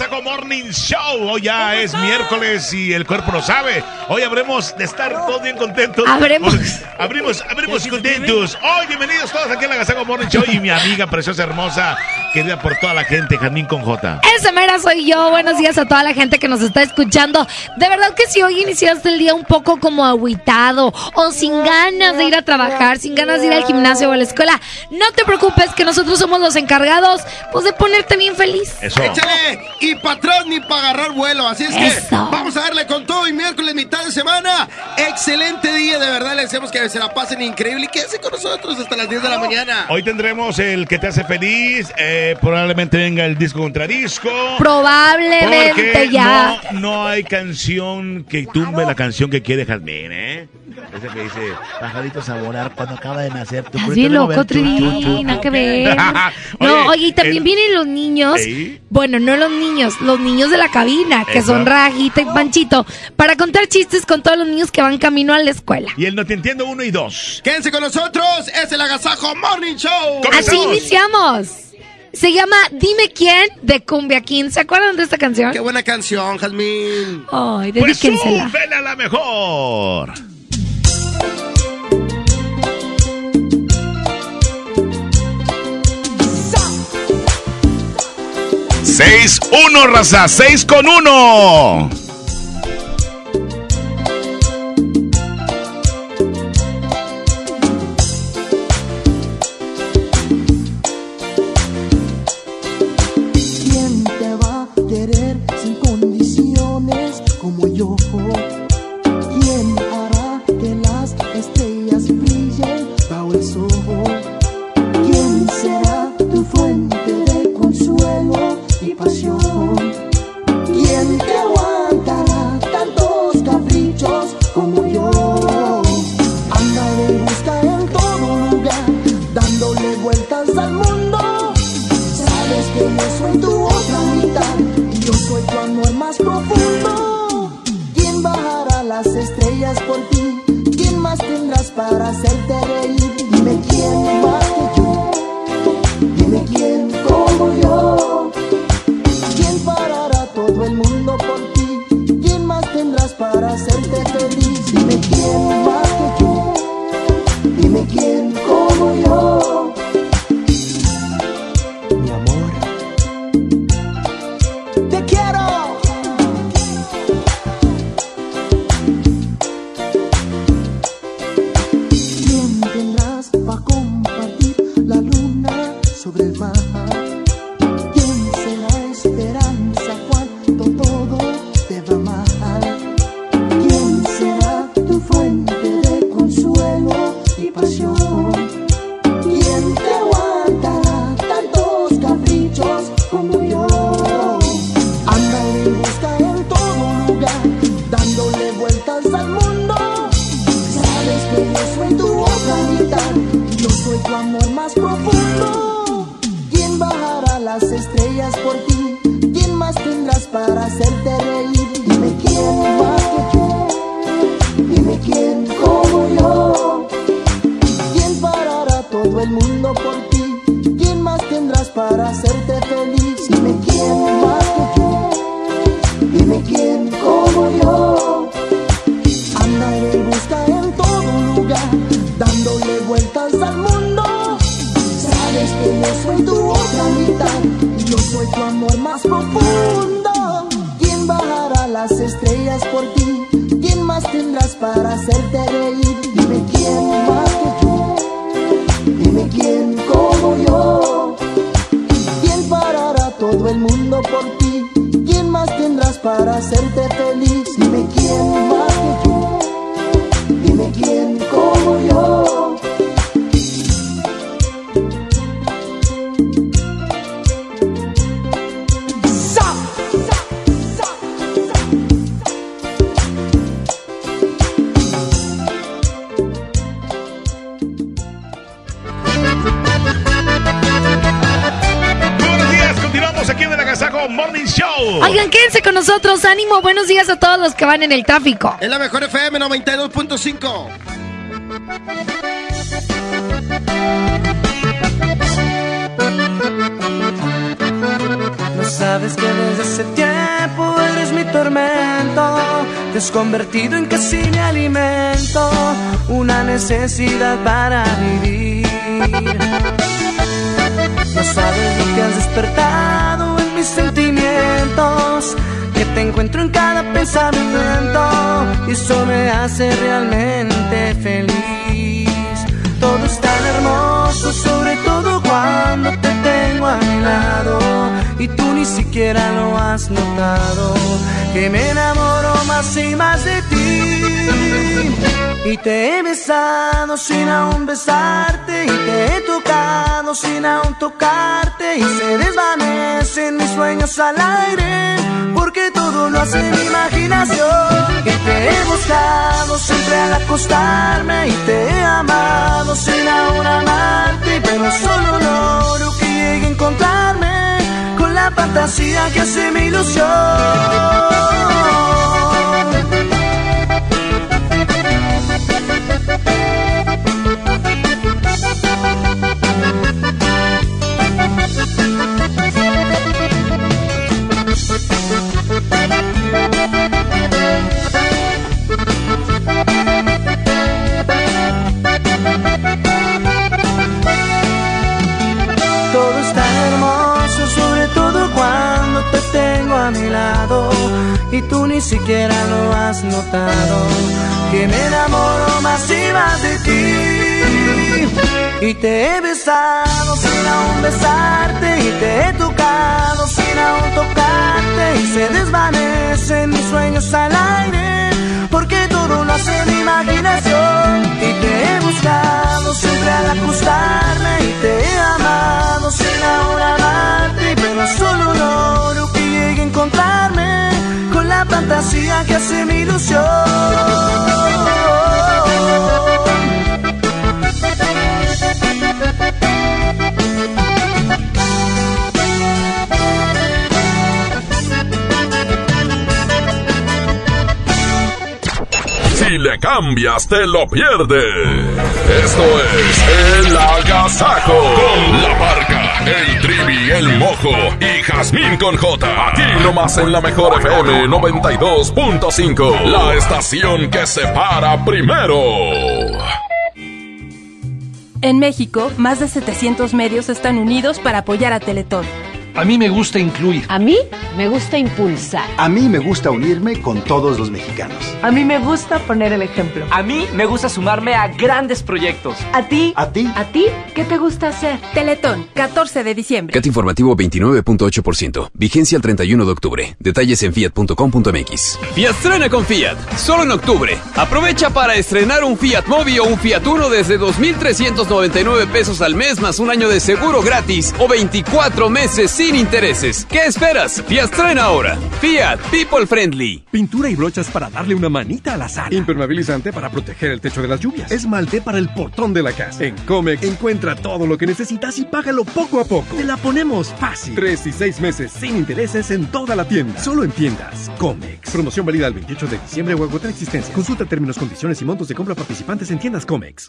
A la Casaco Morning Show. Hoy ya es miércoles y el cuerpo lo sabe. Hoy habremos de estar todos bien contentos. Habremos. Abrimos, abrimos contentos. Hoy bienvenidos todos aquí a la Casaco Morning Show y mi amiga preciosa, hermosa, querida por toda la gente, Jamín con J. Esa mera soy yo. Buenos días a toda la gente que nos está escuchando. De verdad que si hoy iniciaste el día un poco como agüitado o sin ganas de ir a trabajar, sin ganas de ir al gimnasio o a la escuela, no te preocupes que nosotros somos los encargados pues de ponerte bien feliz. Eso. Échale, y para atrás ni para agarrar vuelo. Así es que Eso. vamos a darle con todo y miércoles, mitad de semana. Excelente día, de verdad. Les deseamos que se la pasen increíble y quédense con nosotros hasta las 10 de la mañana. Hoy tendremos el que te hace feliz. eh, probablemente venga el disco contra disco. Probablemente ya. no, no hay canción que tumbe la canción que quiere Jazmín, ¿eh? Ese que dice, pajaritos a volar cuando acaba de nacer tu de loco, chu. nada que ver. No, Oye, oye, y también el- vienen los niños. Bueno, no los niños, los niños de la cabina, que Eso. son Rajita y Panchito, para contar chistes con todos los niños que van camino a la escuela. Y el No Te Entiendo uno y dos. Quédense con nosotros. Es el Agasajo Morning Show. Así iniciamos. Se llama Dime quién de Cumbia King. ¿Se acuerdan de esta canción? Qué buena canción, Jazmín. Ay, Pues dedíquensela. a la mejor. Seis uno, raza, seis con uno. ¿Quién te va a querer sin condiciones como yo? Para hacerte Ánimo, buenos días a todos los que van en el tráfico. Es la mejor FM 92.5. No sabes que desde ese tiempo eres mi tormento. Te has convertido en casi mi alimento, una necesidad para vivir. No sabes lo que has despertado en mis sentimientos, que te encuentro en cada pensamiento y eso me hace realmente feliz. Todo es tan hermoso, sobre todo cuando te tengo a mi lado y tú ni siquiera lo has notado. Que me enamoro más y más de ti. Y te he besado sin aún besarte y te he tocado sin aún tocarte y se desvanecen mis sueños al aire todo lo hace mi imaginación. Y te he buscado siempre al acostarme y te he amado sin aún amarte, pero solo logro que llegue a encontrarme con la fantasía que hace mi ilusión. Y tú ni siquiera lo has notado. Que me enamoro más y más de ti. Y te he besado sin aún besarte y te he tocado sin aún tocarte y se desvanecen mis sueños al aire porque todo lo hace mi imaginación y te he buscado siempre al acostarme y te he amado sin aún amarte pero solo logro que llegue a encontrarme con fantasía que hace mi ilusión Si le cambias, te lo pierdes. Esto es El Agasajo. Con la barca, el trivi, el mojo y Jazmín con J. Aquí nomás en la mejor FM 92.5. La estación que se para primero. En México, más de 700 medios están unidos para apoyar a Teletón. A mí me gusta incluir. A mí me gusta impulsar. A mí me gusta unirme con todos los mexicanos. A mí me gusta poner el ejemplo. A mí me gusta sumarme a grandes proyectos. ¿A ti? ¿A ti? ¿A ti? ¿Qué te gusta hacer? Teletón, 14 de diciembre. CAT informativo 29.8%. Vigencia el 31 de octubre. Detalles en fiat.com.mx. Fiat con Fiat. Solo en octubre. Aprovecha para estrenar un Fiat Mobi o un Fiat Uno desde 2.399 pesos al mes más un año de seguro gratis o 24 meses sin intereses. ¿Qué esperas? Fiat ahora. Fiat People Friendly. Pintura y brochas para darle una manita a la sala. Impermeabilizante para proteger el techo de las lluvias. Esmalte para el portón de la casa. En Comex encuentra todo lo que necesitas y págalo poco a poco. Te la ponemos fácil. Tres y seis meses sin intereses en toda la tienda. Solo en tiendas. Comex. Promoción válida el 28 de diciembre o agotar existencia. Consulta términos, condiciones y montos de compra participantes en tiendas Comex.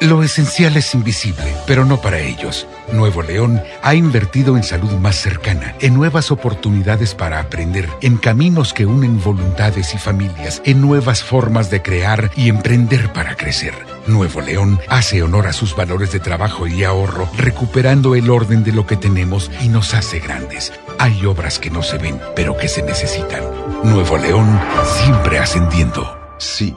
Lo esencial es invisible, pero no para ellos. Nuevo León ha invertido en salud más cercana, en nuevas oportunidades para aprender, en caminos que unen voluntades y familias, en nuevas formas de crear y emprender para crecer. Nuevo León hace honor a sus valores de trabajo y ahorro, recuperando el orden de lo que tenemos y nos hace grandes. Hay obras que no se ven, pero que se necesitan. Nuevo León siempre ascendiendo. Sí.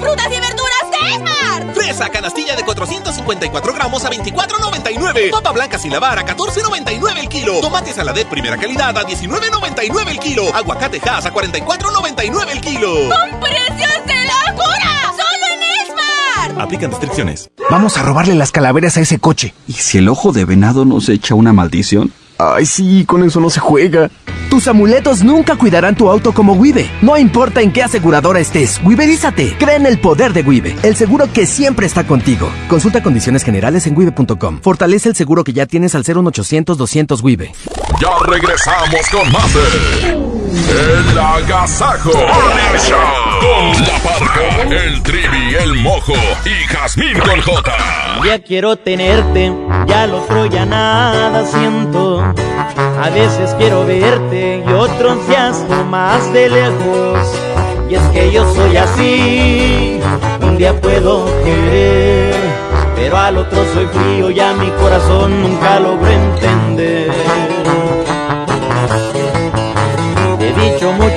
frutas y verduras de Esmar! Fresa canastilla de 454 gramos a 24.99. Papa blanca sin lavar a 14.99 el kilo. Tomate saladet primera calidad a 19.99 el kilo. Aguacate Hass a 44.99 el kilo. ¡Con precios de locura! ¡Solo en Esmar! Aplican restricciones. Vamos a robarle las calaveras a ese coche. ¿Y si el ojo de venado nos echa una maldición? Ay, sí, con eso no se juega. Tus amuletos nunca cuidarán tu auto como Wibe. No importa en qué aseguradora estés, Wiberízate. Cree en el poder de Wibe, el seguro que siempre está contigo. Consulta condiciones generales en wibe.com. Fortalece el seguro que ya tienes al 01800 200 Wibe. Ya regresamos con más de El Agasajo Morning Show con La Parca, el Trivi, el Mojo y Jazmín con J. Ya quiero tenerte, ya lo otro ya nada siento. A veces quiero verte y otros ya más de lejos. Y es que yo soy así, un día puedo querer, pero al otro soy frío y a mi corazón nunca logro entender.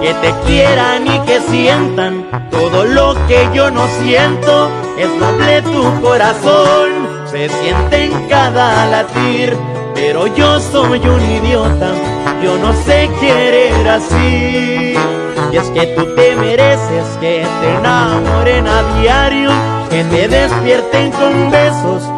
que te quieran y que sientan todo lo que yo no siento. Es tu corazón se siente en cada latir, pero yo soy un idiota, yo no sé querer así. Y es que tú te mereces que te enamoren a diario, que te despierten con besos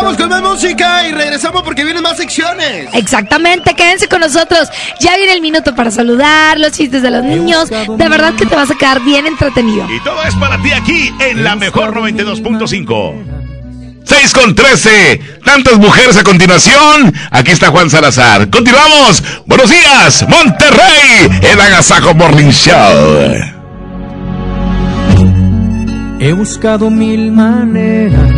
Vamos con más música y regresamos porque vienen más secciones. Exactamente, quédense con nosotros. Ya viene el minuto para saludar, los chistes de los niños. De verdad que te vas a quedar bien entretenido. Y todo es para ti aquí en la mejor 92.5. 6 con 13. Tantas mujeres a continuación. Aquí está Juan Salazar. Continuamos. Buenos días, Monterrey. El Agasajo Morning Show. He buscado mil maneras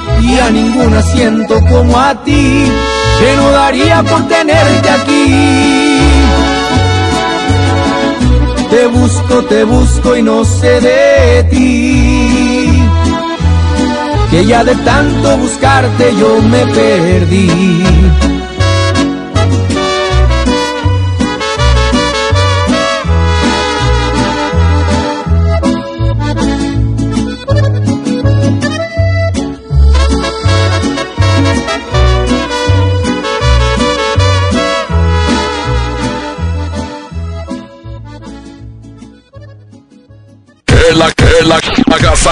y a ninguna siento como a ti que no daría por tenerte aquí. Te busco, te busco y no sé de ti. Que ya de tanto buscarte yo me perdí.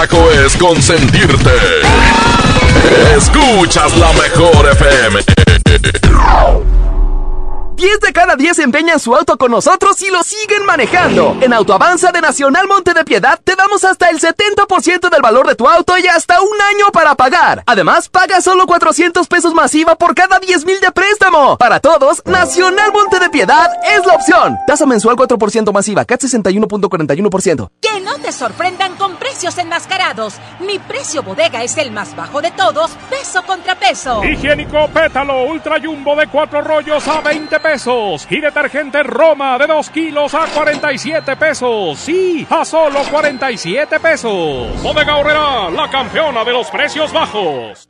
Es consentirte. Escuchas la mejor FM. 10 de cada 10 empeñan su auto con nosotros y lo siguen manejando. En Autoavanza de Nacional Monte de Piedad te damos hasta el 70% del valor de tu auto y hasta un año para pagar. Además, paga solo 400 pesos masiva por cada 10 mil de préstamo. Para todos, Nacional Monte de Piedad es la opción. Tasa mensual 4% masiva, CAT 61.41%. Que no te sorprendan con precios enmascarados. Mi precio bodega es el más bajo de todos, peso contra peso. Higiénico Pétalo Ultra Jumbo de 4 rollos a 20 pesos. Y detergente Roma de 2 kilos a 47 pesos. Sí, a solo 47 pesos. Bodega Horrera, la campeona de los precios bajos.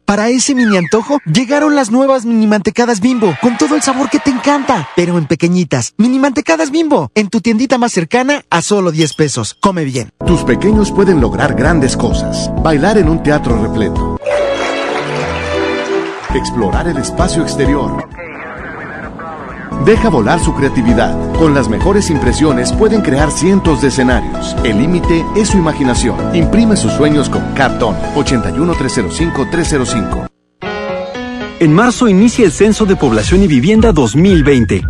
Para ese mini antojo, llegaron las nuevas mini mantecadas bimbo, con todo el sabor que te encanta, pero en pequeñitas. Mini mantecadas bimbo, en tu tiendita más cercana a solo 10 pesos. Come bien. Tus pequeños pueden lograr grandes cosas. Bailar en un teatro repleto. Explorar el espacio exterior. Deja volar su creatividad. Con las mejores impresiones pueden crear cientos de escenarios. El límite es su imaginación. Imprime sus sueños con Cartón 81 305 305. En marzo inicia el Censo de Población y Vivienda 2020.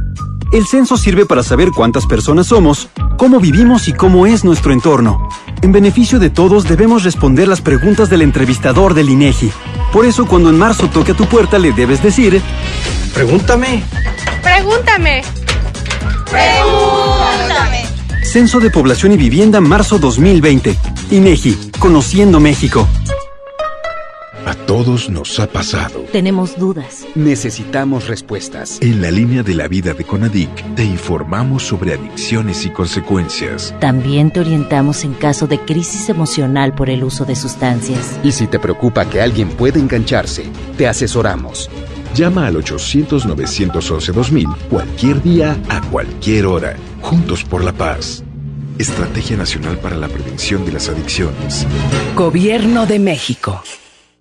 El censo sirve para saber cuántas personas somos, cómo vivimos y cómo es nuestro entorno. En beneficio de todos debemos responder las preguntas del entrevistador del INEGI. Por eso cuando en marzo toque a tu puerta le debes decir, pregúntame. Pregúntame. Pregúntame. Censo de Población y Vivienda marzo 2020. INEGI, Conociendo México. A todos nos ha pasado. Tenemos dudas. Necesitamos respuestas. En la línea de la vida de Conadic te informamos sobre adicciones y consecuencias. También te orientamos en caso de crisis emocional por el uso de sustancias. Y si te preocupa que alguien pueda engancharse, te asesoramos. Llama al 800-911-2000 cualquier día a cualquier hora. Juntos por la paz. Estrategia Nacional para la Prevención de las Adicciones. Gobierno de México.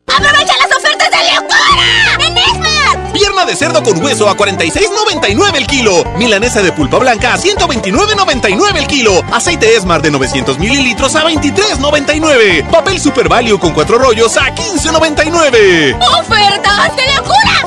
¡Aprovecha las ofertas de locura! ¡En Esmar! Pierna de cerdo con hueso a 46.99 el kilo. Milanesa de pulpa blanca a 129.99 el kilo. Aceite Esmar de 900 mililitros a 23.99. Papel Super Value con cuatro rollos a 15.99. ¡Ofertas de locura!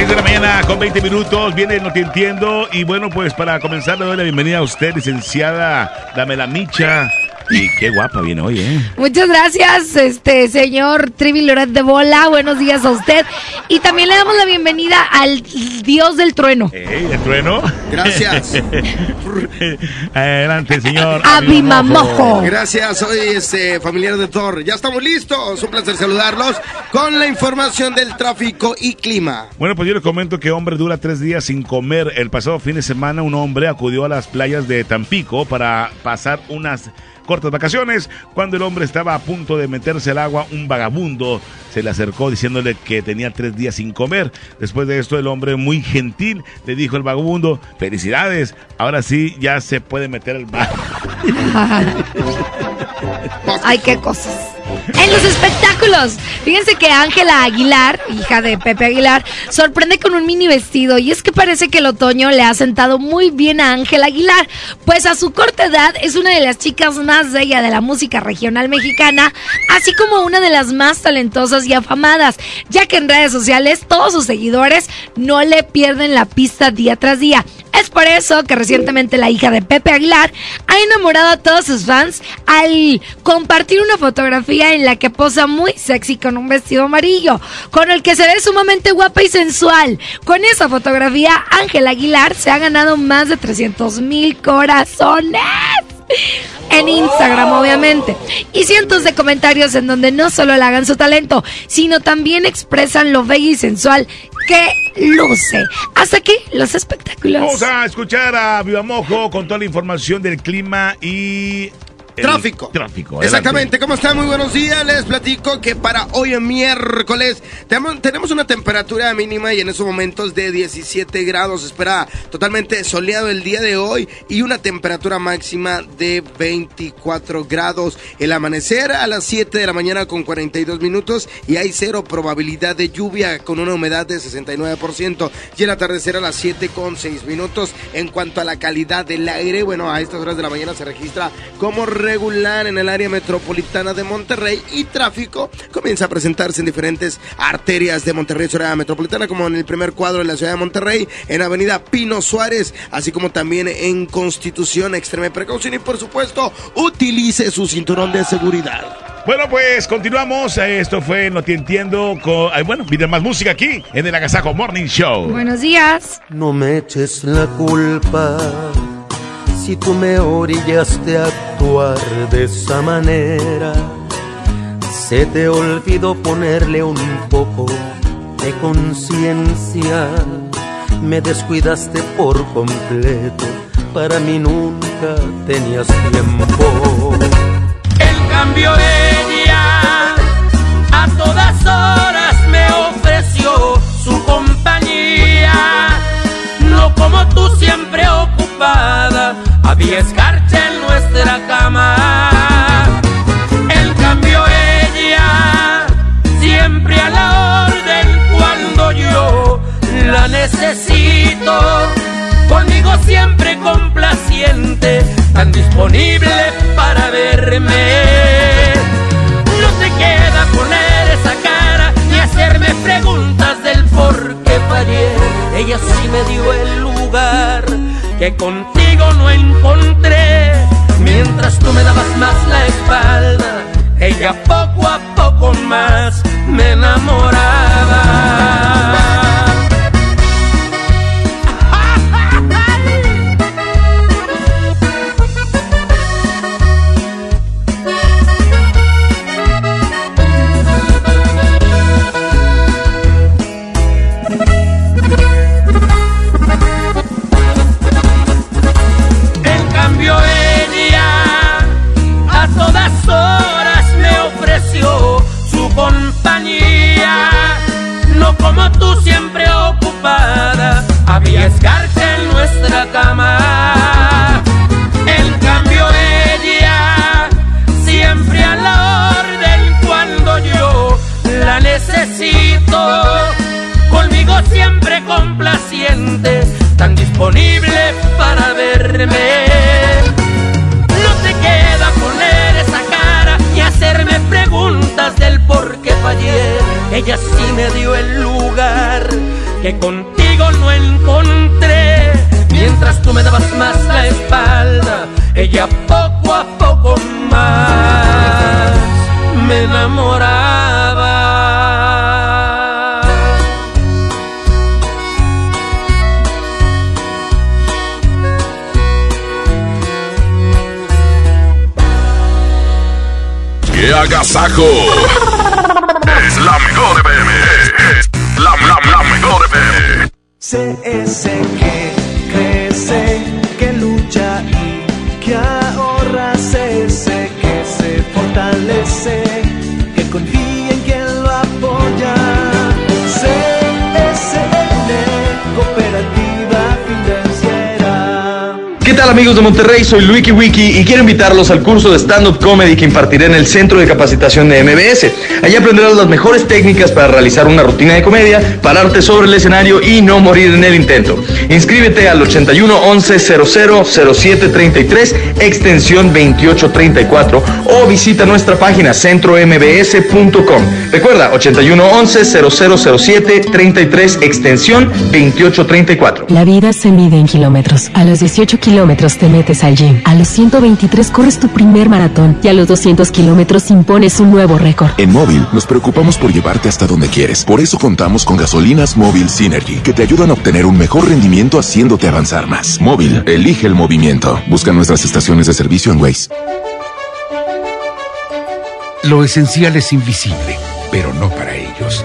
6 de la mañana con 20 minutos, viene No Te Entiendo y bueno, pues para comenzar le doy la bienvenida a usted, licenciada Damela Micha. Y qué guapa viene hoy, ¿eh? Muchas gracias, este señor Trivi Loret de Bola. Buenos días a usted. Y también le damos la bienvenida al dios del trueno. ¿Eh? ¿El trueno? Gracias. Adelante, señor. Abimamojo. Gracias, soy este familiar de Thor. Ya estamos listos. Un placer saludarlos con la información del tráfico y clima. Bueno, pues yo les comento que hombre dura tres días sin comer. El pasado fin de semana un hombre acudió a las playas de Tampico para pasar unas cortas vacaciones. Cuando el hombre estaba a punto de meterse al agua, un vagabundo se le acercó diciéndole que tenía tres días sin comer. Después de esto, el hombre muy gentil le dijo al vagabundo, felicidades, ahora sí ya se puede meter al mar. Ay, qué cosas. En los espectáculos, fíjense que Ángela Aguilar, hija de Pepe Aguilar, sorprende con un mini vestido y es que parece que el otoño le ha sentado muy bien a Ángela Aguilar, pues a su corta edad es una de las chicas más bella de la música regional mexicana, así como una de las más talentosas y afamadas, ya que en redes sociales todos sus seguidores no le pierden la pista día tras día. Es por eso que recientemente la hija de Pepe Aguilar ha enamorado a todos sus fans al compartir una fotografía en la que posa muy sexy con un vestido amarillo, con el que se ve sumamente guapa y sensual. Con esa fotografía, Ángela Aguilar se ha ganado más de 300 mil corazones en Instagram, obviamente. Y cientos de comentarios en donde no solo le hagan su talento, sino también expresan lo bello y sensual que luce. Hasta aquí los espectáculos. Vamos a escuchar a Viva Mojo con toda la información del clima y... Tráfico. Tráfico. adelante. Exactamente, ¿cómo están? Muy buenos días. Les platico que para hoy miércoles tenemos, tenemos una temperatura mínima y en esos momentos de 17 grados. Espera totalmente soleado el día de hoy y una temperatura máxima de 24 grados. El amanecer a las 7 de la mañana con 42 minutos y hay cero probabilidad de lluvia con una humedad de 69%. Y el atardecer a las 7 con 6 minutos. En cuanto a la calidad del aire, bueno, a estas horas de la mañana se registra como regular en el área metropolitana de Monterrey y tráfico comienza a presentarse en diferentes arterias de Monterrey, su área metropolitana, como en el primer cuadro de la ciudad de Monterrey, en Avenida Pino Suárez, así como también en Constitución, extreme precaución y por supuesto utilice su cinturón de seguridad. Bueno, pues continuamos. Esto fue No Te Entiendo. Con, bueno, viene más música aquí en el Agasajo Morning Show. Buenos días. No me eches la culpa si tú me orillaste a actuar de esa manera. Se te olvidó ponerle un poco de conciencia. Me descuidaste por completo. Para mí nunca tenías tiempo. En cambio ella a todas horas me ofreció su compañía. No como tú siempre ocupada, había escarcha en nuestra cama. En cambio ella siempre a la orden cuando yo la necesito. Conmigo siempre complaciente, tan disponible para verme. No te queda poner esa cara ni hacerme preguntas del por qué fallé. Ella sí me dio el lugar que contigo no encontré. Mientras tú me dabas más la espalda, ella poco a poco más me enamoraba. nuestra cama. En cambio ella siempre a la orden cuando yo la necesito. Conmigo siempre complaciente, tan disponible para verme. No te queda poner esa cara y hacerme preguntas del por qué fallé. Ella sí me dio el lugar que contigo no encontré. Tú me dabas más la espalda, ella poco a poco más me enamoraba. ¡Qué agasajo! Es la mejor FM. Es la, la, la mejor FM. Sé ese tal amigos de Monterrey? Soy Luiki Wiki y quiero invitarlos al curso de stand-up comedy que impartiré en el Centro de Capacitación de MBS. Allí aprenderás las mejores técnicas para realizar una rutina de comedia, pararte sobre el escenario y no morir en el intento. Inscríbete al 81 11 00 07 33 extensión 28 34 o visita nuestra página centrombs.com. Recuerda 81 11 0007 33 extensión 28 34. La vida se mide en kilómetros. A los 18 kilómetros te metes al gym. A los 123 corres tu primer maratón. Y a los 200 kilómetros impones un nuevo récord. En Móvil nos preocupamos por llevarte hasta donde quieres. Por eso contamos con gasolinas Móvil Synergy, que te ayudan a obtener un mejor rendimiento haciéndote avanzar más. Móvil, elige el movimiento. Busca nuestras estaciones de servicio en Waze. Lo esencial es invisible, pero no para ellos.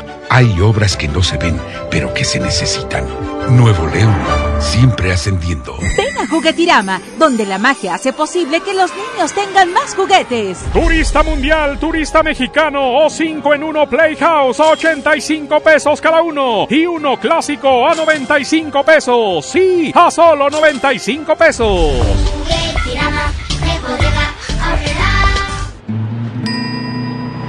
Hay obras que no se ven, pero que se necesitan. Nuevo León, siempre ascendiendo. Ven a Juguetirama, donde la magia hace posible que los niños tengan más juguetes. Turista mundial, turista mexicano o 5 en 1 Playhouse a 85 pesos cada uno y uno clásico a 95 pesos. Sí, a solo 95 pesos.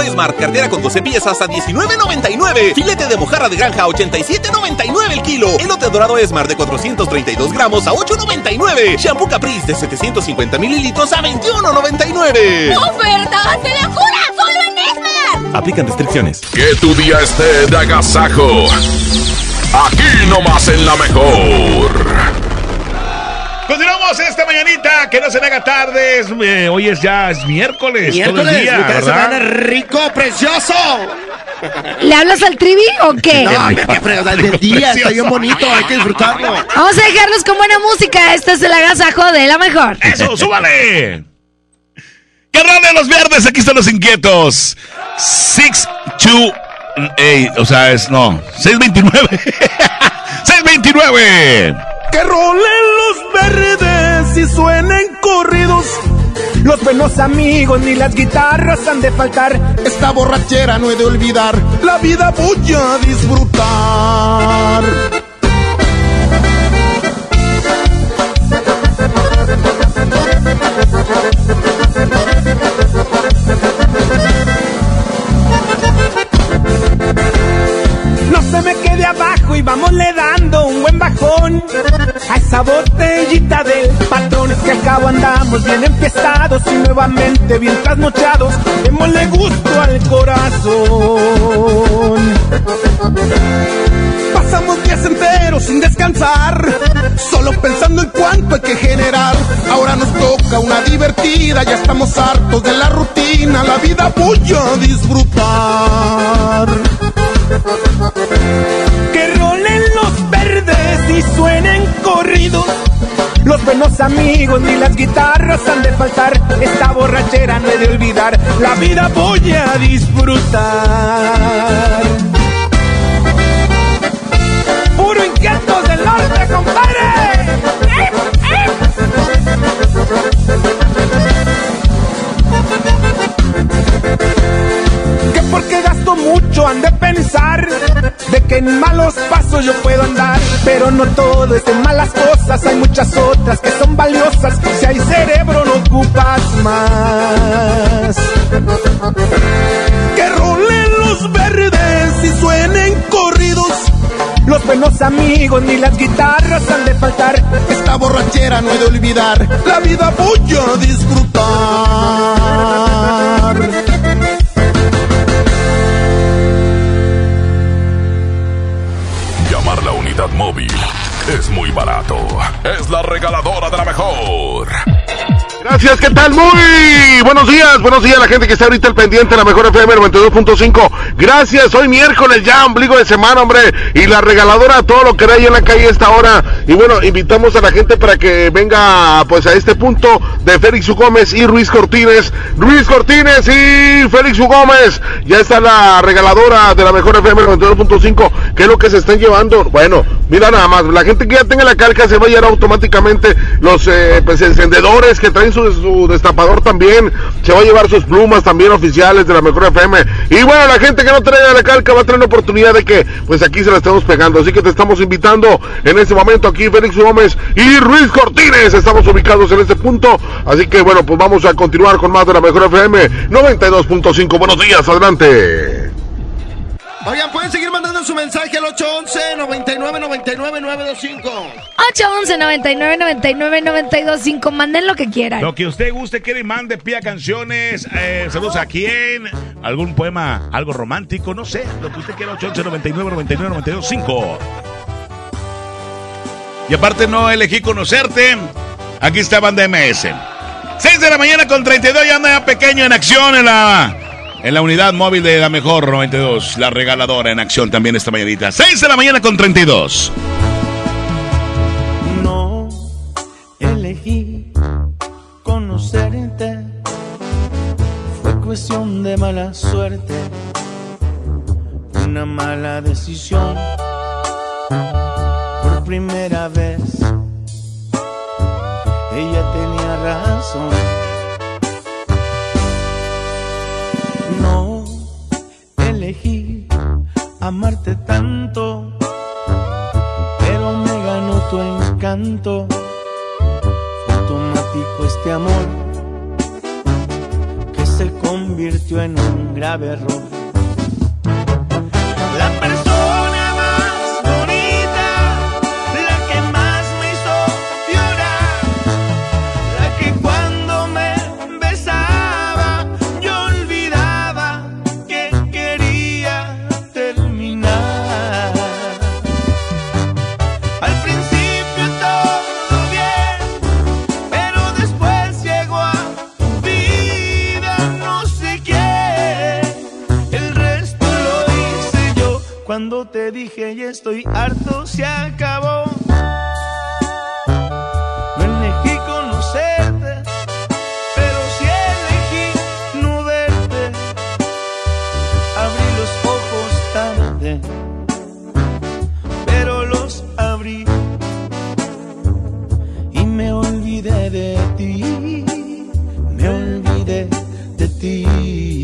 Blanco Esmar, cartera con 12 piezas a 19.99. Filete de mojarra de granja a 87.99 el kilo. Elote dorado Esmar de 432 gramos a 8.99. Shampoo Caprice de 750 mililitros a 21.99. ¡Ofertas de locura! ¡Solo en Esmar! Aplican restricciones. Que tu día esté de agasajo. Aquí nomás en la mejor. Continuamos esta mañanita, que no se le haga tarde. es, eh, hoy es ya es miércoles, todo el Miércoles, día, ¿verdad? semana rico, precioso. ¿Le hablas al trivi o qué? No, qué fregada, el día está bien bonito, hay que disfrutarlo. Vamos a dejarlos con buena música. Este es el agasajo de la mejor. ¡Eso, súbale! ¡Carnal de los viernes! Aquí están los inquietos. 6 2 o sea, es no, 629. 629. Que rolen los verdes y suenen corridos. Los buenos amigos ni las guitarras han de faltar. Esta borrachera no he de olvidar. La vida voy a disfrutar. No se me quede abajo y vamos le dando un buen bajón a esa botellita del patrón. Que al cabo andamos bien empezados y nuevamente bien trasnochados. Démosle gusto al corazón. Pasamos días enteros sin descansar, solo pensando en cuánto hay que generar. Ahora nos toca una divertida, ya estamos hartos de la rutina, la vida voy a disfrutar. Y suenen corridos. Los buenos amigos ni las guitarras han de faltar. Esta borrachera no he de olvidar. La vida voy a disfrutar. Puro inquietos del norte, compadre. Que porque gasto mucho han de pensar de que en malos pasos yo puedo andar, pero no todo es de malas cosas, hay muchas otras que son valiosas, si hay cerebro no ocupas más. Que rolen los verdes y suenen corridos. Los buenos amigos ni las guitarras han de faltar. Esta borrachera no he de olvidar. La vida voy a disfrutar. Es muy barato. Es la regaladora de la mejor. Gracias, ¿qué tal? Muy buenos días, buenos días a la gente que está ahorita al pendiente, la mejor FM 92.5. Gracias, hoy miércoles ya, ombligo de semana, hombre, y la regaladora, todo lo que hay en la calle a esta hora. Y bueno, invitamos a la gente para que venga pues a este punto de Félix U. Gómez y Ruiz Cortines. Ruiz Cortines y Félix U. Gómez. Ya está la regaladora de la mejor FM 92.5. ¿Qué es lo que se están llevando? Bueno, mira nada más, la gente que ya tenga la calca se va a llevar automáticamente los eh, pues, encendedores que traen su, su destapador también. Se va a llevar sus plumas también oficiales de la mejor FM. Y bueno, la gente que no traiga la calca va a tener la oportunidad de que pues aquí se la estemos pegando. Así que te estamos invitando en este momento aquí Félix Gómez y Ruiz Cortines. Estamos ubicados en este punto. Así que bueno, pues vamos a continuar con más de la mejor FM 92.5. Buenos días, adelante. Oigan, pueden seguir mandando su mensaje al 811 99 99 925. 811 99 99 925 Manden lo que quieran. Lo que usted guste, quiere y mande, pida canciones, eh, saludos a quién, algún poema, algo romántico, no sé, lo que usted quiera, 811 99 99 925 Y aparte no elegí conocerte, aquí está Banda MS. 6 de la mañana con 32, ya anda ya pequeño en acción en la, en la unidad móvil de la mejor 92, la regaladora en acción también esta mañanita. 6 de la mañana con 32. No elegí conocerte. Fue cuestión de mala suerte. Una mala decisión. Por primera vez. Ella tenía razón. No elegí amarte tanto pero me ganó tu encanto. Fue automático este amor que se convirtió en un grave error. La cuando te dije ya estoy harto, se acabó. No elegí conocerte, pero sí elegí no verte. Abrí los ojos tarde pero los abrí y me olvidé de ti, me olvidé de ti.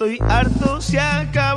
Estoy harto, se acabó.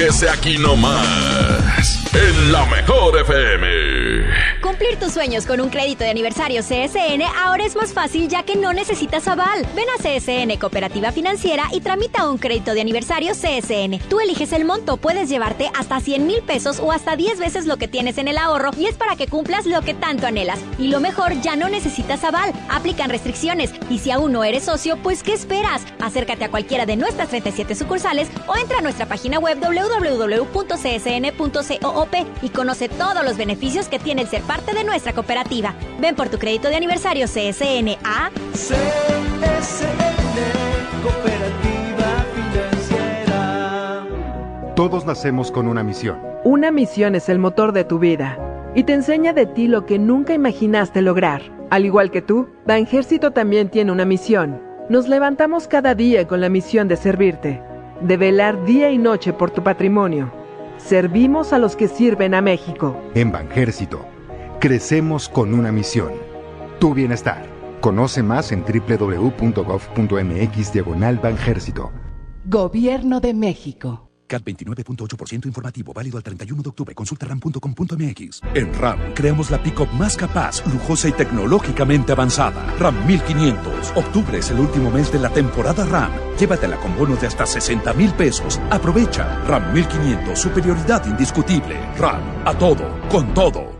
Agasáquese aquí nomás, en la mejor FM. Cumplir tus sueños con un crédito de aniversario CSN ahora es más fácil ya que no necesitas aval. Ven a CSN Cooperativa Financiera y tramita un crédito de aniversario CSN. Tú eliges el monto, puedes llevarte hasta 100 mil pesos o hasta 10 veces lo que tienes en el ahorro y es para que cumplas lo que tanto anhelas. Y lo mejor, ya no necesitas aval. Aplican restricciones y si aún no eres socio, pues ¿qué esperas? Acércate a cualquiera de nuestras 37 sucursales o entra a nuestra página web www.csn.coop y conoce todos los beneficios que tiene el ser parte de nuestra cooperativa. Ven por tu crédito de aniversario CSN a Cooperativa Financiera. Todos nacemos con una misión. Una misión es el motor de tu vida y te enseña de ti lo que nunca imaginaste lograr. Al igual que tú, Banjército también tiene una misión. Nos levantamos cada día con la misión de servirte, de velar día y noche por tu patrimonio. Servimos a los que sirven a México. En Banjército, crecemos con una misión. Tu bienestar. Conoce más en www.gov.mx diagonal Banjército. Gobierno de México. CAT 29.8% informativo, válido al 31 de octubre. Consulta ram.com.mx. En RAM creamos la pick-up más capaz, lujosa y tecnológicamente avanzada. RAM 1500. Octubre es el último mes de la temporada RAM. Llévatela con bonos de hasta 60 mil pesos. Aprovecha. RAM 1500. Superioridad indiscutible. RAM. A todo. Con todo.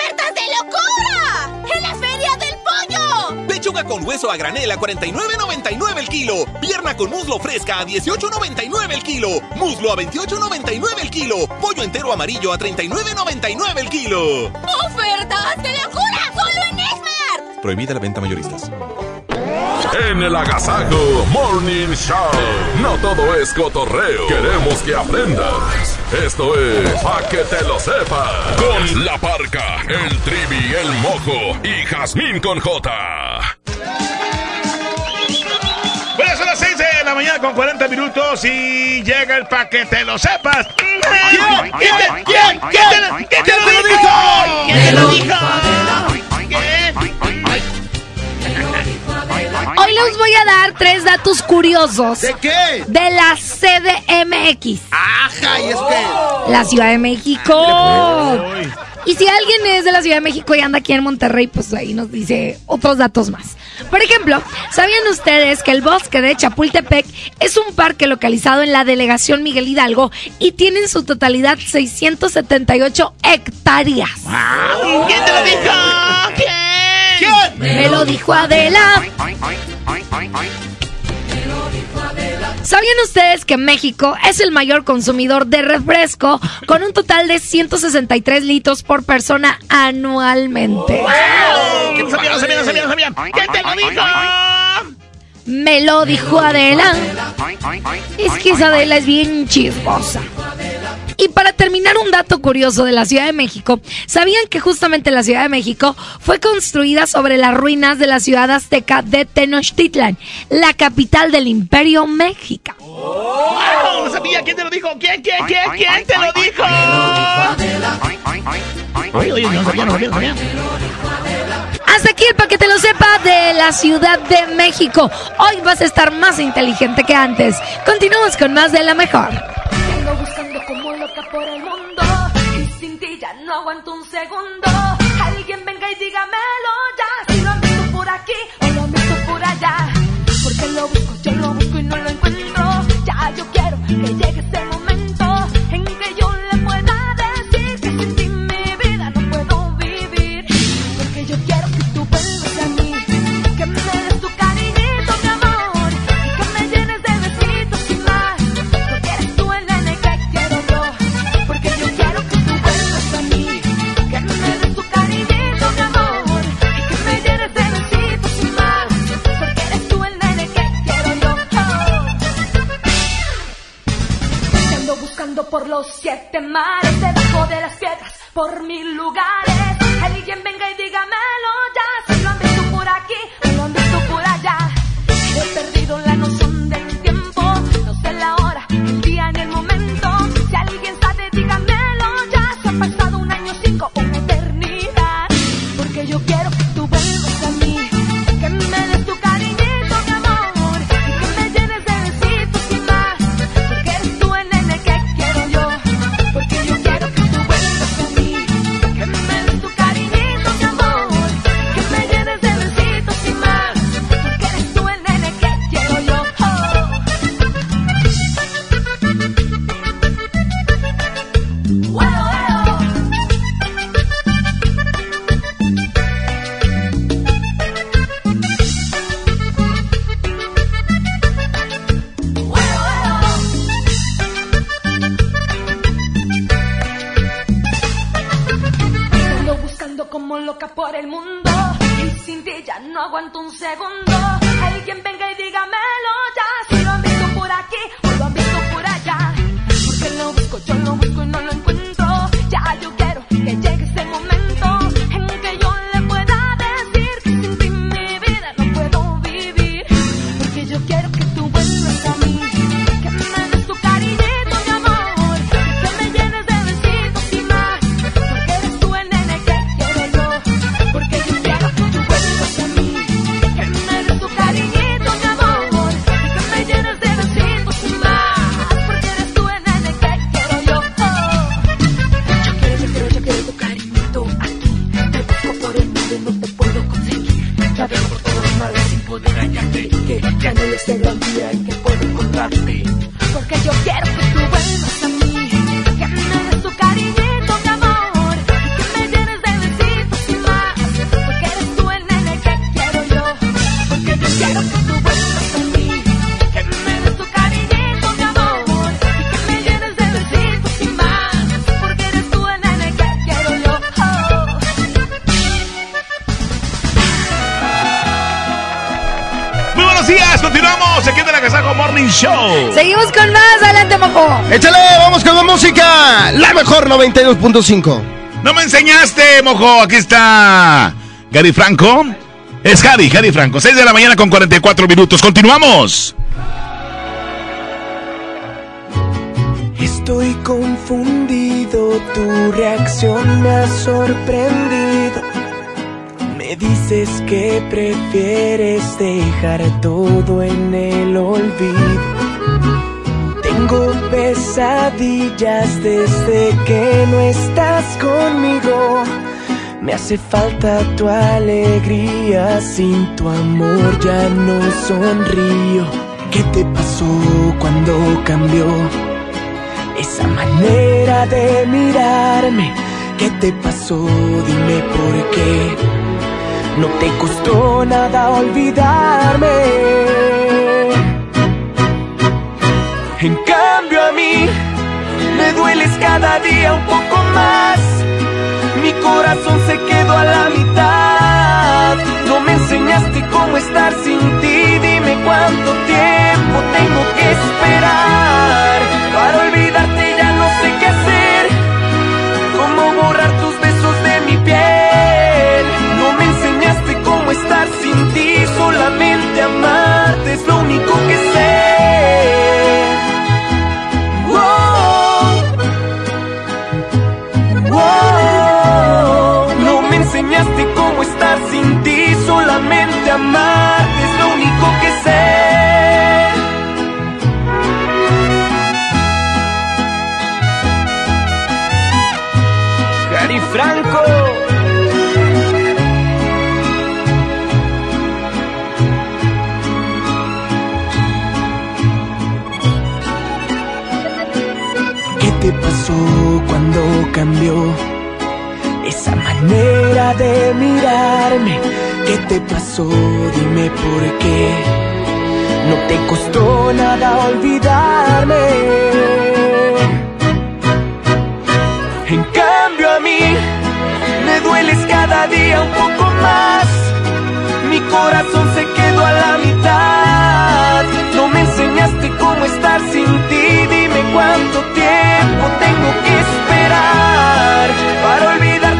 Pechuga con hueso a granel a 49.99 el kilo. Pierna con muslo fresca a 18.99 el kilo. Muslo a 28.99 el kilo. Pollo entero amarillo a 39.99 el kilo. ¡Ofertas de locura! ¡Solo en Esmar! Prohibida la venta mayoristas. En el Agasajo Morning Show. No todo es cotorreo. Queremos que aprendas. Esto es Pa' que te lo sepas. Con la parca, el trivi, el mojo y Jazmín con J. la mañana con 40 minutos y llega el pa' que te lo sepas. ¿Quién? ¿Quién? ¿Quién? ¿Quién lo- quién te lo dijo? ¿Quién te lo dijo? Hoy les voy a dar tres datos curiosos. ¿De qué? De la CDMX. Ajá, y es que. La Ciudad de México. Y si alguien es de la Ciudad de México y anda aquí en Monterrey, pues ahí nos dice otros datos más. Por ejemplo, ¿sabían ustedes que el bosque de Chapultepec es un parque localizado en la delegación Miguel Hidalgo y tiene en su totalidad 678 hectáreas? ¿Quién te lo dijo? ¿Quién? Me lo dijo Adela. ¿Sabían ustedes que México es el mayor consumidor de refresco con un total de 163 litros por persona anualmente? ¿Quién sabía, te lo dijo? Me lo dijo Adela. Es que esa Adela es bien chismosa. Y para terminar, un dato curioso de la Ciudad de México. ¿Sabían que justamente la Ciudad de México fue construida sobre las ruinas de la ciudad azteca de Tenochtitlan, la capital del Imperio México? ¡Wow! No sabía. ¿Quién te lo dijo? ¿Quién, quién, quién, quién te lo dijo? Oye, oye, no sabía, no sabía, no sabía. Hasta aquí el paquete lo sepa de la Ciudad de México. Hoy vas a estar más inteligente que antes. Continuamos con más de la mejor. Porque lo busco, yo lo busco y no lo encuentro Ya yo quiero que por los siete mares Debajo de las piedras, por mil lugares. Alguien venga y dígamelo buenos días, continuamos aquí en el Agasajo Morning Show. Seguimos con más. Adelante, mojo. Échale, vamos con la música. La mejor 92.5. No me enseñaste, mojo. Aquí está Gary Franco. Es Gary, Gary Franco. 6 de la mañana con 44 minutos. Continuamos. Estoy confundido, tu reacción me ha sorprendido. Me dices que prefieres dejar todo en el olvido. Tengo pesadillas desde que no estás conmigo. Me hace falta tu alegría, sin tu amor ya no sonrío. ¿Qué te pasó cuando cambió esa manera de mirarme? ¿Qué te pasó? Dime por qué. No te costó nada olvidarme. En cambio a mí me dueles cada día un poco más. Mi corazón se quedó a la mitad. No me enseñaste cómo estar sin ti. Dime cuánto tiempo tengo que esperar. Para olvidarte ya no sé qué hacer. Cómo borrar tus besos de mi piel. Estar sin ti. Solamente amarte es lo único que sé. Cuando cambió esa manera de mirarme? ¿Qué te pasó? Dime por qué. No te costó nada olvidarme. En cambio a mí me dueles cada día un poco más. Mi corazón se quedó a la mitad. No me cómo estar sin ti. Dime cuánto tiempo tengo que esperar. Para olvidarte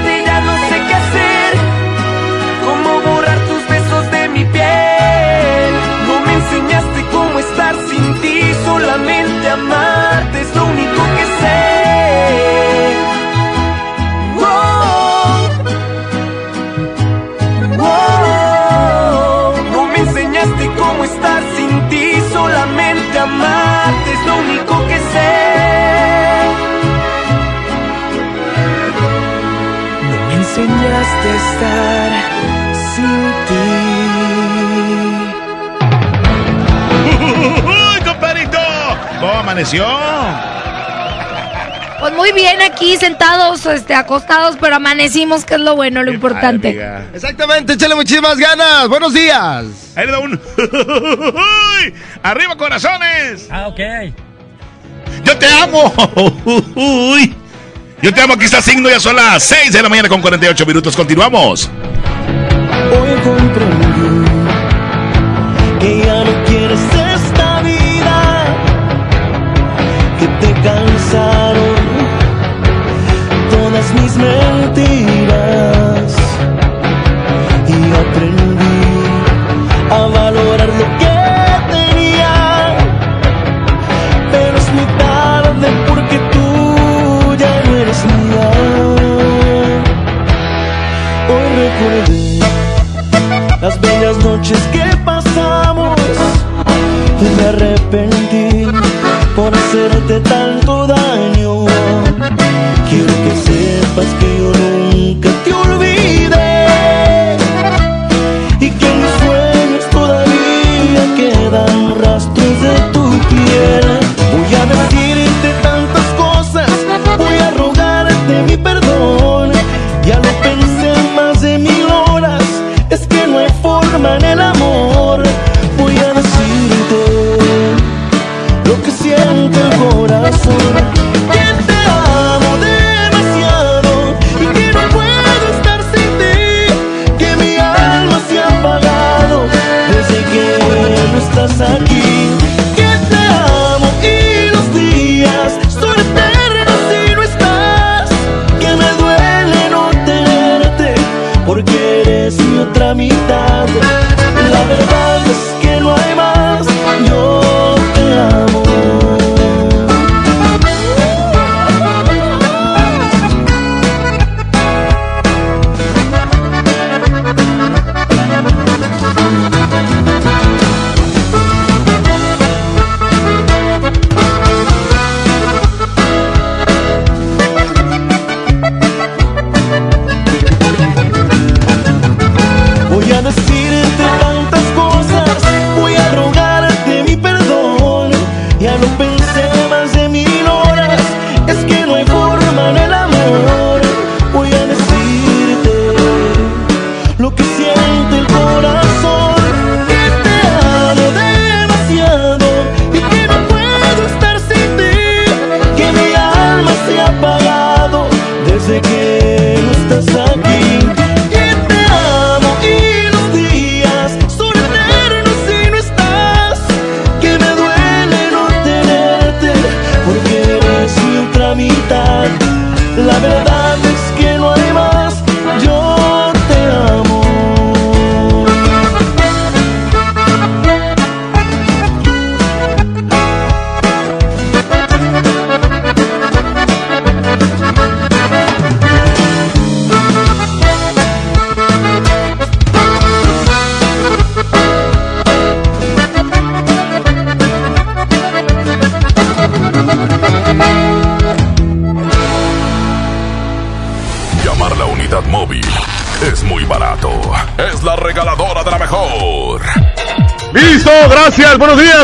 a estar sin ti. ¡Uy, compadrito! ¿Cómo amaneció? Pues muy bien aquí sentados, este, acostados, pero amanecimos, que es lo bueno, lo importante. Exactamente, échale muchísimas ganas. Buenos días. Ahí le da un. ¡Uy! ¡Arriba, corazones! Ah, ok. ¡Yo te amo! ¡Uy! Yo te amo, aquí está Signo, ya son las 6 de la mañana con 48 minutos. Continuamos. Hoy comprendí Las bellas noches que pasamos. Me arrepentí por hacerte tanto daño. Quiero que sepas que yo nunca no estás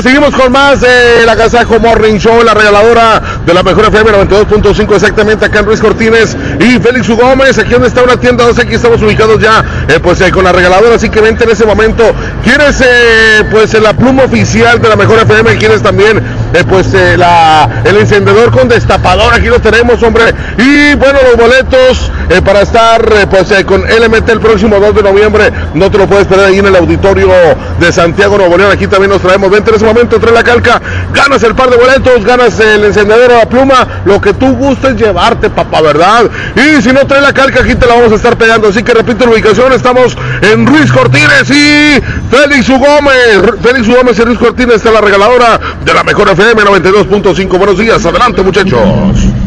Seguimos con más de la Casajo Morning Show, la regaladora de la mejor FM 92.5, exactamente acá en Luis Cortines y Félix U. Gómez, aquí donde está una tienda 12, aquí estamos ubicados ya, eh, pues eh, con la regaladora, así que vente en ese momento. ¿Quieres, eh, pues, la pluma oficial de la mejor FM? ¿Quieres también, eh, pues, eh, el encendedor con destapador? Aquí lo tenemos, hombre. Y bueno, los boletos eh, para estar, eh, pues, eh, con LMT el próximo 2 de noviembre, no te lo puedes perder ahí en el auditorio de Santiago Nuevo León. Aquí también nos traemos. Vente en ese momento, trae la calca, ganas el par de boletos, ganas el encendedor a la pluma, lo que tú gustes llevarte, papá, ¿verdad? Y si no trae la calca, aquí te la vamos a estar pegando. Así que repito la ubicación, estamos en Ruiz Cortines y Félix. Gómez. Félix. Gómez y Ruiz Cortines está la regaladora de la mejor FM 92.5. Buenos días, adelante, muchachos.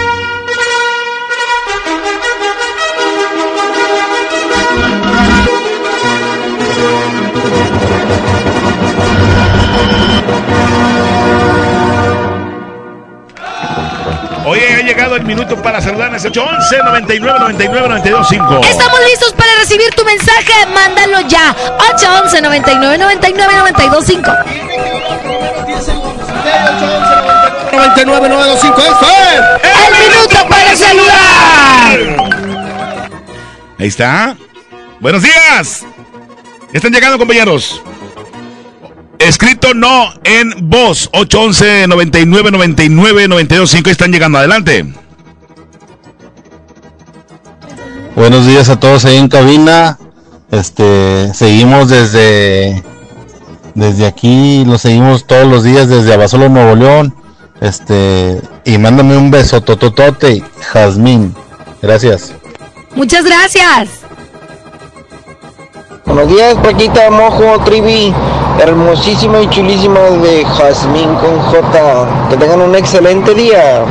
Oye, ha llegado el minuto para saludar. Es 811 99 99 92 5. Estamos listos para recibir tu mensaje. Mándalo ya. 811 99 99 92 5. 99 925 esto es El minuto para saludar. Ahí está. Buenos días. Están llegando, compañeros. Escrito no en voz. 811 99 99 92 5. Están llegando. Adelante. Buenos días a todos ahí en cabina. Este, seguimos desde desde aquí, lo seguimos todos los días desde Abasolo, Nuevo León. Este, y mándame un beso tototote, Jazmín. Gracias. Muchas gracias. Buenos días, Paquita, Mojo, Trivi, hermosísima y chulísima de Jazmín con J. Que tengan un excelente día.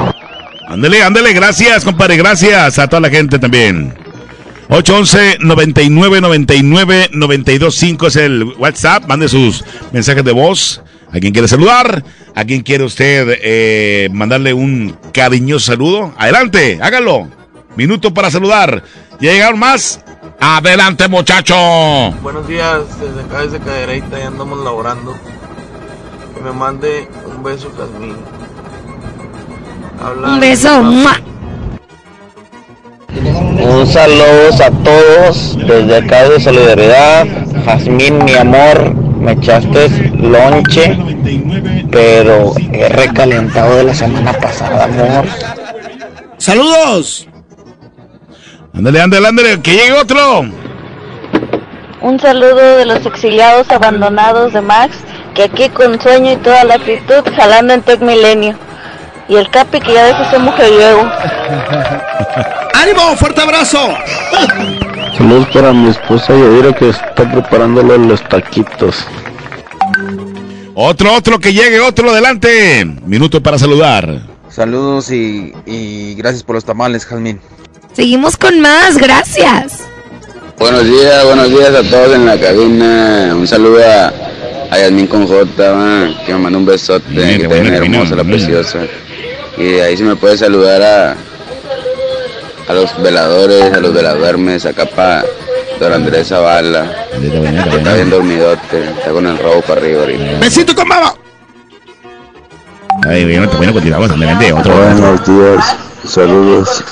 Ándele, ándele, gracias, compadre, gracias a toda la gente también. 811 99 99 92 5 es el WhatsApp. Mande sus mensajes de voz. A quien quiere saludar, a quien quiere usted eh, mandarle un cariñoso saludo. Adelante, hágalo. Minuto para saludar. ¿Ya llegaron más? Adelante, muchacho. Buenos días, desde acá desde Cadereyta ya andamos laborando. Que me mande un beso. Habla Un beso. ¡mua! Un saludo a todos desde acá de Solidaridad. Jazmín, mi amor, me echaste lonche, pero he recalentado de la semana pasada, amor. ¡Saludos! Ándale, ándale, ándale, que llegue otro. Un saludo de los exiliados abandonados de Max, que aquí con sueño y toda la actitud jalando en Tech Milenio. Y el Capi que ya dejó ese mujeriego. ¡Ánimo! ¡Fuerte abrazo! Saludos para mi esposa Yadira que está preparándole los taquitos. Otro, otro, que llegue otro, adelante. Minuto para saludar. Saludos y, y gracias por los tamales, Jazmín. Seguimos con más, gracias. Buenos días, buenos días a todos en la cabina. Un saludo a, a Yasmín con J, que me manda un besote, Bien, que buena hermosa, la preciosa. Y ahí se me puede saludar a, a los veladores, a los veladuermes, acá para Don Andrés Zavala. que está bien dormidote, está con el robo para arriba ahorita. ¡Besito con baba! Ay, bueno, bueno, continuamos, adelante, otro. Buenos días, saludos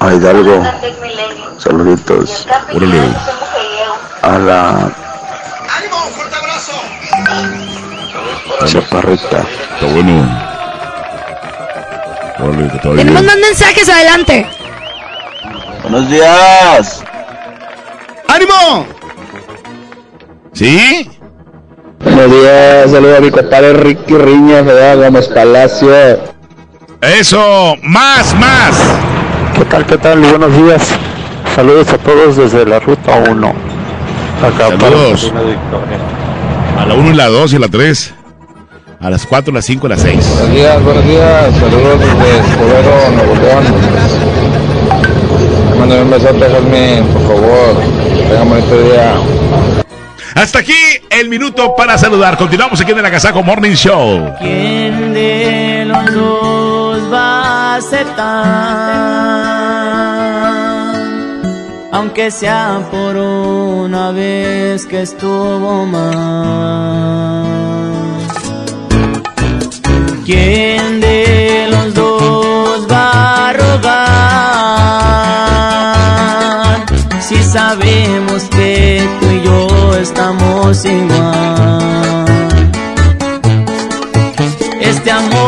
a Hidalgo, saluditos Órale. a la chaparrita. Está bueno. Órale, que está bien. Tenemos más mensajes, adelante. Buenos días. ¡Ánimo! ¿Sí? Buenos días, saludos a mi compadre Ricky Riña, ¿verdad? Gómez Palacio. Eso, más, más. ¿Qué tal, qué tal? Buenos días. Saludos a todos desde la ruta 1. Acá para Saludos. Victoria. A la 1 y la 2 y la 3. A las 4, las 5 y las 6. Buenos días, buenos días. Saludos desde Escobedo, Nuevo León. Mándame un besote, Jazmín, por favor. Tengan bonito día. Hasta aquí el minuto para saludar. Continuamos aquí en el Agasajo Morning Show. ¿Quién de los dos aceptar? Aunque sea por una vez que estuvo mal. ¿Quién de los dos va a rogar? Si sabemos que tú y yo estamos igual. Este amor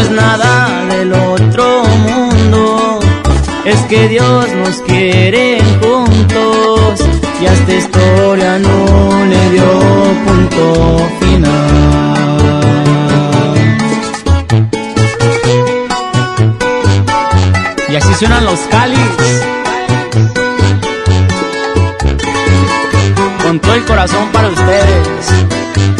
No es nada del otro mundo, es que Dios nos quiere juntos y a esta historia no le dio punto final. Y así suenan los cáliz. Con todo el corazón para ustedes.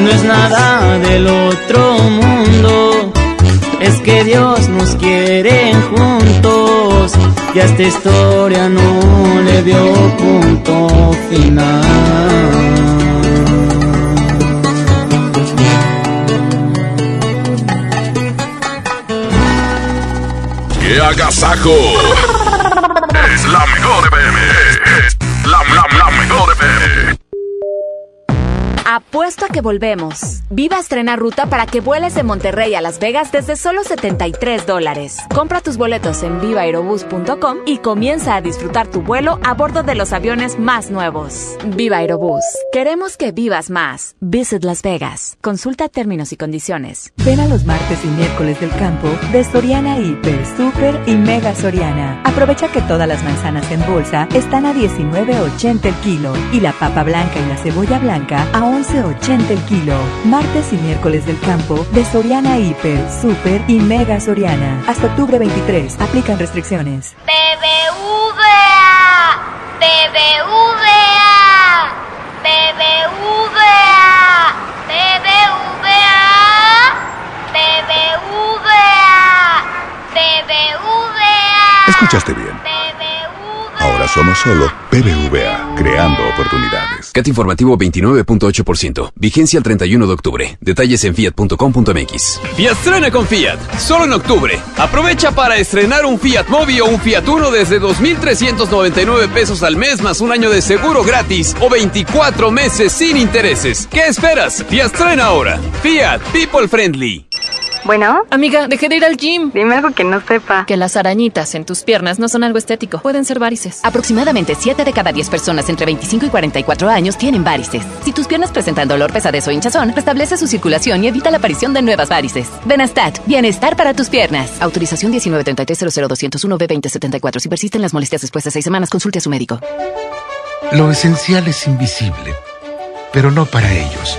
No es nada del otro mundo, es que Dios nos quiere juntos y a esta historia no le dio punto final. ¡Qué agasajo! Es la mejor FM. Es Apuesto a que volvemos. Viva estrena ruta para que vueles de Monterrey a Las Vegas desde solo 73 dólares. Compra tus boletos en vivaerobus.com y comienza a disfrutar tu vuelo a bordo de los aviones más nuevos. Viva Aerobús. Queremos que vivas más. Visit Las Vegas. Consulta términos y condiciones. Ven a los martes y miércoles del campo de Soriana Hiper, Super y Mega Soriana. Aprovecha que todas las manzanas en bolsa están a 19.80 el kilo y la papa blanca y la cebolla blanca a 11.80 el kilo. Martes y miércoles del campo de Soriana Hiper, Super y Mega Soriana. Hasta octubre 23. Aplican restricciones. BBVA, BBVA, BBVA, BBVA, BBVA, BBVA. Escuchaste bien. Ahora somos solo BBVA, creando oportunidades. CAT informativo 29.8%. Vigencia el 31 de octubre. Detalles en fiat.com.mx. Fiat con Fiat. Solo en octubre. Aprovecha para estrenar un Fiat Mobi o un Fiat Uno desde 2.399 pesos al mes más un año de seguro gratis o 24 meses sin intereses. ¿Qué esperas? Fiat ahora. Fiat People Friendly. Bueno. Amiga, dejé de ir al gym. Dime algo que no sepa. Que las arañitas en tus piernas no son algo estético. Pueden ser varices. Aproximadamente 7 de cada 10 personas entre 25 y 44 años tienen varices. Si tus piernas presentan dolor, pesadez o hinchazón, restablece su circulación y evita la aparición de nuevas varices. Benastat, bienestar para tus piernas. Autorización 1933 b 2074 Si persisten las molestias después de 6 semanas, consulte a su médico. Lo esencial es invisible, pero no para ellos.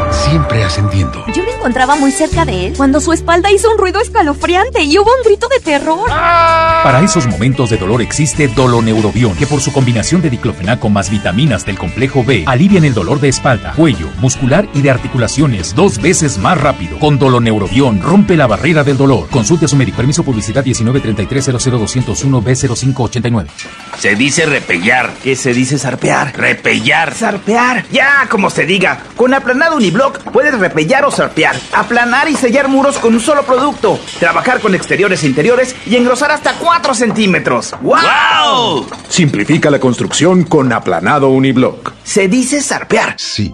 siempre ascendiendo. Yo me encontraba muy cerca de él cuando su espalda hizo un ruido escalofriante y hubo un grito de terror. Para esos momentos de dolor existe Doloneurobion, que por su combinación de diclofenaco más vitaminas del complejo B, alivian el dolor de espalda, cuello, muscular y de articulaciones dos veces más rápido. Con Doloneurobion rompe la barrera del dolor. Consulte a su médico. Permiso publicidad 1933-00201-B0589. Se dice repellar. ¿Qué se dice zarpear? Repellar. Zarpear. Ya, como se diga. Con aplanado puedes repellar o zarpear. Aplanar y sellar muros con un solo producto. Trabajar con exteriores e interiores y engrosar hasta 4 centímetros. ¡Wow! Simplifica la construcción con aplanado uniblock. Se dice zarpear. Sí,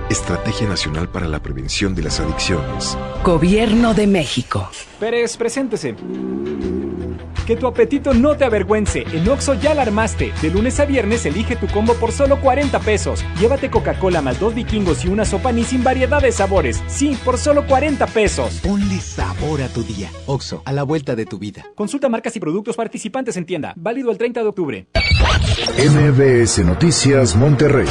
Estrategia Nacional para la Prevención de las Adicciones. Gobierno de México. Pérez, preséntese. Que tu apetito no te avergüence. En Oxo ya la armaste. De lunes a viernes elige tu combo por solo 40 pesos. Llévate Coca-Cola más dos vikingos y una sopa ni sin variedad de sabores. Sí, por solo 40 pesos. Ponle sabor a tu día. Oxo, a la vuelta de tu vida. Consulta marcas y productos participantes en tienda. Válido el 30 de octubre. MBS Noticias Monterrey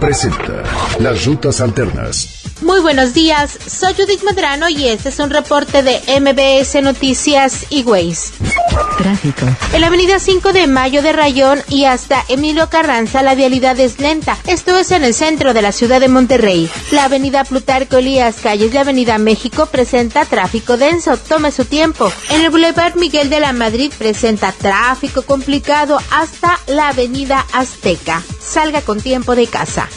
presenta Las Rutas Alternas. Muy buenos días, soy Judith Medrano y este es un reporte de MBS Noticias y Ways. Tráfico. En la avenida 5 de Mayo de Rayón y hasta Emilio Carranza la vialidad es lenta. Esto es en el centro de la ciudad de Monterrey. La avenida Plutarco Elías Calles y la avenida México presenta tráfico denso. Tome su tiempo. En el Boulevard Miguel de la Madrid presenta tráfico complicado hasta la avenida Azteca. Salga con tiempo de casa.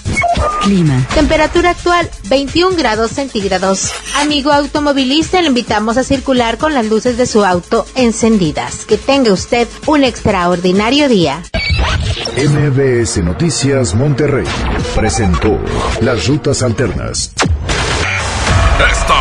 Clima. Temperatura actual 21 grados centígrados. Amigo automovilista, le invitamos a circular con las luces de su auto encendidas. Que tenga usted un extraordinario día. MBS Noticias Monterrey presentó Las Rutas Alternas. Esta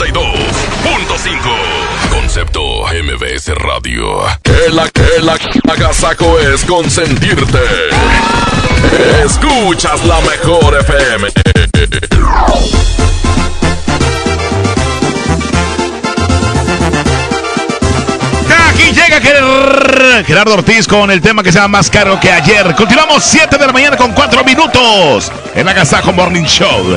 92.5. Concepto MBS Radio. Que la que la agasaco es consentirte. Escuchas la mejor FM. Aquí llega Ger- Gerardo Ortiz con el tema que se llama Más caro que ayer. Continuamos 7 de la mañana con 4 minutos en Agasajo Morning Show.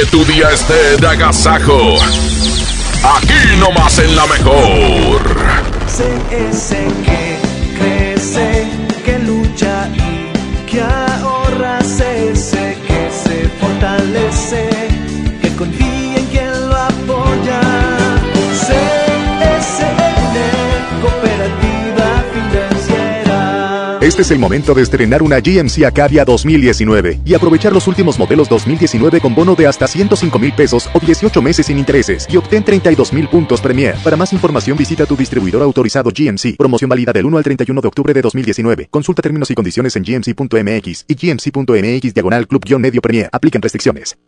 Que tu día esté de agasajo. Aquí nomás en la mejor. Este es el momento de estrenar una GMC Acadia 2019 y aprovechar los últimos modelos 2019 con bono de hasta 105 mil pesos o 18 meses sin intereses y obtén 32 mil puntos Premier. Para más información visita tu distribuidor autorizado GMC. Promoción válida del 1 al 31 de octubre de 2019. Consulta términos y condiciones en gmc.mx y gmc.mx diagonal club-medio Premier. Apliquen restricciones.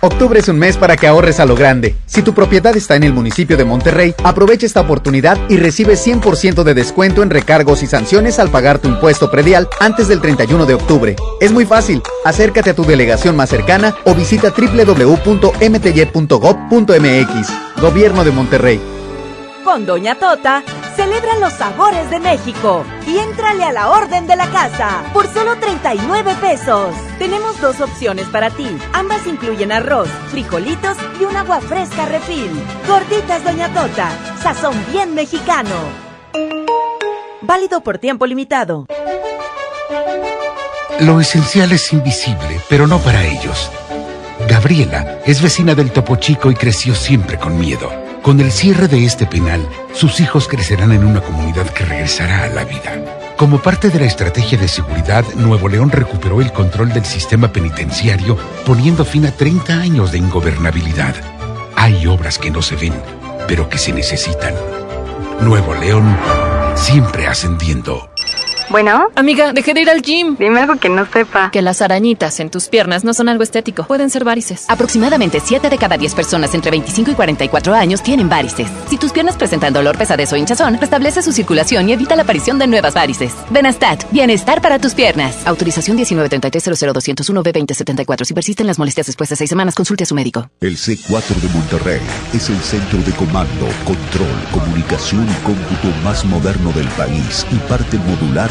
Octubre es un mes para que ahorres a lo grande. Si tu propiedad está en el municipio de Monterrey, aprovecha esta oportunidad y recibe 100% de descuento en recargos y sanciones al pagar tu impuesto predial antes del 31 de octubre. Es muy fácil. Acércate a tu delegación más cercana o visita www.mty.gov.mx. Gobierno de Monterrey. Con Doña Tota, celebran los sabores de México y éntrale a la orden de la casa por solo 39 pesos. Tenemos dos opciones para ti. Ambas incluyen arroz, frijolitos y un agua fresca refil. Gorditas Doña Tota, sazón bien mexicano. Válido por tiempo limitado. Lo esencial es invisible, pero no para ellos. Gabriela es vecina del Topo Chico y creció siempre con miedo. Con el cierre de este penal, sus hijos crecerán en una comunidad que regresará a la vida. Como parte de la estrategia de seguridad, Nuevo León recuperó el control del sistema penitenciario, poniendo fin a 30 años de ingobernabilidad. Hay obras que no se ven, pero que se necesitan. Nuevo León, siempre ascendiendo. Bueno. Amiga, dejé de ir al gym. Dime algo que no sepa. Que las arañitas en tus piernas no son algo estético. Pueden ser varices. Aproximadamente 7 de cada 10 personas entre 25 y 44 años tienen varices. Si tus piernas presentan dolor, pesadez o hinchazón, restablece su circulación y evita la aparición de nuevas varices. Benastat, bienestar para tus piernas. Autorización 1933-00201-B2074. Si persisten las molestias después de 6 semanas, consulte a su médico. El C4 de Monterrey es el centro de comando, control, comunicación y cómputo más moderno del país y parte modular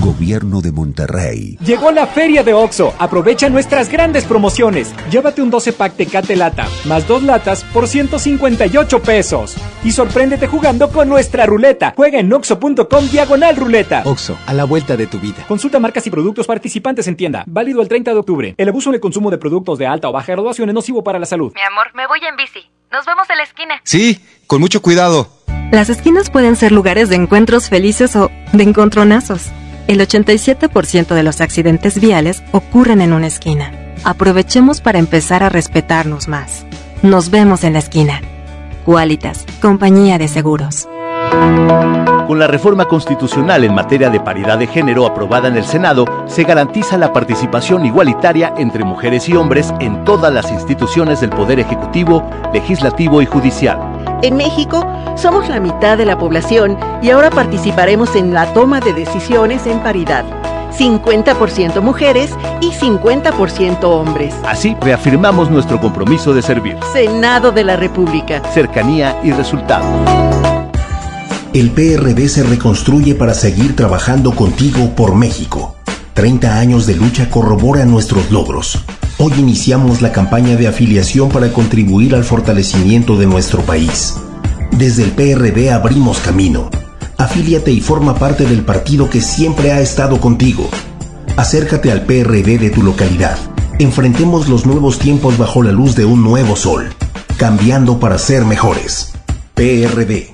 Gobierno de Monterrey. Llegó la feria de OXO. Aprovecha nuestras grandes promociones. Llévate un 12 pack Tecate Lata, más dos latas por 158 pesos. Y sorpréndete jugando con nuestra ruleta. Juega en oxo.com diagonal ruleta. OXO, a la vuelta de tu vida. Consulta marcas y productos participantes en tienda. Válido el 30 de octubre. El abuso en el consumo de productos de alta o baja graduación es nocivo para la salud. Mi amor, me voy en bici. Nos vemos en la esquina. Sí, con mucho cuidado. Las esquinas pueden ser lugares de encuentros felices o de encontronazos. El 87% de los accidentes viales ocurren en una esquina. Aprovechemos para empezar a respetarnos más. Nos vemos en la esquina. Qualitas, compañía de seguros. Con la reforma constitucional en materia de paridad de género aprobada en el Senado, se garantiza la participación igualitaria entre mujeres y hombres en todas las instituciones del Poder Ejecutivo, Legislativo y Judicial. En México somos la mitad de la población y ahora participaremos en la toma de decisiones en paridad. 50% mujeres y 50% hombres. Así reafirmamos nuestro compromiso de servir. Senado de la República. Cercanía y resultados. El PRD se reconstruye para seguir trabajando contigo por México. 30 años de lucha corroboran nuestros logros. Hoy iniciamos la campaña de afiliación para contribuir al fortalecimiento de nuestro país. Desde el PRD abrimos camino Afíliate y forma parte del partido que siempre ha estado contigo. Acércate al PRD de tu localidad. Enfrentemos los nuevos tiempos bajo la luz de un nuevo sol, cambiando para ser mejores. PRD.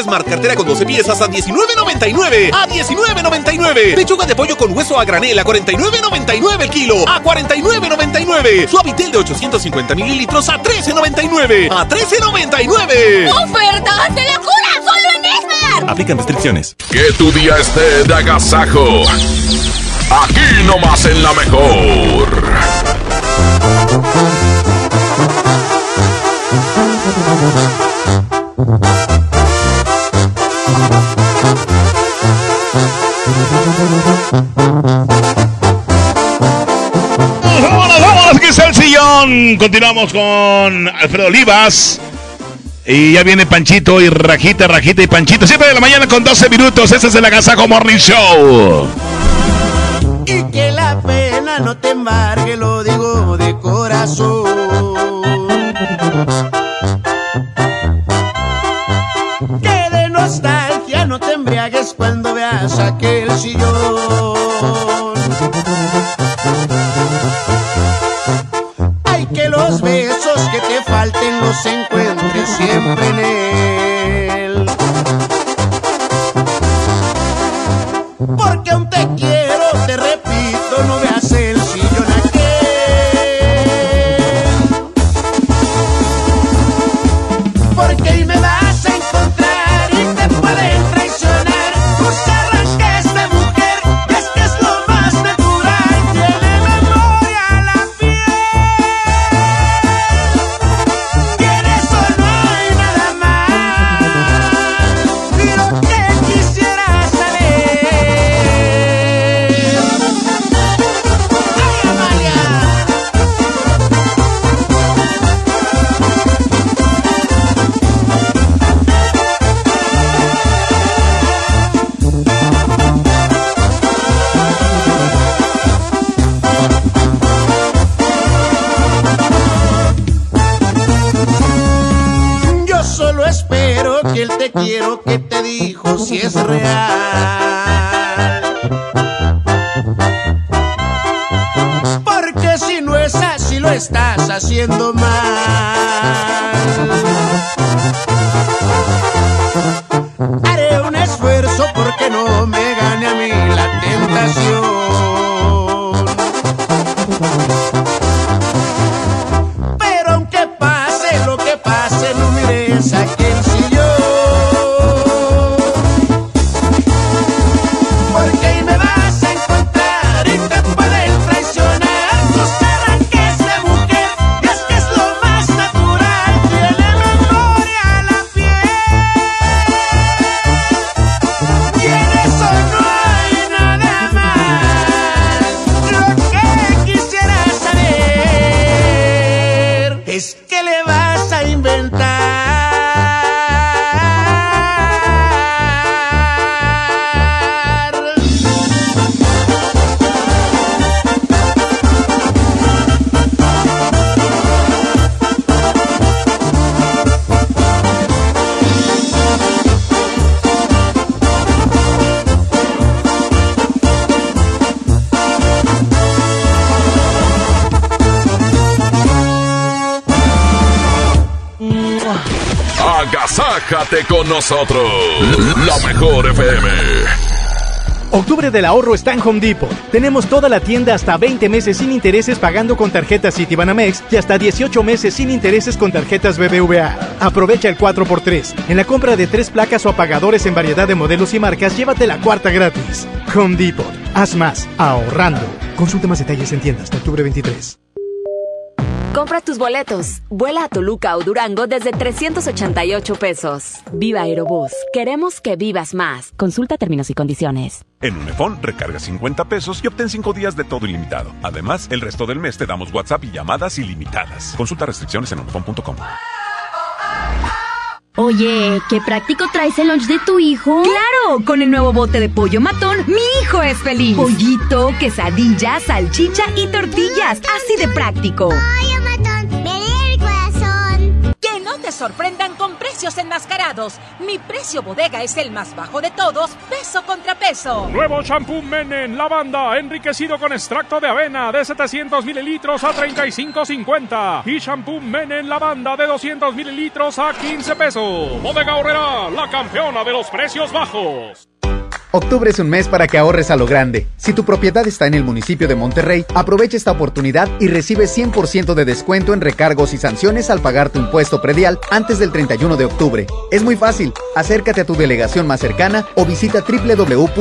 Esmar, cartera con 12 piezas a 19.99. A 19.99. Pechuga de pollo con hueso a granel a 49.99 el kilo. A 49.99. Suavitel de 850 mililitros a 13.99. A 13.99. ¡Ofertas de locura! ¡Solo en Esmar! Aplican restricciones. Que tu día esté de agasajo. Aquí nomás en la mejor. ¡Vámonos, vámonos! Aquí está el sillón. Continuamos con Alfredo Olivas. Y ya viene Panchito y Rajita, Rajita y Panchito. Siempre de la mañana con 12 minutos. Este es el Agasajo Morning Show. Y que la pena no te embargue, lo digo de corazón. Embriagues cuando veas aquel sillón. Ay, que los besos que te falten los encuentres siempre en él. Es real. Porque si no es así lo estás haciendo mal. Haré un esfuerzo porque no me gane a mí la tentación. Con nosotros. La mejor FM. Octubre del ahorro está en Home Depot. Tenemos toda la tienda hasta 20 meses sin intereses pagando con tarjetas Citibanamex y hasta 18 meses sin intereses con tarjetas BBVA. Aprovecha el 4x3. En la compra de tres placas o apagadores en variedad de modelos y marcas, llévate la cuarta gratis. Home Depot. Haz más ahorrando. Consulta más detalles en tiendas hasta octubre 23. Compra tus boletos. Vuela a Toluca o Durango desde 388 pesos. Viva Aerobús. Queremos que vivas más. Consulta términos y condiciones. En Unifón, recarga 50 pesos y obtén 5 días de todo ilimitado. Además, el resto del mes te damos WhatsApp y llamadas ilimitadas. Consulta restricciones en unifón.com. Oye, qué práctico traes el lunch de tu hijo. Claro, con el nuevo bote de pollo matón, mi hijo es feliz. Pollito, quesadilla, salchicha y tortillas, así de práctico. Sorprendan con precios enmascarados. Mi precio bodega es el más bajo de todos, peso contra peso. Nuevo shampoo Menen Lavanda, enriquecido con extracto de avena de 700 mililitros a 35.50. Y shampoo Menen Lavanda de 200 mililitros a 15 pesos. Bodega Horrera, la campeona de los precios bajos. Octubre es un mes para que ahorres a lo grande. Si tu propiedad está en el municipio de Monterrey, aprovecha esta oportunidad y recibe 100% de descuento en recargos y sanciones al pagar tu impuesto predial antes del 31 de octubre. Es muy fácil. Acércate a tu delegación más cercana o visita www.mty.gov.mx.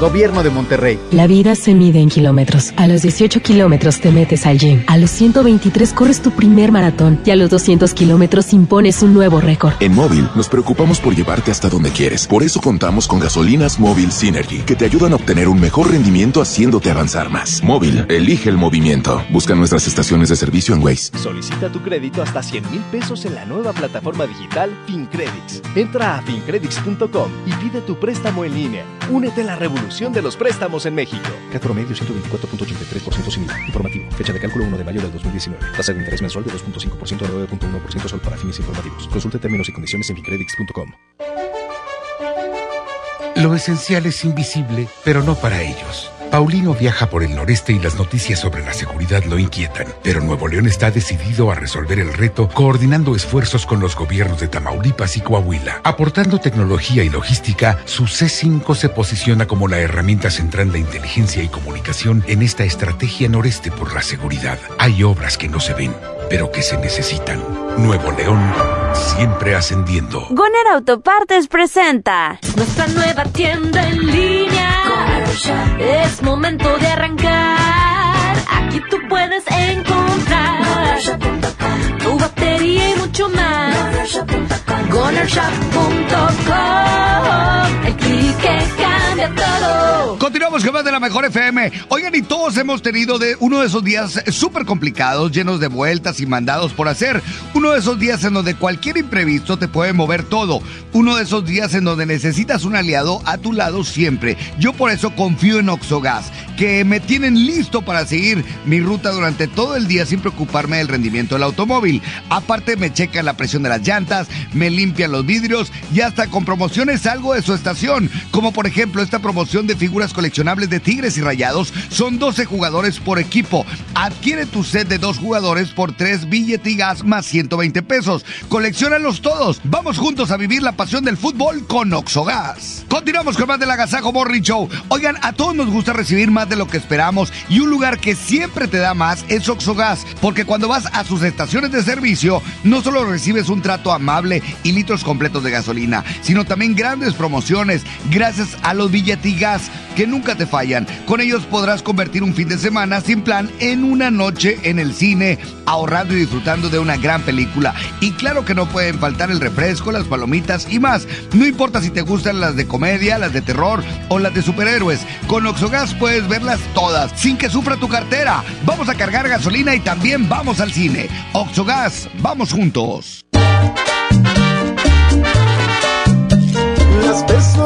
Gobierno de Monterrey. La vida se mide en kilómetros. A los 18 kilómetros te metes al gym. A los 123 corres tu primer maratón. Y a los 200 kilómetros impones un nuevo récord. En Móvil nos preocupamos por llevarte hasta donde quieres. Por eso contamos con gasolinas Móvil Synergy, que te ayudan a obtener un mejor rendimiento haciéndote avanzar más. Móvil, elige el movimiento. Busca nuestras estaciones de servicio en Waze. Solicita tu crédito hasta 100 mil pesos en la nueva plataforma digital FinCredits. Entra a fincredits.com y pide tu préstamo en línea. Únete a la revolución de los préstamos en México. CAT promedio 124.83% sin IVA. Informativo. Fecha de cálculo 1 de mayo del 2019. Tasa de interés mensual de 2.5% a 9.1% sol para fines informativos. Consulte términos y condiciones en fincredits.com. Lo esencial es invisible, pero no para ellos. Paulino viaja por el noreste y las noticias sobre la seguridad lo inquietan, pero Nuevo León está decidido a resolver el reto coordinando esfuerzos con los gobiernos de Tamaulipas y Coahuila. Aportando tecnología y logística, su C5 se posiciona como la herramienta central de inteligencia y comunicación en esta estrategia noreste por la seguridad. Hay obras que no se ven, pero que se necesitan. Nuevo León, siempre ascendiendo. Goner Autopartes presenta Nuestra nueva tienda en línea. Es momento de arrancar. Aquí tú puedes encontrar tu batería y mucho más. GonerShop.com El clic que cambia. Continuamos con más de la mejor FM. Oigan, y todos hemos tenido de uno de esos días súper complicados, llenos de vueltas y mandados por hacer. Uno de esos días en donde cualquier imprevisto te puede mover todo. Uno de esos días en donde necesitas un aliado a tu lado siempre. Yo por eso confío en Oxogas, que me tienen listo para seguir mi ruta durante todo el día sin preocuparme del rendimiento del automóvil. Aparte me checan la presión de las llantas, me limpian los vidrios y hasta con promociones salgo de su estación. Como por ejemplo esta promoción de figuras coleccionables de Tigres y Rayados. Son 12 jugadores por equipo. Adquiere tu set de dos jugadores por 3 billetigas más 120 pesos. Colecciónalos todos. Vamos juntos a vivir la pasión del fútbol con Oxogas. Continuamos con más del Agasajo Morning Show. Oigan, a todos nos gusta recibir más de lo que esperamos y un lugar que siempre te da más es Oxogas. Porque cuando vas a sus estaciones de servicio, no solo recibes un trato amable y litros completos de gasolina, sino también grandes promociones gracias a los billetigas que nunca te fallan. Con ellos podrás convertir un fin de semana sin plan en una noche en el cine, ahorrando y disfrutando de una gran película. Y claro que no pueden faltar el refresco, las palomitas y más. No importa si te gustan las de comedia, las de terror o las de superhéroes. Con Oxogas puedes verlas todas sin que sufra tu cartera. Vamos a cargar gasolina y también vamos al cine. Oxogas, vamos juntos.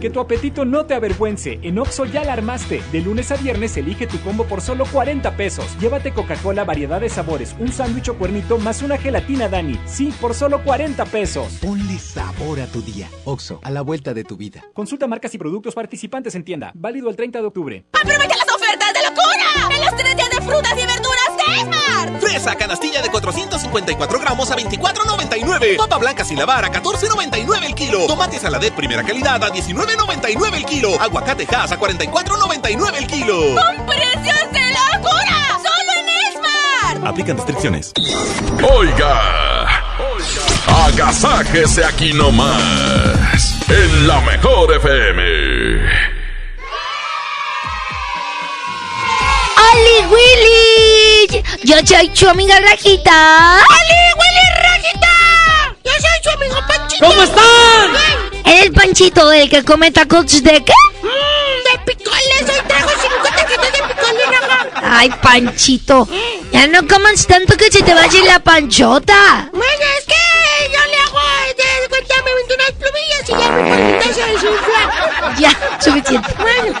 Que tu apetito no te avergüence. En Oxo ya la armaste. De lunes a viernes elige tu combo por solo 40 pesos. Llévate Coca-Cola, variedad de sabores, un sándwich o cuernito más una gelatina Dani. Sí, por solo 40 pesos. Ponle sabor a tu día. Oxo, a la vuelta de tu vida. Consulta marcas y productos participantes en tienda. Válido el 30 de octubre. ¡Aprovecha las ofertas de locura! En los tres días de frutas y verduras Esmar! Fresa canastilla de 454 gramos a 24.99. Papa blanca sin lavar a 14.99 el kilo. Tomate saladet primera calidad a 19.99 el kilo. Aguacate Hass a 44.99 el kilo. ¡Con precios de locura! ¡Solo en Esmar! Aplican restricciones. Oiga, agasájese aquí nomás, en la mejor FM. ¡Oli Willy! Yo soy tu amiga Rajita. ¡Oli, Willy Rajita! Yo soy su amigo Panchito. ¿Cómo están? ¿El Panchito el que come tacos de qué? Mmm, de picoles. Hoy trajo cinco taquitos de picoles. Ay, Panchito. Ya no comas tanto que se te vaya la panchota. Bueno, es que cuenta, me vendo unas plumillas y ya mi palmita se desinfla. Ya, suficiente. Bueno.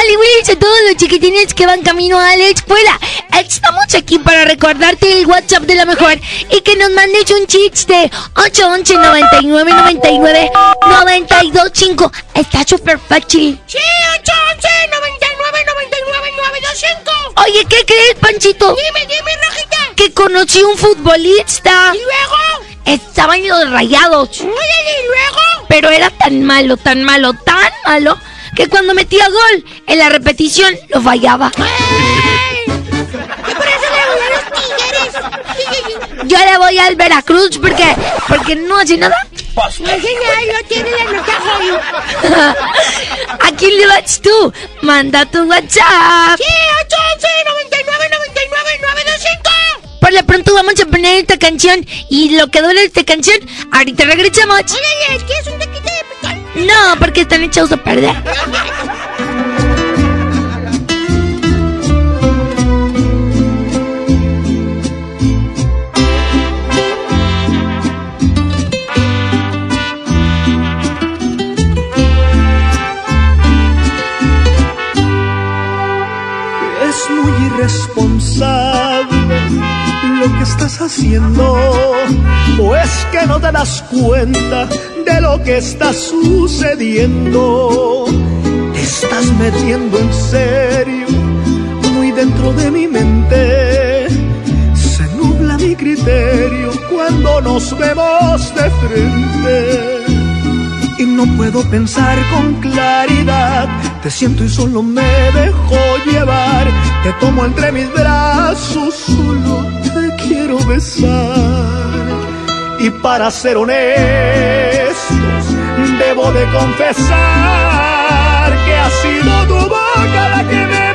Oli Willy, a todos los chiquitines que van camino a la escuela. Estamos aquí para recordarte el WhatsApp de la mejor y que nos mandes un chiste. 811 99 99 925. Está súper fácil. Sí, 811 99 99 925. Oye, ¿qué crees, Panchito? Dime, dime, Rajita. Que conocí un futbolista. ¿Y luego? Estaban los rayados. Oye, ¿y luego? Pero era tan malo, tan malo, tan malo que cuando metía gol en la repetición lo fallaba. ¡Ay! Y por eso le voy a los tigres. Yo le voy al Veracruz porque porque no hace nada. No es genial, no tiene la nota joven. ¿A quién le vas tú? Manda tu WhatsApp. Sí, 811 99 99 925. Por lo pronto vamos a poner esta canción y lo que duele esta canción, ahorita regresamos. Oye, ¿es que es un taquito de? No, porque están echados a perder. Es muy irresponsable lo que estás haciendo. ¿O es que no te das cuenta de lo que está sucediendo? Te estás metiendo en serio, muy dentro de mi mente. Se nubla mi criterio cuando nos vemos de frente y no puedo pensar con claridad. Te siento y solo me dejo llevar. Te tomo entre mis brazos, solo te quiero besar. Y para ser honestos, debo de confesar que ha sido tu boca la que me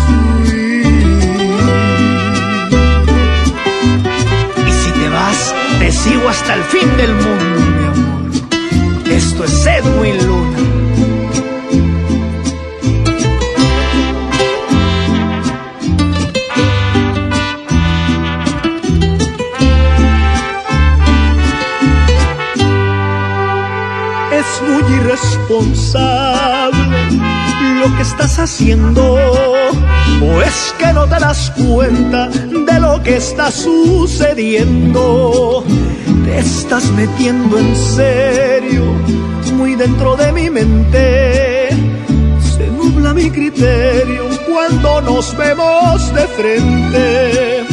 sigo hasta el fin del mundo, mi amor. Esto es Edwin Luna. Es muy irresponsable lo que estás haciendo. ¿O es que no te das cuenta de lo que está sucediendo? Te estás metiendo en serio, muy dentro de mi mente. Se nubla mi criterio cuando nos vemos de frente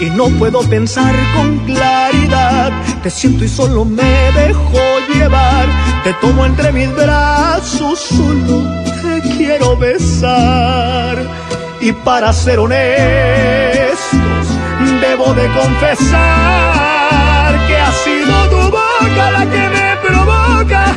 y no puedo pensar con claridad. Te siento y solo me dejo llevar. Te tomo entre mis brazos, solo te quiero besar. Y para ser honestos, debo de confesar que ha sido tu boca la que me provoca,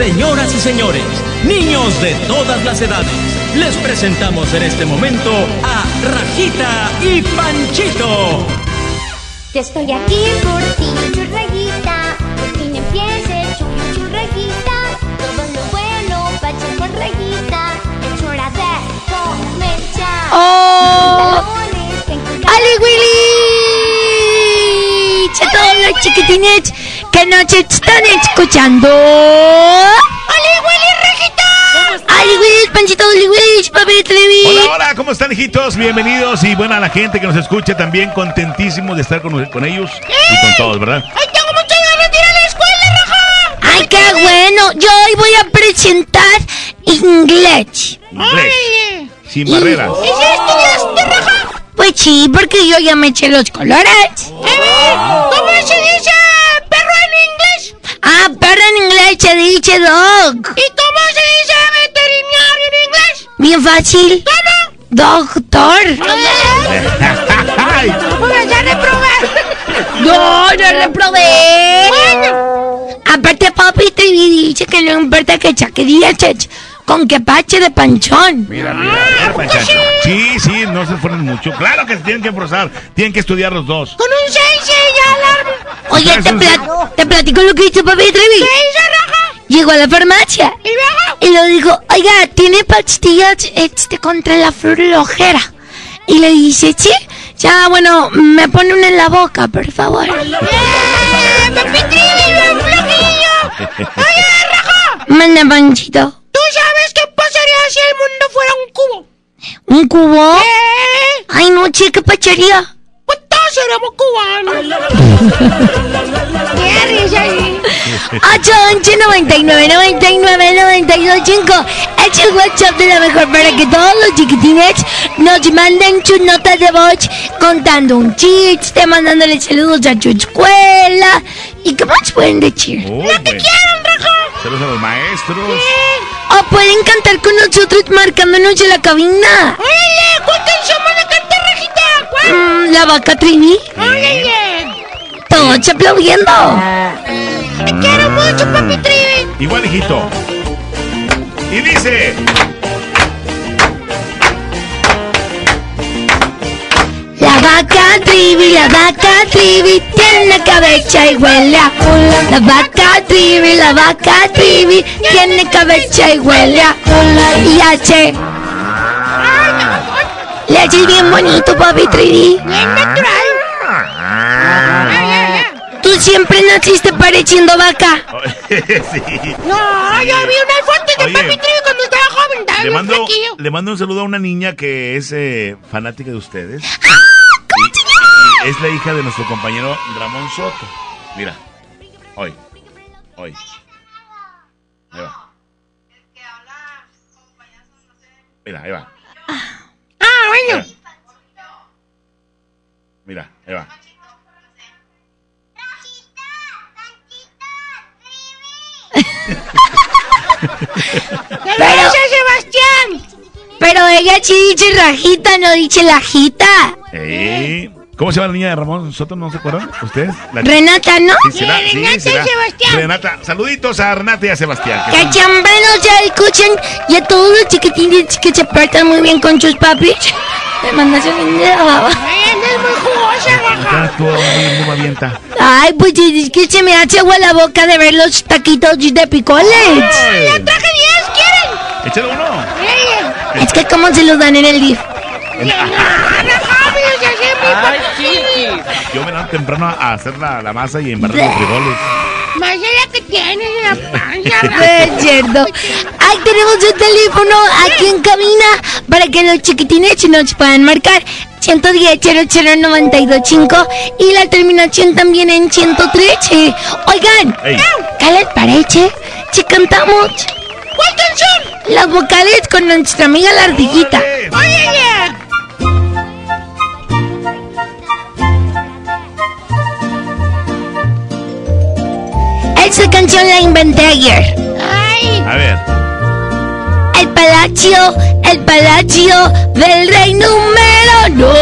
Señoras y señores, niños de todas las edades, les presentamos en este momento a Rajita y Panchito. Yo estoy aquí por ti, churraguita. Por fin empieza el churri churraguita. Todo lo bueno va a echar con rayita. Es hora de comenzar. ¡Oh! ¡Ali Willy! A todos los chiquitines que nos están escuchando. ¡Ali Willy, Rejita! ¡Ali Willy, Panchito, Ali Willy, Papi Trevi! Hola, hola, ¿cómo están, hijitos? Bienvenidos y bueno, a la gente que nos escucha también, contentísimos de estar con, con ellos y con todos, ¿verdad? ¡Ay, tengo muchas ganas de ir a la escuela, Raja! ¡Ay, qué bueno! Yo hoy voy a presentar inglés. Inglés. Sin barreras. ¿Y si estudiaste, Raja? Pues sí, porque yo ya me eché los colores. ¿Cómo se dice? Ah, perro en inglés se dice dog. ¿Y cómo se dice veterinario en inglés? Bien fácil. ¿Cómo? Doctor. Pues ya reprobé. No, no reprobé. Bueno. Aparte, papi te dice que no importa que saque dieces con que pache de panchón. Mira, mira, mira, Panchacho. Sí, sí, no se fueron mucho. Claro que se tienen que forzar, tienen que estudiar los dos. Con un 6 ya alarma. Oye, te, te platico lo que hizo papi Trevi. ¿Qué hizo, Raja? Llegó a la farmacia. ¿Y luego? Y le dijo, oiga, ¿tiene pastillas este, contra la flojera? Y le dice, sí. Ya, bueno, me pone una en la boca, por favor. ¡Eh, papi Trevi, flojillo! Oye, Raja. Manda, Panchito. ¿Tú sabes qué pasaría si el mundo fuera un cubo? ¿Un cubo? Ay, no, che, ¿qué pacharía? Pues todos seríamos cubanos. ¡Qué risa! 8, 11, 99, 99, 92, 5. Es el WhatsApp de la mejor para que todos los chiquitines nos manden sus notas de voz contando un chiste, mandándole saludos a su escuela. ¿Y qué más pueden decir? Que bueno. quieran, Raja. Saludos a los maestros. O pueden cantar con nosotros marcándonos en la cabina. ¡Órale! ¿Cuál canción van a cantar, Rajita? ¿Cuál? la vaca Trini. ¡Órale! Todos aplaudiendo. Te quiero mucho, papi Trini. Igual, hijito. Y dice. Vaca Trivi, la vaca Trivi tiene cabeza y huele a cola. La vaca Trivi, la vaca Trivi tiene cabeza y huele a cola. Y hace. Le haces bien bonito, papi Trivi. Bien natural. Tú siempre naciste pareciendo vaca. sí. No, yo vi una foto de Oye. Papi Trivi cuando estaba joven. Le mando, le mando un saludo a una niña que es eh, fanática de ustedes. Es la hija de nuestro compañero Ramón Soto. Mira, hoy, hoy. Ahí va. Mira, ahí va. Ah, bueno. Mira, ahí va. Pero, Sebastián. Pero ella sí dice rajita, no dice lajita. Eh, ¿Cómo se llama la niña de Ramón Soto? ¿No se acuerdan? ¿Ustedes? La- Renata, ¿no? Sí, será, sí, Renata y. Sebastián. Renata, saluditos a Renata y a Sebastián. que Que son- siempre nos escuchen y a todos los chiquitines que se portan muy bien con sus papis. Me mandas un es muy jugosa. Ay, pues es que se me hace agua la boca de ver los taquitos de picoles. Ay. traje 10, ¿quieren? Échale uno. Es que cómo se los dan en el DIF. Yo me levanto temprano a hacer la, la masa y embarrar los frijoles. Más que tienes en la panza. No es cierto. Ahí tenemos un teléfono aquí en cabina para que los chiquitines nos puedan marcar. 110 00925 y la terminación también en 113. Oigan, Ey. ¿qué les parece si cantamos? ¿Cuál canción? Las vocales con nuestra amiga la ardillita. Canción la inventé ayer. Ay. A ver. El palacio, el palacio del rey número no.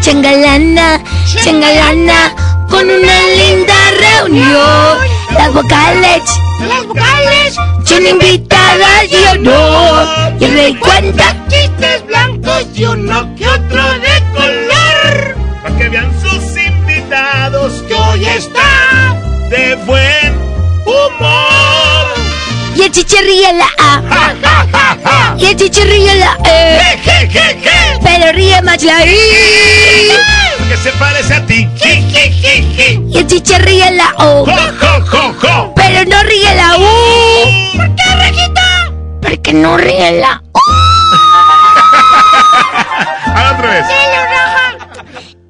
Changalana, changalana, con una linda reunión. Las vocales, las vocales son invitadas y honor. Y el rey cuenta chistes blancos y uno que otro de color. Para que vean sus invitados Que hoy está de buen humor. y el chiche ríe la A. Y el chiche ríe la E. Je, je, je. Pero ríe más la I. Porque se parece a ti. Y el chiche ríe la O. Jo, jo. Pero no ríe la U. ¿Por qué, Rejita? Porque no ríe la U. Ahora otra vez.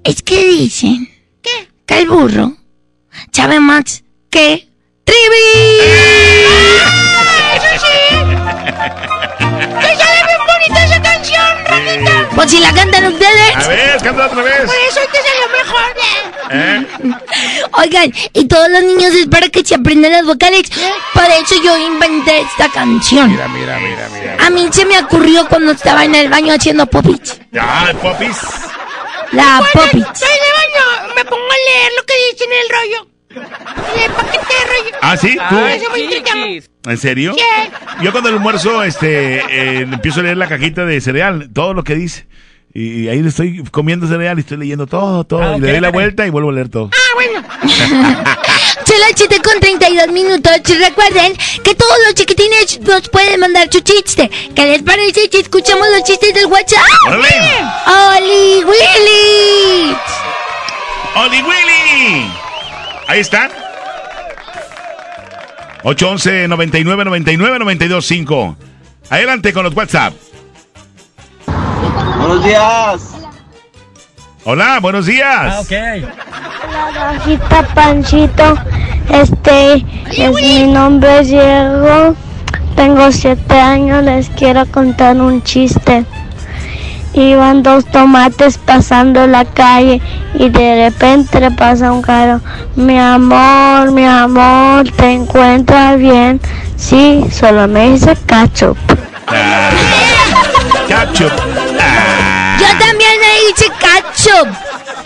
Es que dicen que el burro sabe más que Trivi. ¡Que sale bien bonita esa canción, Rafita! Pues si la cantan A ustedes. ver, canta otra vez. Por eso es que salió mejor. ¿Eh? Oigan, y todos los niños es para que se aprendan las vocales. Por eso yo inventé esta canción. Mira, mira, mira, mira. A mí se me ocurrió cuando estaba en el baño haciendo popis. Ya, popis. La popis. Estoy de baño, me pongo a leer lo que dice en el rollo. ¿Ah, sí? ¿Tú? Me entretengo. ¿En serio? Sí. Yo cuando almuerzo, este, eh, empiezo a leer la cajita de cereal, todo lo que dice. Y ahí le estoy comiendo cereal y estoy leyendo todo, todo. Ah, y le doy la vuelta y vuelvo a leer todo. Ah, bueno. Son las 7 con 32 minutos. Recuerden que todos los chiquitines nos pueden mandar su chiste. ¿Qué les parece si escuchamos los chistes del WhatsApp? ¡Órale! ¡Oli Willy! ¡Oli Willy! Ahí está. 811 99 99 92 5. Adelante con los WhatsApp. Buenos días. Hola, buenos días. Ah, ok. Hola, Rajita Panchito. Este, es, mi nombre es Diego. Tengo siete años. Les quiero contar un chiste. Iban dos tomates pasando la calle y de repente le pasa un carro. Mi amor, mi amor, ¿te encuentras bien? Sí, solo me dice ketchup. Ah, ketchup. Ah, Yo también me hice ketchup.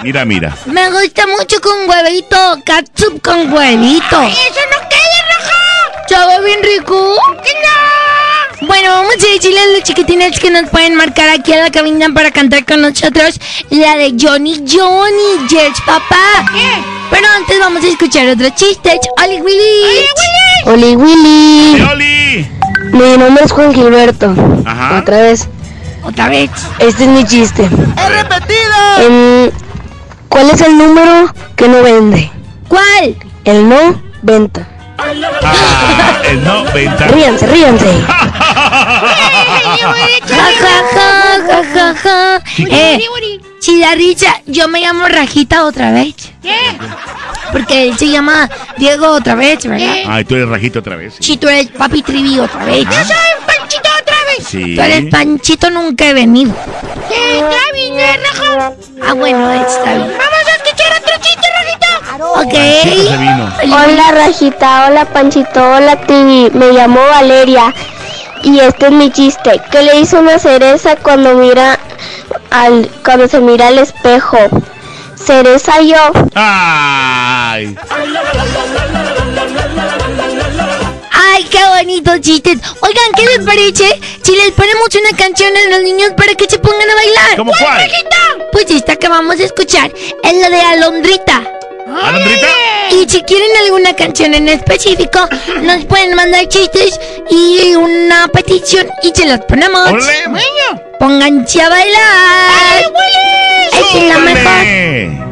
mira, mira. Me gusta mucho con huevito. Ketchup con huevito. ¡Eso no quede, Raja! ¿Sabe bien rico? ¡Que no! Bueno, vamos a decirle a los chiquitines que nos pueden marcar aquí a la cabina para cantar con nosotros la de Johnny Johnny, Yes, papá. Pero antes vamos a escuchar otros chistes. Oli Willy. Oli Willy. ¡Eh, Oli! Mi nombre es Juan Gilberto. Ajá. Otra vez. Otra vez. Este es mi chiste. ¡He repetido! ¿Cuál es el número que no vende? ¿Cuál? El no venta. Ah, el 90. Ríanse, ríanse. Eh, Chidarricha, yo me llamo Rajita otra vez. ¿Qué? Porque él se llama Diego otra vez, ¿verdad? Ay, tú eres rajito otra vez. Si tú eres Papi Trivi otra vez. ¡Yo soy Panchito otra vez! Sí. Tú eres Panchito, nunca he venido. ¿Qué? ¿Está bien, eh, Raja? Ah, bueno, está bien. Vamos a Ok. Hola Rajita, hola Panchito, hola Tibi. Me llamo Valeria. Y este es mi chiste. ¿Qué le hizo una cereza cuando mira al cuando se mira al espejo? Cereza yo. Ay. Ay, qué bonito chistes. Oigan, ¿qué les parece si les ponemos una canción a los niños para que se pongan a bailar? ¿Cómo cuál? Rajita? Pues esta que vamos a escuchar es la de Alondrita. ¿Alondrita? Y si quieren alguna canción en específico, nos pueden mandar chistes y una petición y se las ponemos. ¡Ole! Pónganse a bailar. Esta es la mejor.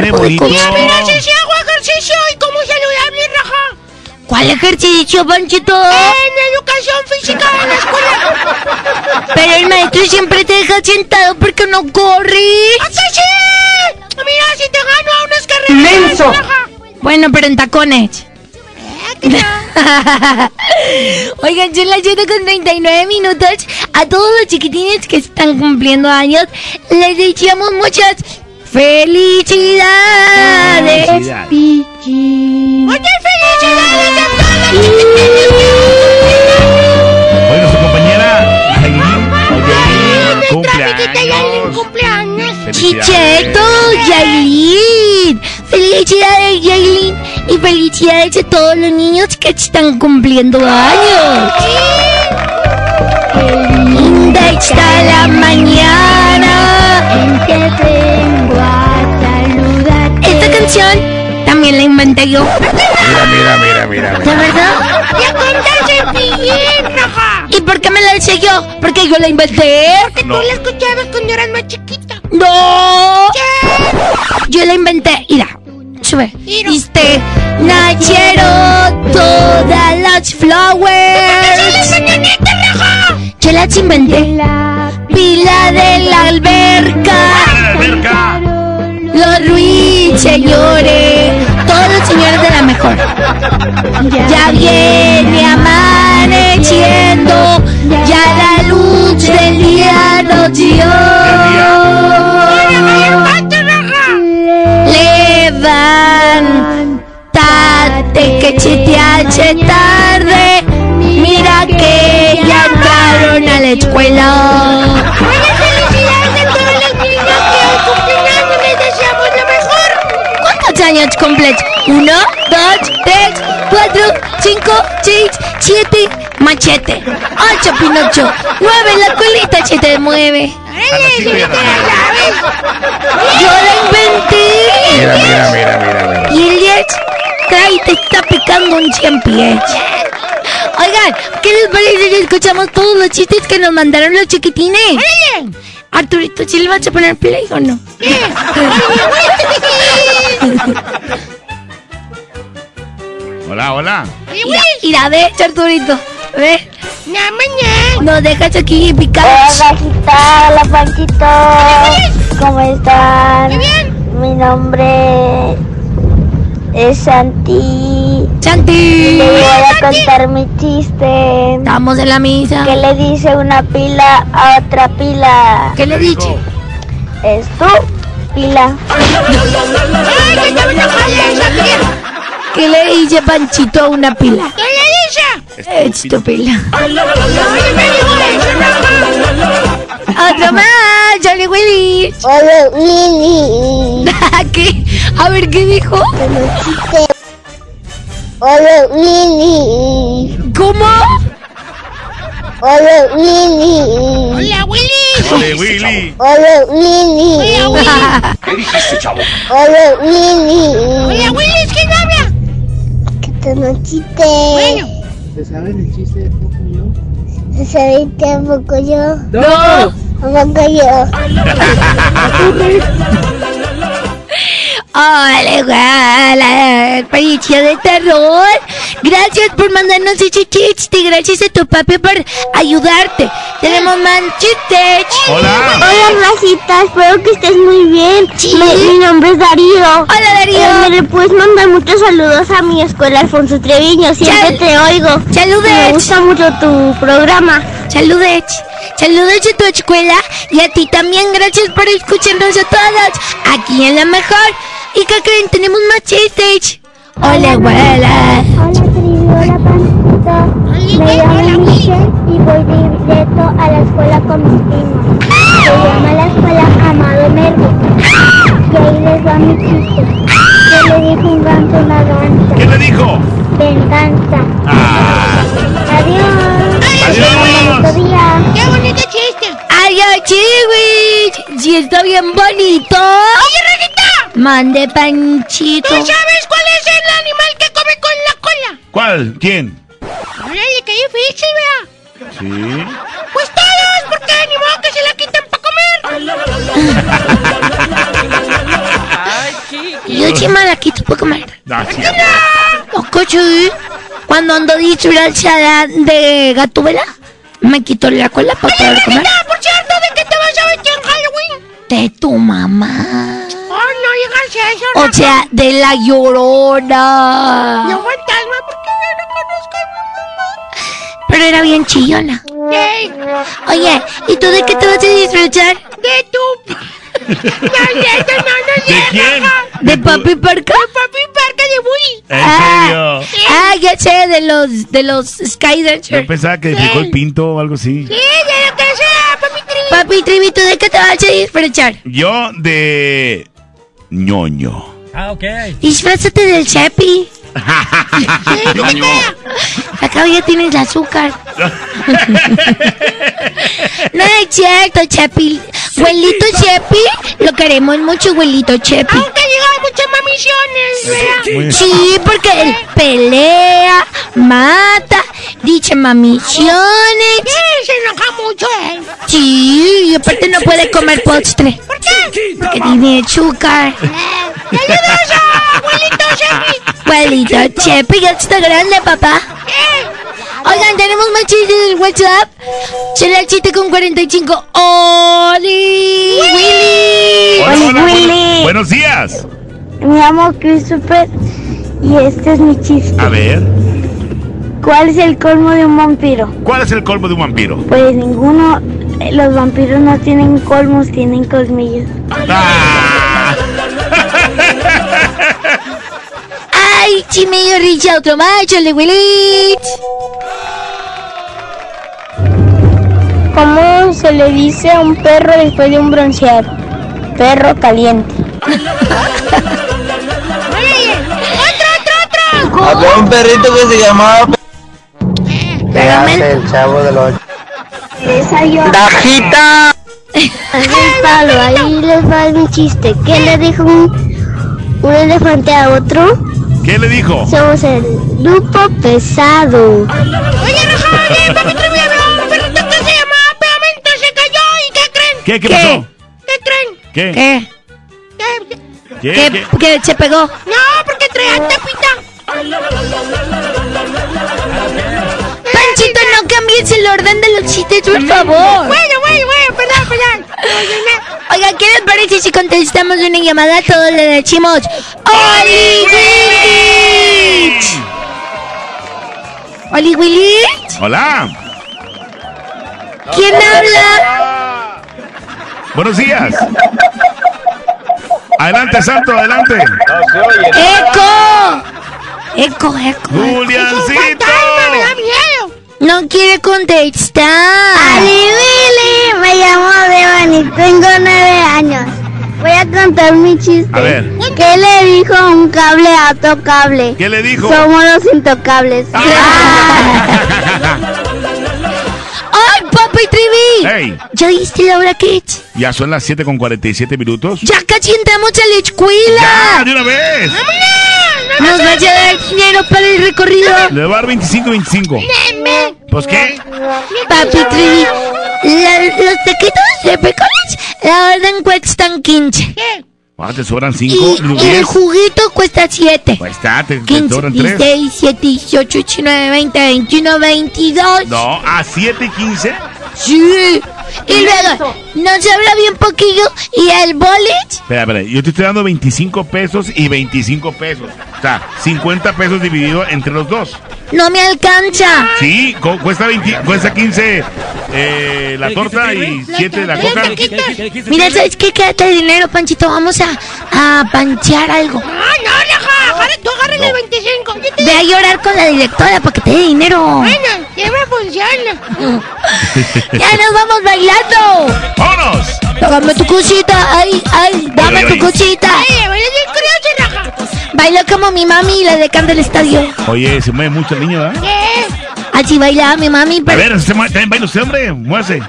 Tiene Tiene cuerpo de bonito. cochino. Mira, si hago ejercicio y cómo saludable, raja. ¿Cuál ejercicio, Panchito? En educación física en la escuela. Pero el maestro siempre te deja sentado porque no corres. ¡Ah, sí! Mira, si te gano a unas carreras. ¡Menso! Bueno, pero en tacones. Oigan, son las 7 con 39 minutos. A todos los chiquitines que están cumpliendo años, les deseamos muchas felicidades. Felicidades. Pichi. Muchas Oiga, su compañera Aileen, cumpleaños. cumpleaños. Felicidades. Chicheto, Yailin. Felicidades, Yailin. Y felicidades a todos los niños que están cumpliendo años. Qué linda está la mañana inventé yo. Mira, mira, mira, mira. ¿De verdad? ¡Ya contaste bien, Raja! ¿Y por qué me la hice yo? ¿Porque yo la inventé? Porque No. tú la escuchabas cuando eras más chiquita. ¡No! Yo la inventé. Mira, sube. Viste, nacieron todas las flowers. Yo las inventé. Pila de la alberca. Los ruiseñores. Todos Ya viene amaneciendo. Ya la luz del día nos dio. Levántate que se te hace tarde. Mira que ya entraron a la escuela. años. Les deseamos lo mejor. ¿Cuántos años cumples? Uno, dos, tres, cuatro, cinco, seis, siete, machete. Ocho, Pinocho. Nueve, la colita se te mueve. Yo la inventé. Mira, mira, mira, mira. Y el 10 trae te está picando un 100 pies. Oigan, ¿qué les parece si escuchamos todos los chistes que nos mandaron los chiquitines? Arturito, ¿sí le vas a poner play o no? Hola, hola. Mira, mira, ve, Arturito. Ve. Nos dejas aquí picados. Hola, Rajita, hola, Panchito. ¿Cómo están? Muy bien. Mi nombre es Santi. Santi. Le voy a contar mi chiste. Estamos en la misa. ¿Qué le dice una pila a otra pila? ¿Qué le dice? Es tu pila. ¿Qué le dice Panchito a una pila? ¿Qué le dice? Es tu pila. Otro más, Johnny Willy. Hola, Willy. ¿Qué? A ver, ¿qué dijo? Hola, Willy. ¿Cómo? Hola, Willy. Hola, Willy. Ole, Willy. Hola, Willy. Hola, Willy. ¿Qué dijiste, chavo? Hola, Willy. Hola, Willy, ¿quién habla? No chiste. Bueno. ¿Se saben el chiste de poco yo? ¿Se sabiste a poco yo? ¡No! ¿A poco Hola, hola, experiencia de terror. Gracias por mandarnos ese chiste. Gracias a tu papi por ayudarte. Tenemos más chistes. Hola. Hola, Rajita, espero que estés muy bien. Me- mi nombre es Darío. Hola, Darío. Eh, ¿Me le puedes mandar muchos saludos a mi escuela Alfonso Treviño? Siempre Sal- te oigo. Saludes. Me gusta mucho tu programa. Saludos. Saludos a tu escuela y a ti también. Gracias por escucharnos a todos. Aquí en la mejor. ¿Y qué creen? Tenemos más chistes. Hola, abuela. Hola, tribu, hola, Pancito. Me llamo Michelle y voy directo a la escuela con mis primos. Se llama la escuela Amado Nervo. Y ahí les va mi chiste. Yo le dije un ganso a una gansa. ¿Qué le dijo? Venganza. Ah. Adiós. Adiós. Día. ¡Qué bonito chiste! ¡Ay, ay, chiwis! Sí, está bien bonito. ¡Oye! Mande panchito. ¿Tú sabes cuál es el animal que come con la ¿Cuál? ¿Quién? Oye, qué difícil, vea. Sí. Pues todos, porque ni modo que se la quiten para comer. Yo sí me la quito para comer. No, sí. Sí. Cuando ando disfrazada de gatúbela, me quito la cola para poder comer. por cierto, ¿de qué te vas a vestir en Halloween? De tu mamá. Oh, no llegas a eso. O sea, de la llorona. No fantasma, porque yo no conozco a mi mamá. Pero era bien chillona. Oye, ¿y tú de qué te vas a disfrazar? De tu... No, no, no, no, ¿De quién? ¿De Papi Parca? De Papi Parca de Woody. ¿En Ah, serio? ah, ya sé, de los, de los Skydashers. Yo pensaba que dejó el pinto o algo así. Sí, de lo que sea, Papi Trivi. Papi Trivi, ¿tú de qué te vas a disfrazar? Yo de ñoño. Ah, ok. Disfrázate del Chepi. ñoño. Acá ya tienes azúcar. No es cierto, Chepi. Güelito Chepi, lo queremos mucho, güelito Chepi. Aunque diga muchas mamisiones, Sí, porque él pelea, mata, dice mamisiones. se enoja mucho él. Sí, y aparte no puede comer postre. ¿Por qué? Porque tiene azúcar. ¡Me ayudas a abuelito Chepi! Abuelito Chepi, ya está grande, papá. Oigan, tenemos más chistes del WhatsApp. Será el chiste con 45. ¡Oli! ¡Willy! Hola, hola, buenos- Buenos días. Me llamo Christopher y este es mi chiste. A ver, ¿Cuál es el colmo de un vampiro? ¿cuál es el colmo de un vampiro? Pues ninguno, los vampiros no tienen colmos, tienen colmillos. ¡Ay, sí me dio risa otro macho, el de Willy! ¿Cómo se le dice a un perro después de un bronceado? Perro caliente. Había un perrito que se llamaba. Pégame. El chavo de los. ¡Bajita! el palo, ahí les va mi chiste. ¿Qué le dijo un, un elefante a otro? ¿Qué le dijo? Somos el grupo pesado. Oye, no joder, papi un perrito que se llamaba Pegamento, se cayó y ¿qué creen? ¿Qué? ¿Qué pasó? ¿Qué creen? ¿Qué? ¿Qué? ¿Qué? Que, que se pegó. No, porque traía tapita. Panchito, no cambies el orden de los chistes, por favor. Bueno, bueno, bueno, perdón, perdón. Oiga, ¿qué les parece si contestamos una llamada? Todos le decimos ¡Oli Willy! ¿Oli Willy? Hola. ¿Quién habla? Buenos días. Adelante, Santo, adelante. ¡Eco! ¡Eco, eco! ¡Juliancito! me da miedo! No quiere contestar. Ali Willy, me llamo Devani, tengo nueve años. Voy a contar mi chiste. A ver. ¿Qué le dijo un cable a otro cable? ¿Qué le dijo? Somos los intocables. ¡Ay, papi Trivi! Hey, ¿Ya viste la hora, Kids? ya son las 7 con 47 minutos. ¡Ya casi entramos a la escuela! ¡Ya, de una vez! ¡Nos vas a dar dinero para el recorrido! Le va a dar 25 25. ¿Pues qué? Papi Trivi, los taquitos de pecones, la orden cuestan 15. Ah, te sobran Y, 5 y y el 10. juguito cuesta 7. Ahí está, te, te 15, sobran 3. 16, 17, 18, 19, 20, 21, 22. No, a 7 y 15. Sí. Y luego, nos sobra bien poquillo y el bolet Espera, espera, yo te estoy dando 25 pesos y 25 pesos. O sea, 50 pesos dividido entre los dos. no me alcanza. Sí, cu- cuesta, 20 cuesta 15 eh, la torta y 7 la coca. Mira, ¿sabes qué? Quédate el dinero, Panchito. Vamos a, a panchear algo. No, no, agarre, tú agárrale el 25. Ve a llorar con la directora para que te dé dinero. Bueno, ya me funciona. ya nos vamos bailando. ¡Vámonos! Dame tu cosita, ay, ay, dame Ay, tu ay. cosita. Bailo como mi mami y la de del estadio. Oye, se mueve mucho el niño, ¿verdad? Así bailaba mi mami, A pero ver, se mueve, también baila usted, hombre, muévase.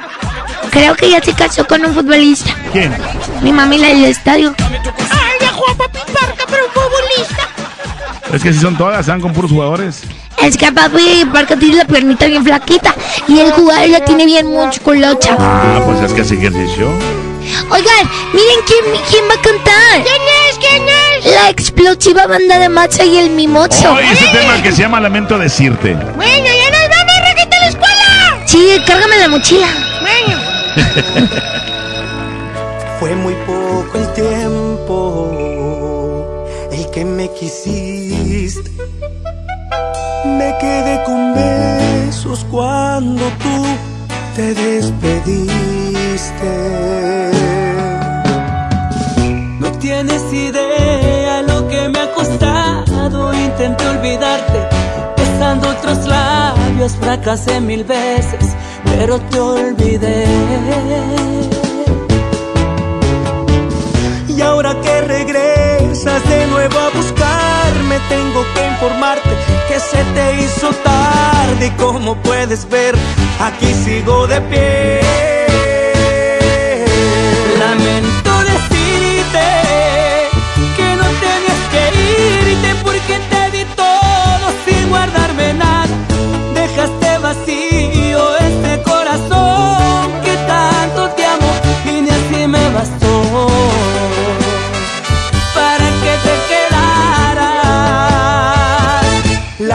creo que ya se casó con un futbolista. ¿Quién? Mi mami la del estadio. Ay, dejó a papi Parca, pero un futbolista. Es que si son todas, están con puros jugadores. Es que papi, porque tiene la piernita bien flaquita y el jugador la tiene bien musculosa. Ah, pues es que hace ejercicio. Oigan, miren quién, quién va a cantar. ¿Quién es? ¿Quién es? La explosiva banda de Matza y el Mimoso. Hoy ese tema que se llama Lamento Decirte. Bueno, ya nos vamos, Raquita, a la escuela. Sí, cárgame la mochila. Bueno. Fue muy poco Me quedé con besos cuando tú te despediste. No tienes idea lo que me ha costado. Intenté olvidarte, besando otros labios, fracasé mil veces, pero te olvidé. Y ahora que regresas de nuevo a buscarme, tengo que informarte que se te hizo tarde. Y como puedes ver, aquí sigo de pie. Lamento decirte que no tenías que irte porque te di todo sin guardarme nada. Dejaste vacío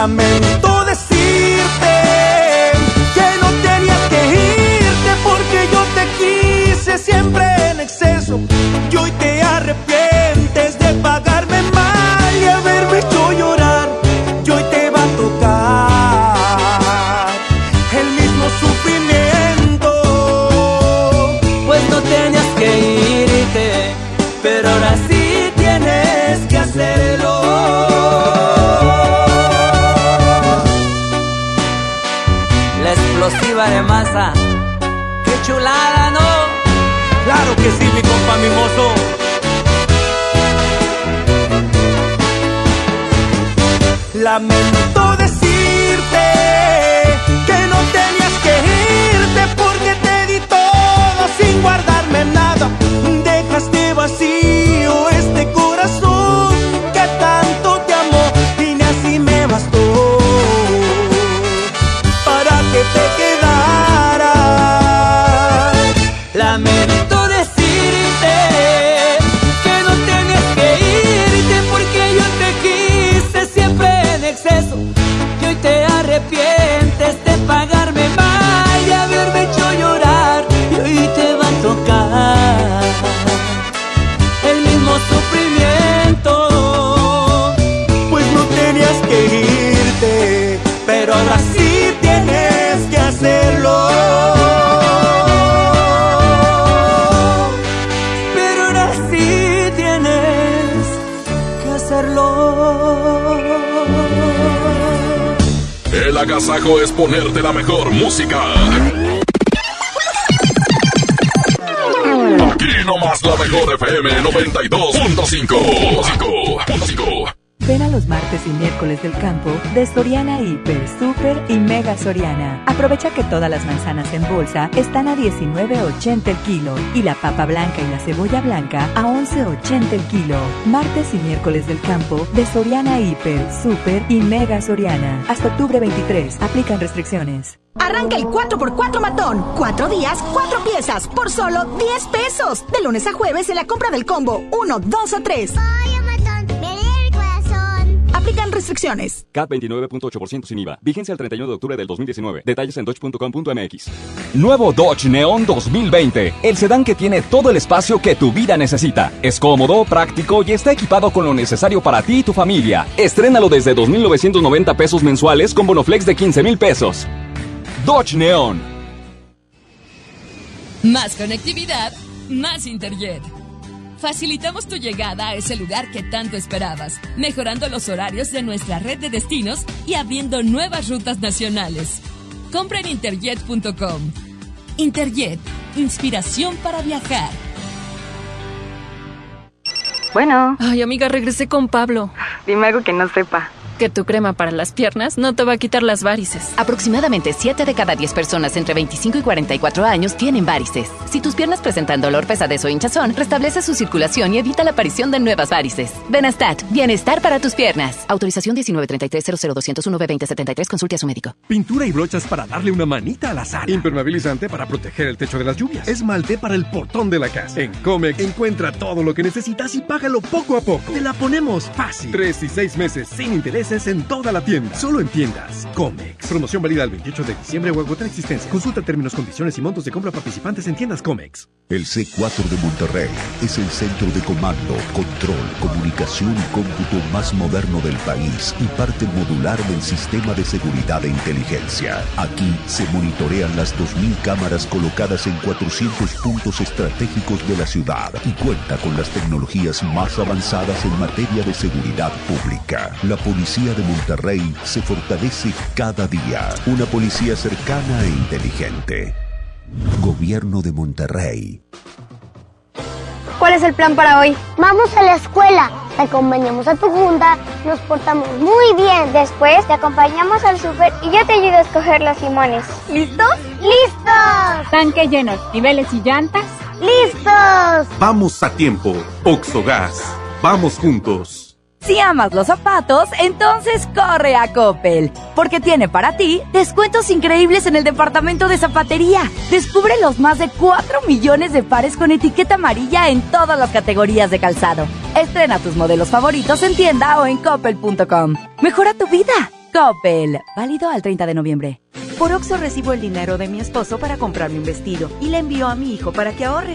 Lamento decirte que no tenías que irte porque yo te quise siempre en exceso. Y hoy te Lamento decirte que no tenías que irte porque te di todo sin guardarme nada. Dejaste vacío este corazón agasajo es ponerte la mejor música. Aquí nomás la mejor FM 92.5. Ven a martes y miércoles del campo de Soriana Hiper, Super y Mega Soriana. Aprovecha que todas las manzanas en bolsa están a 19.80 el kilo y la papa blanca y la cebolla blanca a 11.80 el kilo. Martes y miércoles del campo de Soriana Hiper, Super y Mega Soriana. Hasta octubre 23. Aplican restricciones. Arranca el 4x4 matón. Cuatro días, cuatro piezas, por solo 10 pesos. De lunes a jueves en la compra del combo 1, 2 o 3. Aplican restricciones. CAT 29.8% sin IVA. Vigencia el 31 de octubre del 2019. Detalles en dodge.com.mx. Nuevo Dodge Neon 2020. El sedán que tiene todo el espacio que tu vida necesita. Es cómodo, práctico y está equipado con lo necesario para ti y tu familia. Estrénalo desde 2.990 pesos mensuales con bonoflex de 15.000 pesos. Dodge Neon. Más conectividad, más Interjet. Facilitamos tu llegada a ese lugar que tanto esperabas, mejorando los horarios de nuestra red de destinos y abriendo nuevas rutas nacionales. Compra en interjet.com. Interjet, inspiración para viajar. Bueno. Ay, amiga, regresé con Pablo. Dime algo que no sepa. Que tu crema para las piernas no te va a quitar las varices. Aproximadamente 7 de cada 10 personas entre 25 y 44 años tienen varices. Si tus piernas presentan dolor, pesadez o hinchazón, restablece su circulación y evita la aparición de nuevas varices. Benastat, bienestar para tus piernas. Autorización 1933-00201-B2073. Consulte a su médico. Pintura y brochas para darle una manita a la sala. Impermeabilizante para proteger el techo de las lluvias. Esmalte para el portón de la casa. En Comex encuentra todo lo que necesitas y págalo poco a poco. Te la ponemos fácil. Tres y seis meses sin intereses en toda la tienda. Solo en tiendas. Comex. Promoción válida el 28 de diciembre o agotar existencia. Consulta términos, condiciones y montos de compra participantes en tiendas Comex. El C4 de Monterrey es el centro de comando, control, comunicación y cómputo más moderno del país y parte modular del sistema de seguridad e inteligencia. Aquí se monitorean las 2.000 cámaras colocadas en 400 puntos estratégicos de la ciudad y cuenta con las tecnologías más avanzadas en materia de seguridad pública. La policía de Monterrey se fortalece cada día. Una policía cercana e inteligente. Gobierno de Monterrey. ¿Cuál es el plan para hoy? Vamos a la escuela, te acompañamos a tu junta, nos portamos muy bien. Después te acompañamos al súper y yo te ayudo a escoger los limones. ¿Listos? ¡Listos! Tanque lleno, niveles y llantas. ¡Listos! Vamos a tiempo. Oxogas. Vamos juntos. Si amas los zapatos, entonces corre a Coppel, porque tiene para ti descuentos increíbles en el departamento de zapatería. Descubre los más de 4 millones de pares con etiqueta amarilla en todas las categorías de calzado. Estrena tus modelos favoritos en tienda o en coppel.com. Mejora tu vida. Coppel, válido al 30 de noviembre. Por Oxo recibo el dinero de mi esposo para comprarme un vestido y le envío a mi hijo para que ahorre.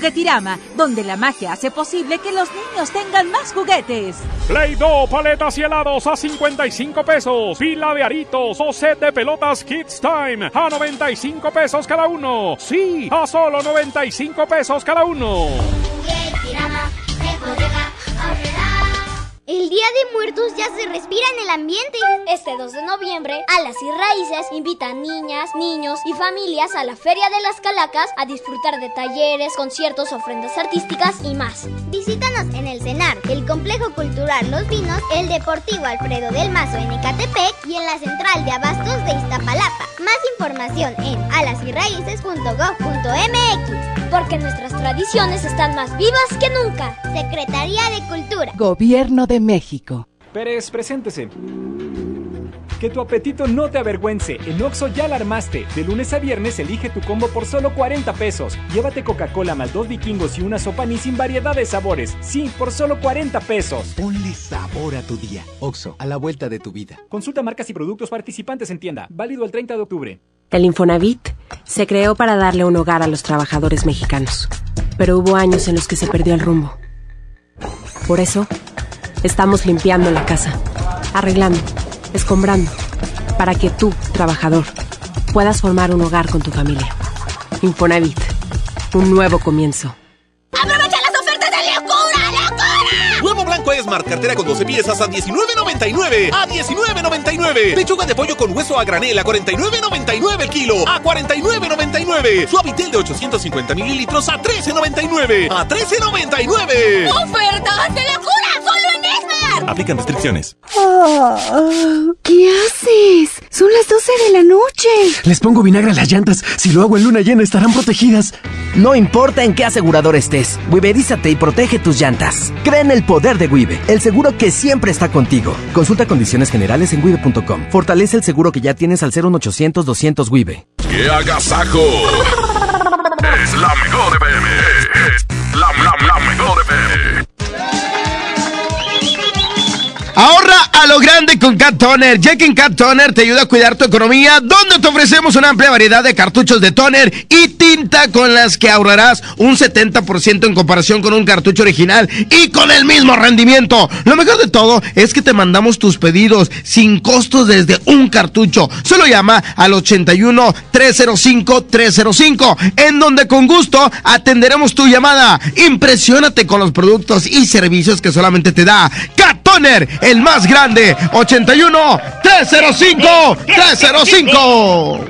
Juguetirama, donde la magia hace posible que los niños tengan más juguetes. Play-Doh, paletas y helados a 55 pesos. Pila de aritos o set de pelotas Kids Time a 95 pesos cada uno. Sí, a solo 95 pesos cada uno. El Día de Muertos ya se respira en el ambiente. Este 2 de noviembre, Alas y Raíces invitan niñas, niños y familias a la Feria de las Calacas a disfrutar de talleres, conciertos, ofrendas artísticas y más. Visítanos en el CENAR, el Complejo Cultural Los Vinos, el Deportivo Alfredo del Mazo en Ecatepec y en la Central de Abastos de Iztapalapa. Más información en alasyraíces.gov.mx porque nuestras tradiciones están más vivas que nunca. Secretaría de Cultura. Gobierno de México. Pérez, preséntese. Que tu apetito no te avergüence. En Oxo ya la armaste. De lunes a viernes elige tu combo por solo 40 pesos. Llévate Coca-Cola más dos vikingos y una sopa ni sin variedad de sabores. Sí, por solo 40 pesos. Ponle sabor a tu día. Oxo, a la vuelta de tu vida. Consulta marcas y productos participantes en tienda. Válido el 30 de octubre. El Infonavit se creó para darle un hogar a los trabajadores mexicanos, pero hubo años en los que se perdió el rumbo. Por eso, estamos limpiando la casa, arreglando, escombrando, para que tú, trabajador, puedas formar un hogar con tu familia. Infonavit, un nuevo comienzo. ¡Aprovecha las ofertas de locura, locura! Huevo blanco Esmar, cartera con 12 piezas a 19.99. A 19.99. Pechuga de pollo con hueso a granel a 49.99 el kilo. A 49.99. Suavitel de 850 mililitros a 13.99. A 13.99. ¡Ofertas de locura! Aplican restricciones. ¿Qué haces? Son las 12 de la noche. Les pongo vinagre a las llantas. Si lo hago en luna llena, estarán protegidas. No importa en qué asegurador estés, Wiberízate y protege tus llantas. Cree en el poder de Wibe, el seguro que siempre está contigo. Consulta condiciones generales en wibe.com. Fortalece el seguro que ya tienes al 01800 200 Wibe. ¡Qué agasajo! es la mejor FM. Es la, la, Ahorra a lo grande con Cat Toner. Que en Cat Toner te ayuda a cuidar tu economía, donde te ofrecemos una amplia variedad de cartuchos de toner y tinta con las que ahorrarás un 70% en comparación con un cartucho original y con el mismo rendimiento. Lo mejor de todo es que te mandamos tus pedidos sin costos desde un cartucho. Solo llama al 81 305 305, en donde con gusto atenderemos tu llamada. Impresionate con los productos y servicios que solamente te da Cat Toner, el más grande. 81 305 305.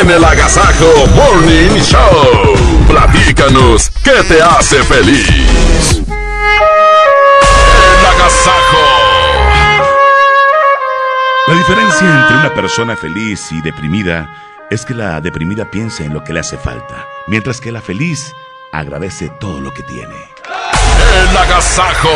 En el Agasajo Morning Show. Platícanos qué te hace feliz. El Agasajo. La diferencia entre una persona feliz y deprimida es que la deprimida piensa en lo que le hace falta, mientras que la feliz agradece todo lo que tiene. El Agasajo.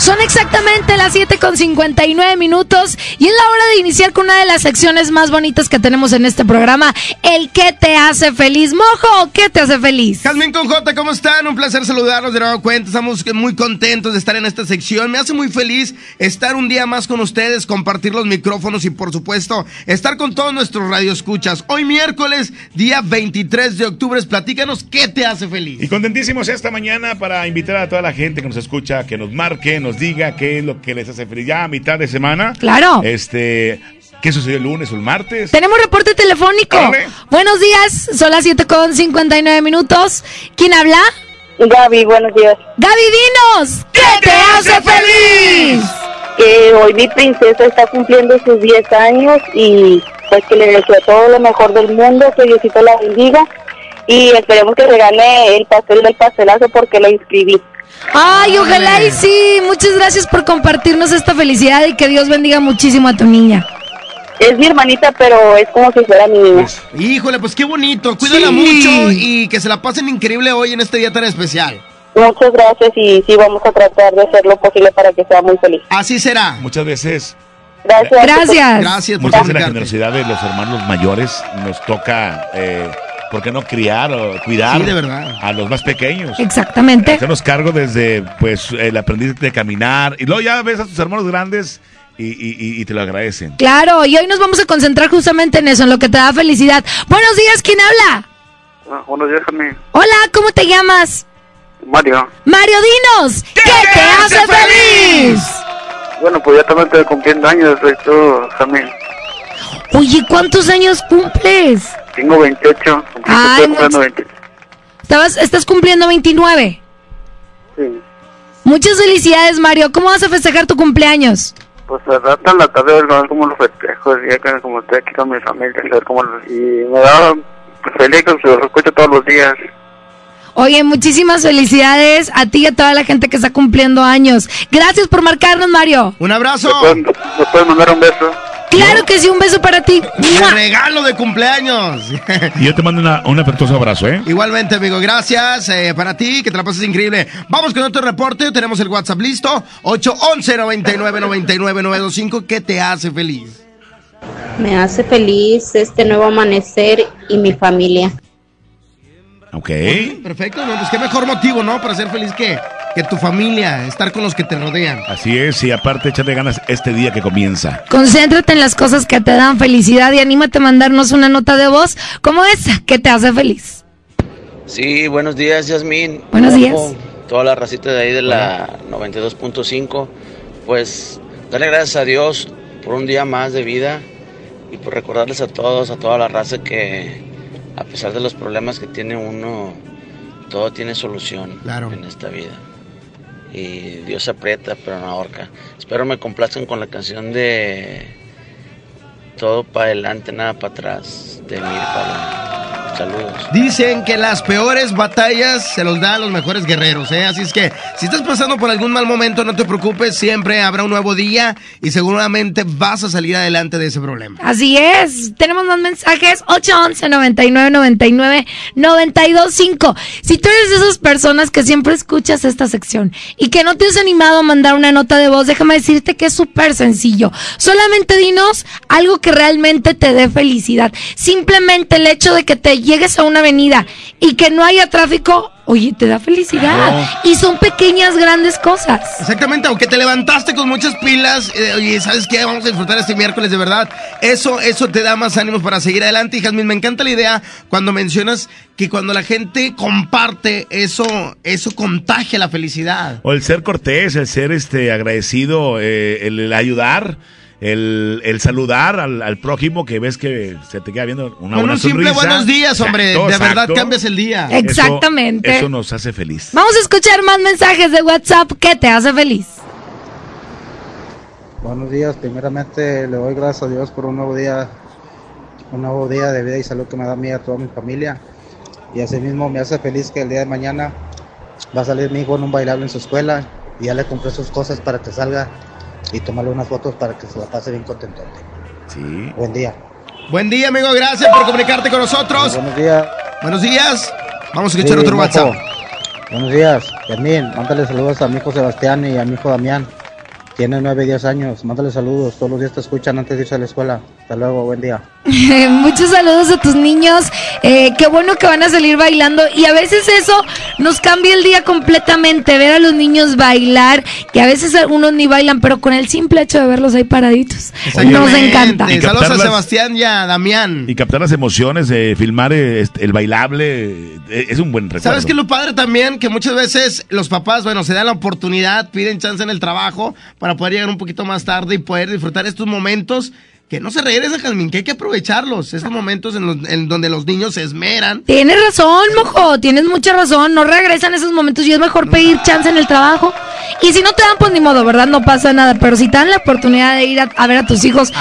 Son exactamente las 7 con 59 minutos y es la hora de iniciar con una de las secciones más bonitas que tenemos en este programa, el que te hace feliz. Mojo, ¿qué te hace feliz? Jazmín con J, ¿cómo están? Un placer saludarlos de nuevo cuenta. Estamos muy contentos de estar en esta sección. Me hace muy feliz estar un día más con ustedes, compartir los micrófonos y por supuesto estar con todos nuestros radioescuchas. Hoy miércoles, día 23 de octubre, platícanos qué te hace feliz. Y contentísimos esta mañana para invitar a toda la gente que nos escucha, que nos marque, nos diga qué es lo que les hace feliz ya a mitad de semana. Claro. Este, ¿qué sucedió el lunes o el martes? Tenemos reporte telefónico. Buenos días, son las 7 con 59 minutos. ¿Quién habla? Gaby, buenos días. Gaby, dinos, ¿qué te hace feliz? Que hoy mi princesa está cumpliendo sus 10 años y pues que le deseo todo lo mejor del mundo, que Diosito la bendiga y esperemos que se gane el pastel del pastelazo porque la inscribí. Ay, ojalá y sí. Muchas gracias por compartirnos esta felicidad y que Dios bendiga muchísimo a tu niña. Es mi hermanita, pero es como si fuera mi niña. Híjole, pues qué bonito. Cuídala Sí. mucho y que se la pasen increíble hoy en este día tan especial. Muchas gracias y sí vamos a tratar de hacer lo posible para que sea muy feliz. Así será. Muchas veces, Gracias. Gracias por muchas veces la generosidad de los hermanos mayores nos toca, eh, ¿por qué no criar o cuidar Sí, de verdad. a los más pequeños? Exactamente. Hacernos cargo desde pues el aprendiz de caminar y luego ya ves a tus hermanos grandes y, y- y- te lo agradecen. Claro, y hoy nos vamos a concentrar justamente en eso, en lo que te da felicidad. Buenos días, ¿quién habla? Ah, buenos días, Jaime. Hola, ¿cómo te llamas? Mario. Mario Dinos, ¿qué, te hace feliz? Bueno, pues ya también estoy cumpliendo años, soy tú, Jaime. Oye, ¿cuántos años cumples? Tengo 28. Ay, estoy cumpliendo much- 20. Estabas, estás cumpliendo 29. Sí. Muchas felicidades, Mario. ¿Cómo vas a festejar tu cumpleaños? Pues a rato en la tarde ver cómo los festejo, ya que como estoy aquí con mi familia, a ver cómo los... Y me da pues, feliz que los escucho todos los días. Oye, muchísimas felicidades a ti y a toda la gente que está cumpliendo años. Gracias por marcarnos, Mario. Un abrazo. ¿Me pueden, me pueden mandar un beso? Claro que sí, un beso para ti. Un regalo de cumpleaños. Y yo te mando una- un afectuoso abrazo, ¿eh? Igualmente, amigo, gracias eh, para ti, que te la pases increíble. Vamos con otro reporte, tenemos el WhatsApp listo, 811 99 99 925, ¿qué te hace feliz? Me hace feliz este nuevo amanecer y mi familia. Ok. Perfecto, no, pues qué mejor motivo, ¿no? Para ser feliz que, que tu familia, estar con los que te rodean. Así es, y aparte echarle ganas este día que comienza. Concéntrate en las cosas que te dan felicidad y anímate a mandarnos una nota de voz como esa que te hace feliz. Sí, buenos días, Yasmín. Buenos días. Toda la racita de ahí de la 92.5. Pues darle gracias a Dios por un día más de vida y por recordarles a todos, a toda la raza que a pesar de los problemas que tiene uno, todo tiene solución en esta vida. Y Dios aprieta, pero no ahorca. Espero me complazcan con la canción de Todo para adelante, nada para atrás, de Mir Paloma. Saludos. Dicen que las peores batallas se los dan a los mejores guerreros, ¿eh? Así es que si estás pasando por algún mal momento, no te preocupes, siempre habrá un nuevo día y seguramente vas a salir adelante de ese problema. Así es, tenemos más mensajes 811 99 99 925. Si tú eres de esas personas que siempre escuchas esta sección y que no te has animado a mandar una nota de voz, déjame decirte que es súper sencillo. Solamente dinos algo que realmente te dé felicidad. Simplemente el hecho de que te llegues a una avenida y que no haya tráfico, oye, te da felicidad. Claro. Y son pequeñas, grandes cosas. Exactamente, aunque te levantaste con muchas pilas, eh, oye, ¿sabes qué? Vamos a disfrutar este miércoles de verdad. Eso, eso te da más ánimos para seguir adelante. Y Jazmín, me encanta la idea cuando mencionas que cuando la gente comparte, eso, eso contagia la felicidad. O el ser cortés, el ser este agradecido, eh, el, el ayudar. El, el saludar al, al prójimo que ves que se te queda viendo una Con buena un simple sonrisa. buenos días, hombre. Exacto, de verdad exacto. cambias el día. Eso- Exactamente. Eso, nos hace feliz. Vamos a escuchar más mensajes de WhatsApp que te hace feliz. Buenos días, primeramente le doy gracias a Dios por un nuevo día, un nuevo día de vida y salud que me da a mí y a toda mi familia. Y asimismo me hace feliz que el día de mañana va a salir mi hijo en un bailable en su escuela y ya le compré sus cosas para que salga y tomarle unas fotos para que se la pase bien contento. Sí. Buen día. Buen día, amigo. Gracias por comunicarte con nosotros. Buenos días. Buenos días. Vamos a escuchar Sí, otro mojo. WhatsApp. Buenos días, Fermín. Mándale saludos a mi hijo Sebastián y a mi hijo Damián. Tiene 9 10 años. Mándale saludos. Todos los días te escuchan antes de irse a la escuela. Hasta luego. Buen día. Muchos saludos a tus niños. Eh, qué bueno que van a salir bailando. Y a veces eso nos cambia el día completamente. Ver a los niños bailar, que a veces algunos ni bailan, pero con el simple hecho de verlos ahí paraditos. Nos encanta. Saludos Y a Sebastián y a Damián. Y captar las emociones, filmar eh, este, el bailable, eh, es un buen recuerdo. ¿Sabes qué es lo padre también? Que muchas veces los papás, bueno, se dan la oportunidad, piden chance en el trabajo para poder llegar un poquito más tarde y poder disfrutar estos momentos que no se regresan, Jazmín, que hay que aprovecharlos. Estos momentos en, los- en donde los niños se esmeran. Tienes razón, mojo, tienes mucha razón. No regresan esos momentos y es mejor pedir chance en el trabajo. Y si no te dan, pues ni modo, ¿verdad? No pasa nada. Pero si te dan la oportunidad de ir a, a ver a tus hijos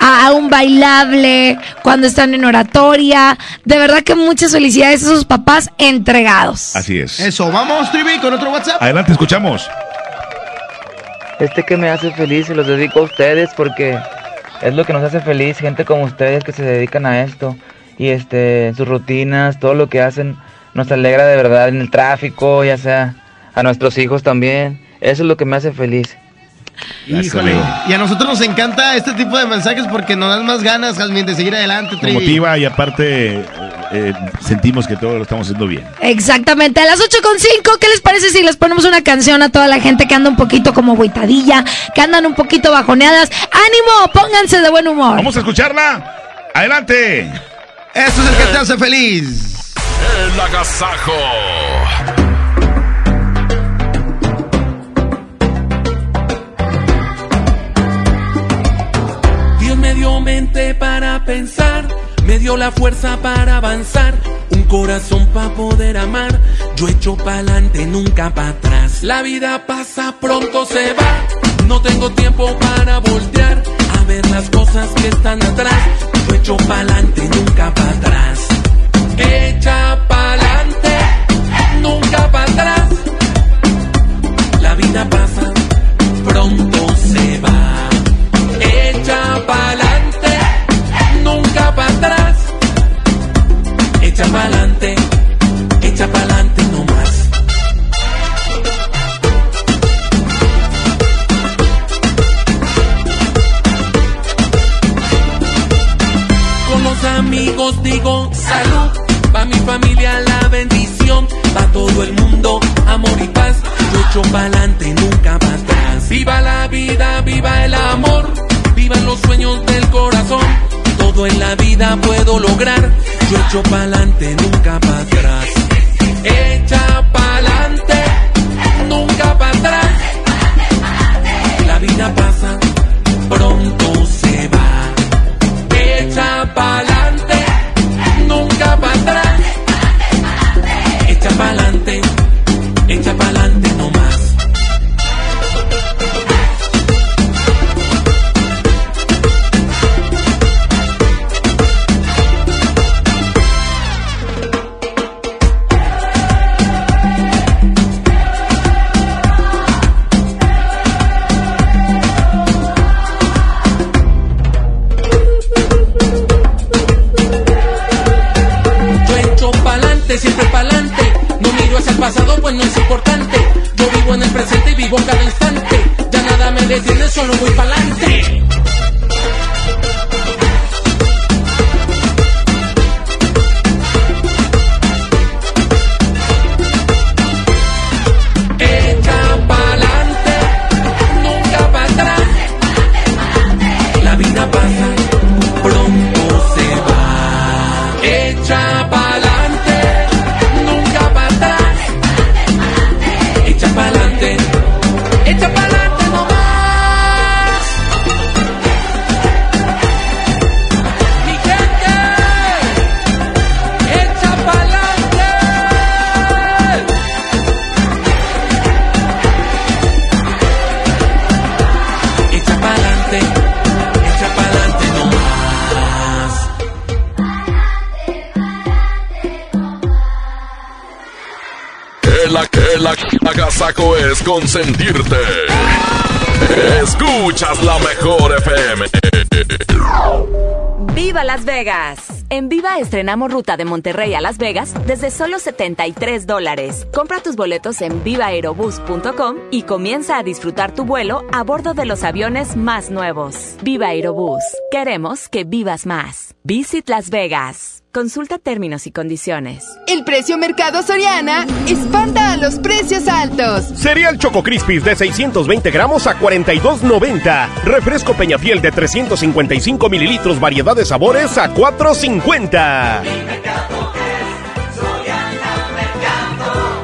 a, a un bailable, cuando están en oratoria, de verdad que muchas felicidades a esos papás entregados. Así es. Eso, vamos, Trivi, con otro WhatsApp. Adelante, escuchamos. Este que me hace feliz se los dedico a ustedes porque es lo que nos hace feliz, gente como ustedes que se dedican a esto y este sus rutinas, todo lo que hacen nos alegra de verdad en el tráfico, ya sea a nuestros hijos también. Eso es lo que me hace feliz. Híjole. Y a nosotros nos encanta este tipo de mensajes porque nos dan más ganas, Jazmín, de seguir adelante, motiva y aparte eh, sentimos que todo lo estamos haciendo bien. Exactamente, a las 8.5, ¿qué les parece si les ponemos una canción a toda la gente que anda un poquito como buitadilla, que andan un poquito bajoneadas? ¡Ánimo! Pónganse de buen humor. Vamos a escucharla. Adelante. Esto es el que te hace feliz. El agasajo. Dios me dio mente para pensar, me dio la fuerza para avanzar, un corazón para poder amar. Yo echo pa'lante, nunca para atrás. La vida pasa, pronto se va. No tengo tiempo para voltear a ver las cosas que están atrás. Yo echo pa'lante, nunca para atrás. Echa pa'lante, nunca para atrás. La vida pasa, pronto digo salud, pa' mi familia la bendición, pa' todo el mundo amor y paz. Yo echo pa'lante, nunca para atrás. Viva la vida, viva el amor, vivan los sueños del corazón. Todo en la vida puedo lograr. Yo echo pa'lante, nunca para atrás. Echa pa'lante, nunca para atrás. La vida pasa, pronto se va. Echa pa'lante, consentirte. Escuchas la mejor FM. ¡Viva Las Vegas! En Viva estrenamos ruta de Monterrey a Las Vegas desde solo 73 dólares. Compra tus boletos en vivaerobus.com y comienza a disfrutar tu vuelo a bordo de los aviones más nuevos. Viva Aerobús. Queremos que vivas más. Visit Las Vegas. Consulta términos y condiciones. El precio Mercado Soriana espanta a los precios altos. Cereal Choco Crispis de 620 gramos a 42.90. Refresco Peñafiel de 355 mililitros variedad de sabores a 4.50.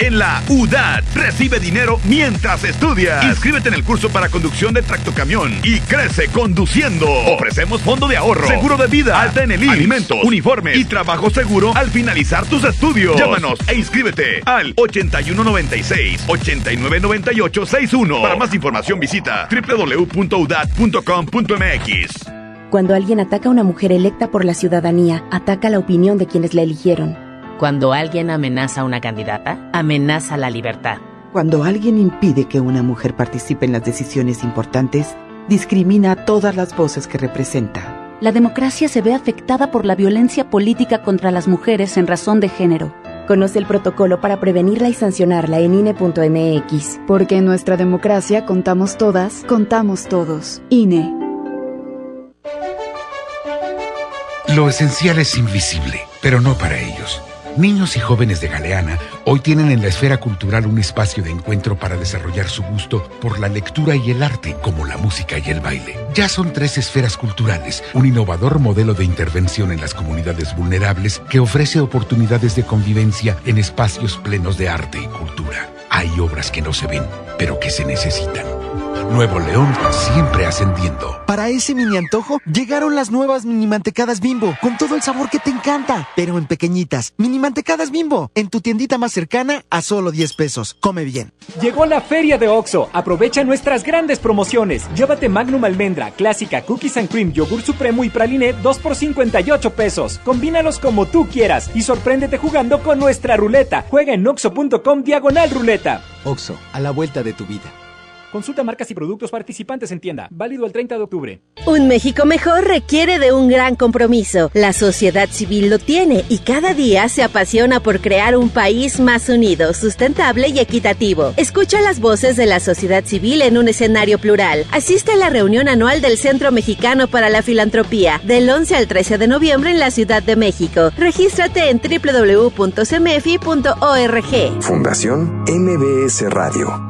En la UDAT recibe dinero mientras estudias. Inscríbete en el curso para conducción de tractocamión y crece conduciendo. Ofrecemos fondo de ahorro, seguro de vida, alta en el IMSS, alimentos, uniformes y trabajo seguro al finalizar tus estudios. Llámanos e inscríbete al 8196-899861. Para más información visita www.udat.com.mx. Cuando alguien ataca a una mujer electa por la ciudadanía, ataca la opinión de quienes la eligieron. Cuando alguien amenaza a una candidata, amenaza la libertad. Cuando alguien impide que una mujer participe en las decisiones importantes, discrimina a todas las voces que representa. La democracia se ve afectada por la violencia política contra las mujeres en razón de género. Conoce el protocolo para prevenirla y sancionarla en INE.mx. Porque en nuestra democracia contamos todas, contamos todos. INE. Lo esencial es invisible, pero no para ellos. Niños y jóvenes de Galeana hoy tienen en la esfera cultural un espacio de encuentro para desarrollar su gusto por la lectura y el arte, como la música y el baile. Ya son tres esferas culturales, un innovador modelo de intervención en las comunidades vulnerables que ofrece oportunidades de convivencia en espacios plenos de arte y cultura. Hay obras que no se ven, pero que se necesitan. Nuevo León siempre ascendiendo. Para ese mini antojo llegaron las nuevas mini mantecadas bimbo, con todo el sabor que te encanta, pero en pequeñitas. Mini mantecadas bimbo, en tu tiendita más cercana a solo 10 pesos. Come bien. Llegó la feria de OXO. Aprovecha nuestras grandes promociones. Llévate Magnum Almendra, Clásica, Cookies and Cream, Yogur Supremo y Praliné 2 por 58 pesos. Combínalos como tú quieras y sorpréndete jugando con nuestra ruleta. Juega en oxo.com diagonal ruleta. OXO, a la vuelta de tu vida. Consulta marcas y productos participantes en tienda. Válido el 30 de octubre. Un México mejor requiere de un gran compromiso. La sociedad civil lo tiene y cada día se apasiona por crear un país más unido, sustentable y equitativo. Escucha las voces de la sociedad civil en un escenario plural. Asiste a la reunión anual del Centro Mexicano para la Filantropía del 11 al 13 de noviembre en la Ciudad de México. Regístrate en www.cmefi.org. Fundación MBS Radio.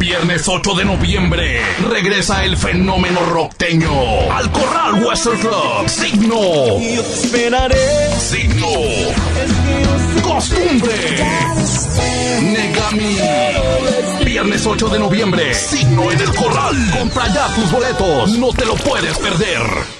Viernes 8 de noviembre regresa el fenómeno rockteño al Corral Western Club. Signo. Yo te esperaré. Signo. Costumbre. Negami. Viernes 8 de noviembre. Signo en el Corral. Compra ya tus boletos. No te lo puedes perder.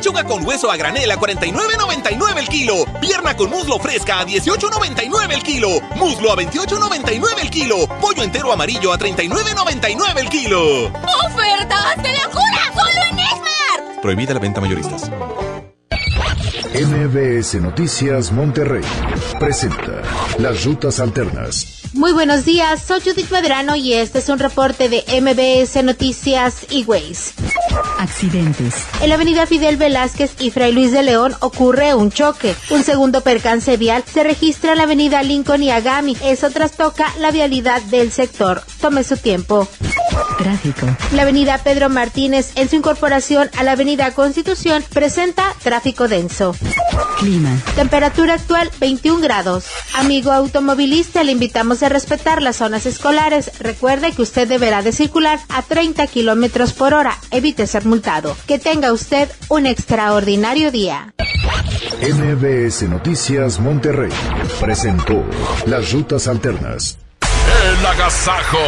Pollo! Pechuga con hueso a granel a 49.99 el kilo. Pierna con muslo fresca a 18.99 el kilo. Muslo a 28.99 el kilo. Pollo entero amarillo a 39.99 el kilo. ¡Ofertas de locura! ¡Solo en Esmar! Prohibida la venta mayoristas. MBS Noticias Monterrey presenta Las Rutas Alternas. Muy buenos días, soy Judith Medrano y este es un reporte de MBS Noticias y Ways. Accidentes. En la avenida Fidel Velázquez y Fray Luis de León ocurre un choque. Un segundo percance vial se registra en la avenida Lincoln y Agami. Eso trastoca la vialidad del sector. Tome su tiempo. Tráfico. La avenida Pedro Martínez, en su incorporación a la avenida Constitución, presenta tráfico denso. Clima. Temperatura actual 21 grados. Amigo automovilista, le invitamos a respetar las zonas escolares. Recuerde que usted deberá de circular a 30 kilómetros por hora. Evite ser multado. Que tenga usted un extraordinario día. MBS Noticias Monterrey presentó Las Rutas Alternas. El agasajo.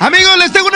Amigos, les tengo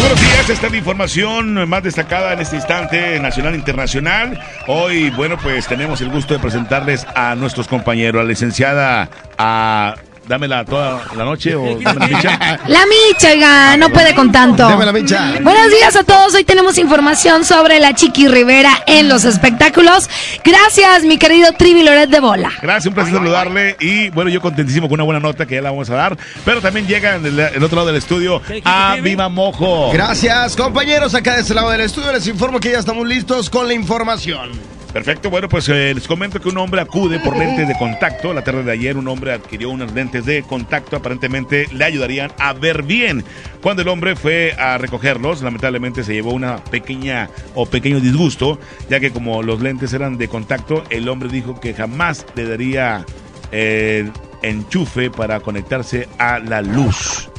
Buenos días, esta es la información más destacada en este instante nacional e internacional. Hoy, bueno, pues tenemos el gusto de presentarles a nuestros compañeros, a la licenciada, a dámela toda la noche o dame la micha. La micha, oiga, no puede con tanto. Dame la micha. Buenos días a todos. Hoy tenemos información sobre la Chiqui Rivera en los espectáculos. Gracias, mi querido Trivi Loret de Bola. Gracias, un placer saludarle. Y bueno, yo contentísimo con una buena nota que ya la vamos a dar. Pero también llega en el, el otro lado del estudio a Viva Mojo. Gracias, compañeros. Acá de este lado del estudio les informo que ya estamos listos con la información. Perfecto, bueno, pues eh, les comento que un hombre acude por lentes de contacto. La tarde de ayer un hombre adquirió unas lentes de contacto, aparentemente le ayudarían a ver bien. Cuando el hombre fue a recogerlos, lamentablemente se llevó una pequeña o pequeño disgusto, ya que como los lentes eran de contacto, el hombre dijo que jamás le daría eh, enchufe para conectarse a la luz.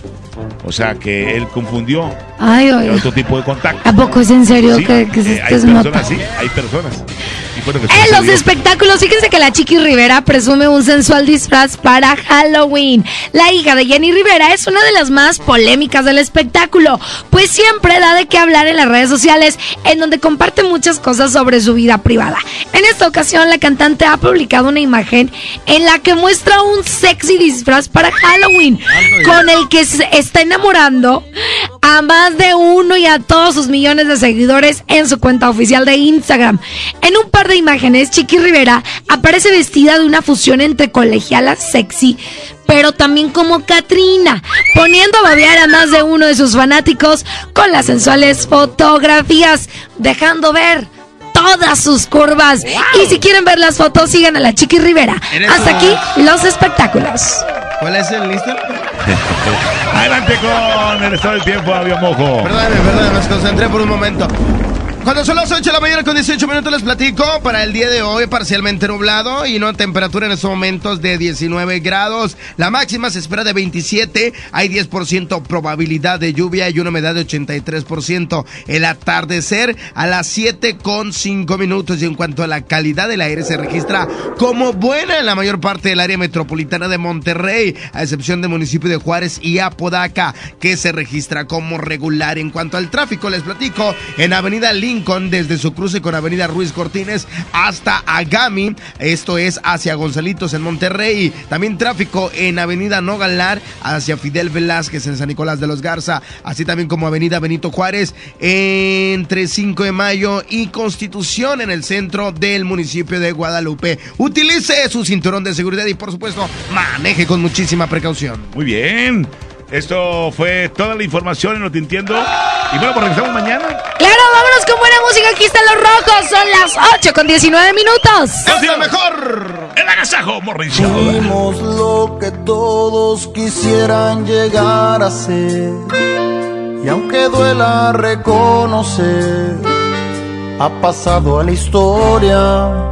O sea que él confundió Ay, otro tipo de contacto. ¿A poco es en serio Sí, que, que eh, se hay es personas, sí, hay personas. En los espectáculos, fíjense que la Chiqui Rivera presume un sensual disfraz para Halloween. La hija de Jenny Rivera es una de las más polémicas del espectáculo, pues siempre da de qué hablar en las redes sociales, en donde comparte muchas cosas sobre su vida privada. En esta ocasión, la cantante ha publicado una imagen en la que muestra un sexy disfraz para Halloween, con el que se está enamorando a más de uno y a todos sus millones de seguidores en su cuenta oficial de Instagram. En un par de imágenes, Chiqui Rivera aparece vestida de una fusión entre colegiala sexy, pero también como Katrina, poniendo a babear a más de uno de sus fanáticos con las sensuales fotografías, dejando ver todas sus curvas. Y si quieren ver las fotos, sigan a la Chiqui Rivera. ¿Eres Hasta aquí los espectáculos. ¿Cuál es el listo? Adelante con el estado del tiempo, Avio Mojo. Perdóname, perdóname, me concentré por un momento. Cuando son las 8 de la mañana con 18 minutos les platico, para el día de hoy parcialmente nublado y una temperatura en estos momentos de 19 grados. La máxima se espera de 27, hay 10% probabilidad de lluvia y una humedad de 83%. El atardecer a las 7 con 5 minutos y en cuanto a la calidad del aire se registra como buena en la mayor parte del área metropolitana de Monterrey, a excepción del municipio de Juárez y Apodaca, que se registra como regular. En cuanto al tráfico les platico, en Avenida Lima Desde su cruce con Avenida Ruiz Cortines hasta Agami, esto es hacia Gonzalitos en Monterrey. También tráfico en Avenida Nogalar hacia Fidel Velázquez en San Nicolás de los Garza, así también como Avenida Benito Juárez entre 5 de mayo y Constitución en el centro del municipio de Guadalupe. Utilice su cinturón de seguridad y por supuesto maneje con muchísima precaución. Muy bien. Esto fue toda la información en lo que entiendo. Y bueno, pues regresamos mañana. Claro, vámonos con buena música. Aquí están los rojos. Son las 8 con 19 minutos. ¡Es lo mejor! El agasajo, Morricio. Fuimos lo que todos quisieran llegar a ser. Y aunque duela reconocer, ha pasado a la historia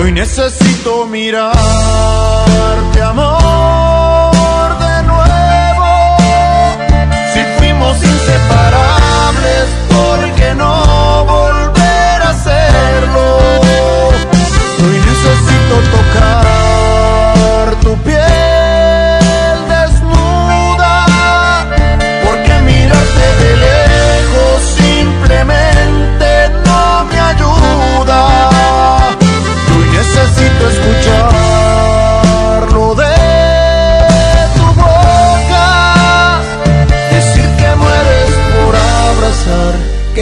Hoy necesito mirar amor de nuevo. Si fuimos inseparables, ¿por qué no volver a hacerlo? Hoy necesito tocar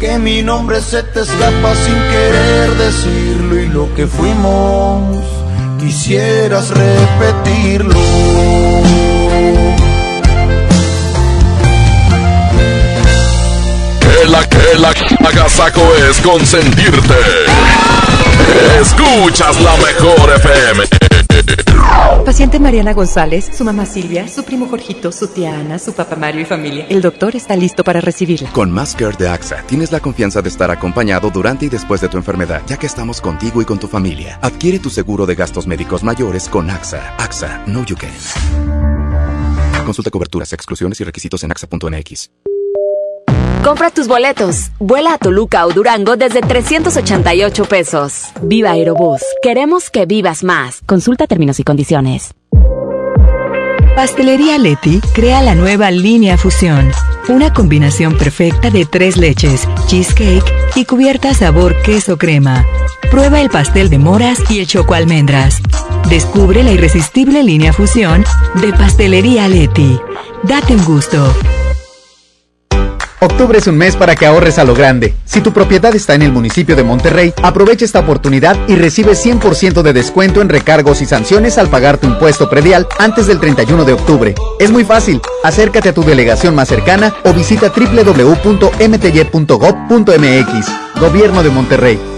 que mi nombre se te escapa sin querer decirlo y lo que fuimos quisieras repetirlo. Que la que la agasaco es consentirte. Escuchas la mejor FM. Paciente Mariana González, su mamá Silvia, su primo Jorgito, su tía Ana, su papá Mario y familia. El doctor está listo para recibirla. Con Care de AXA, tienes la confianza de estar acompañado durante y después de tu enfermedad, ya que estamos contigo y con tu familia. Adquiere tu seguro de gastos médicos mayores con AXA. AXA, no you can. Consulta coberturas, exclusiones y requisitos en AXA.mx. Compra tus boletos. Vuela a Toluca o Durango desde 388 pesos. Viva Aerobús. Queremos que vivas más. Consulta términos y condiciones. Pastelería Leti crea la nueva línea Fusión. Una combinación perfecta de tres leches, cheesecake y cubierta sabor queso crema. Prueba el pastel de moras y el choco almendras. Descubre la irresistible línea Fusión de Pastelería Leti. Date un gusto. Octubre es un mes para que ahorres a lo grande. Si tu propiedad está en el municipio de Monterrey, aprovecha esta oportunidad y recibe 100% de descuento en recargos y sanciones al pagar tu impuesto predial antes del 31 de octubre. Es muy fácil. Acércate a tu delegación más cercana o visita www.mty.gov.mx. Gobierno de Monterrey.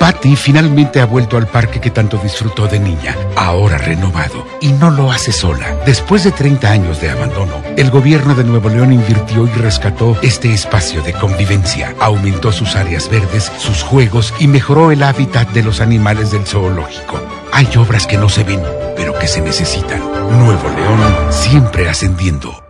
Patty finalmente ha vuelto al parque que tanto disfrutó de niña, ahora renovado, y no lo hace sola. Después de 30 años de abandono, el gobierno de Nuevo León invirtió y rescató este espacio de convivencia, aumentó sus áreas verdes, sus juegos y mejoró el hábitat de los animales del zoológico. Hay obras que no se ven, pero que se necesitan. Nuevo León siempre ascendiendo.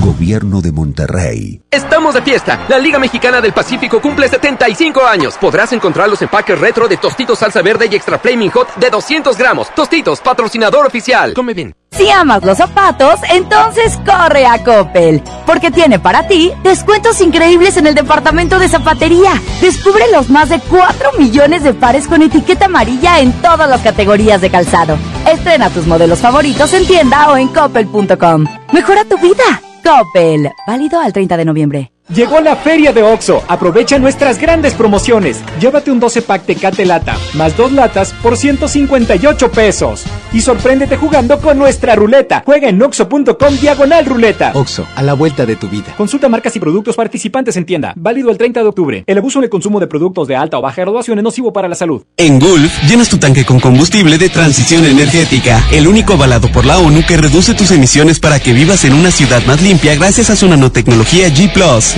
Gobierno de Monterrey. Estamos de fiesta. La Liga Mexicana del Pacífico cumple 75 años. Podrás encontrar los empaques retro de Tostitos Salsa Verde y Extra Flaming Hot de 200 gramos. Tostitos, patrocinador oficial. Come bien. Si amas los zapatos, entonces corre a Coppel, porque tiene para ti descuentos increíbles en el departamento de zapatería. Descubre los más de 4 millones de pares con etiqueta amarilla en todas las categorías de calzado. Estrena tus modelos favoritos en tienda o en coppel.com. Mejora tu vida. Coppel. Válido al 30 de noviembre. Llegó la feria de OXO. Aprovecha nuestras grandes promociones. Llévate un 12 pack Tecate Lata, más dos latas por 158 pesos. Y sorpréndete jugando con nuestra ruleta. Juega en oxo.com diagonal ruleta. OXO, a la vuelta de tu vida. Consulta marcas y productos participantes en tienda. Válido el 30 de octubre. El abuso en el consumo de productos de alta o baja graduación es nocivo para la salud. En Gulf, llenas tu tanque con combustible de transición energética. El único avalado por la ONU que reduce tus emisiones para que vivas en una ciudad más limpia gracias a su nanotecnología G ⁇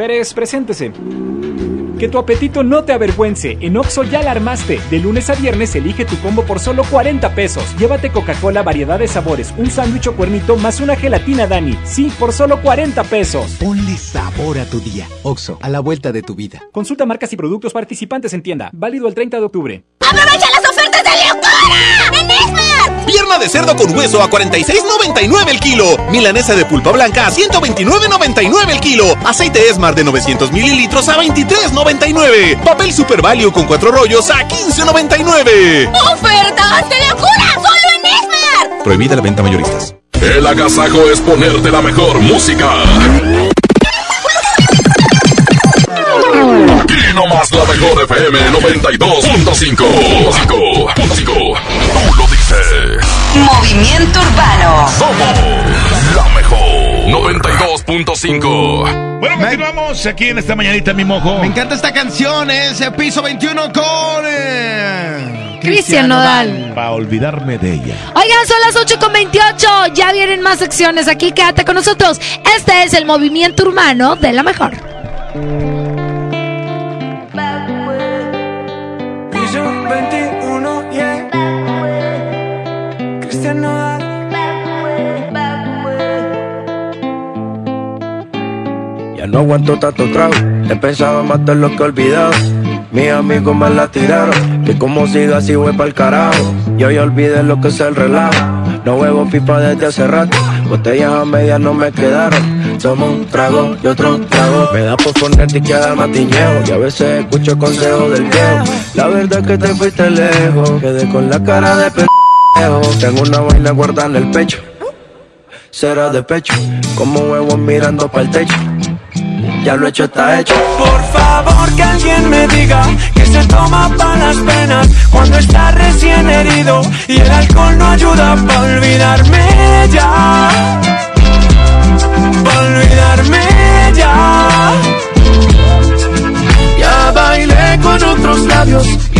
Pérez, preséntese. Que tu apetito no te avergüence. En Oxo ya la armaste. De lunes a viernes elige tu combo por solo 40 pesos. Llévate Coca-Cola variedad de sabores, un sándwich o cuernito más una gelatina Dani. Sí, por solo 40 pesos. Ponle sabor a tu día. Oxo, a la vuelta de tu vida. Consulta marcas y productos participantes en tienda. Válido el 30 de octubre. ¡Aprovecha Pierna de cerdo con hueso a 46.99 el kilo. Milanesa de pulpa blanca a 129.99 el kilo. Aceite Esmar de 900 mililitros a 23.99. Papel Super Value con cuatro rollos a 15.99. ¡Ofertas de locura! ¡Solo en Prohibida la venta mayoristas. El agasajo es ponerte la mejor música. Aquí nomás la mejor FM 92.5. Tú lo dices. Movimiento Urbano. Somos la mejor 92.5. Bueno, continuamos aquí en esta mañanita, mi mojo. Me encanta esta canción, ¿eh? ese piso 21 con. eh, Cristian Nodal. Para olvidarme de ella. Oigan, son las 8 con 28. Ya vienen más secciones aquí. Quédate con nosotros. Este es el movimiento urbano de la mejor. Ya no aguanto tanto trago. He pensado matar lo que he olvidado. Mis amigos me la tiraron. Que como siga así voy pa'l carajo. Yo ya olvidé lo que es el relajo. No huevo pipa desde hace rato. Botellas a medias no me quedaron. Tomo un trago y otro trago. Me da por ponerte y queda matiñeo. Y a veces escucho consejos del viejo. La verdad es que te fuiste lejos. Quedé con la cara de pendejo. Tengo una vaina guardada en el pecho. Será de pecho. Como huevos mirando para el techo. Ya lo hecho está hecho. Por favor que alguien me diga que se toma para las penas cuando está recién herido y el alcohol no ayuda para olvidarme ya. Para olvidarme ya. Ya bailé con otros labios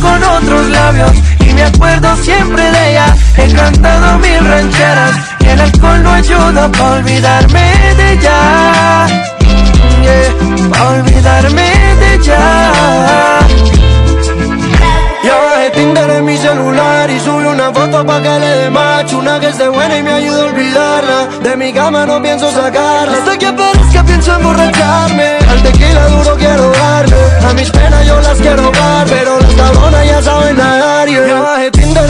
con otros labios y me acuerdo siempre de ella. He cantado mil rancheras y el alcohol no ayuda para olvidarme de ella. Yeah, para olvidarme de ella. Ya bajé Tinder en mi celular y una foto pa' que le dé macho Una que esté buena y me ayude a olvidarla. De mi cama no pienso sacarla. Hasta que aparezca pienso emborracharme. Al tequila duro quiero darle A mis penas yo las quiero dar Pero las cabronas ya saben nadar yeah.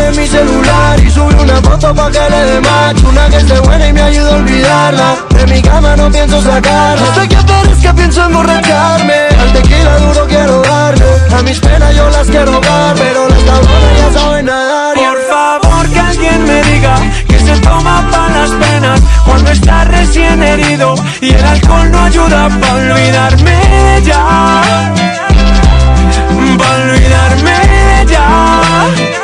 En mi celular y subí una foto pa' que le dé macho Una que esté buena y me ayude a olvidarla. De mi cama no pienso sacarla. Hasta que pienso emborracharme. Al tequila duro quiero darle. A mis penas yo las quiero dar Pero las cabronas ya saben nadar. Por favor que alguien me diga que se toma para las penas cuando está recién herido y el alcohol no ayuda para olvidarme ya. Para olvidarme. Ya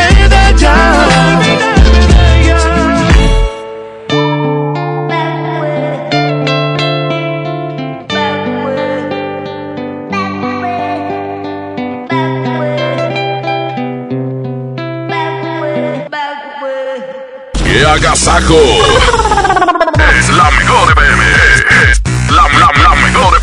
es la mejor la, la, mejor.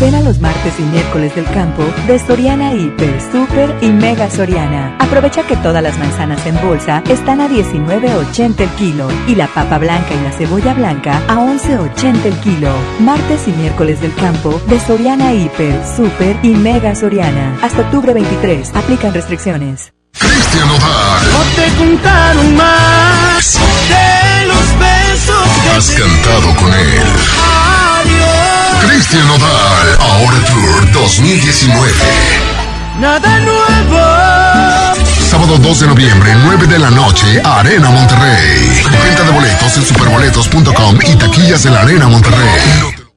Ven a los martes y miércoles del campo de Soriana Hiper, Super y Mega Soriana. Aprovecha que todas las manzanas en bolsa están a 19.80 el kilo y la papa blanca y la cebolla blanca a 11.80 el kilo. Martes y miércoles del campo de Soriana Hiper, Super y Mega Soriana. Hasta octubre 23. Aplican restricciones. Cristian Nodal. No te contaron más de los besos que Has cantado con él. Adiós. Cristian Nodal. Ahora Tour 2019. Nada nuevo. sábado 2 de noviembre, 9 de la noche, Arena Monterrey. Venta de boletos en superboletos.com y taquillas de la Arena Monterrey.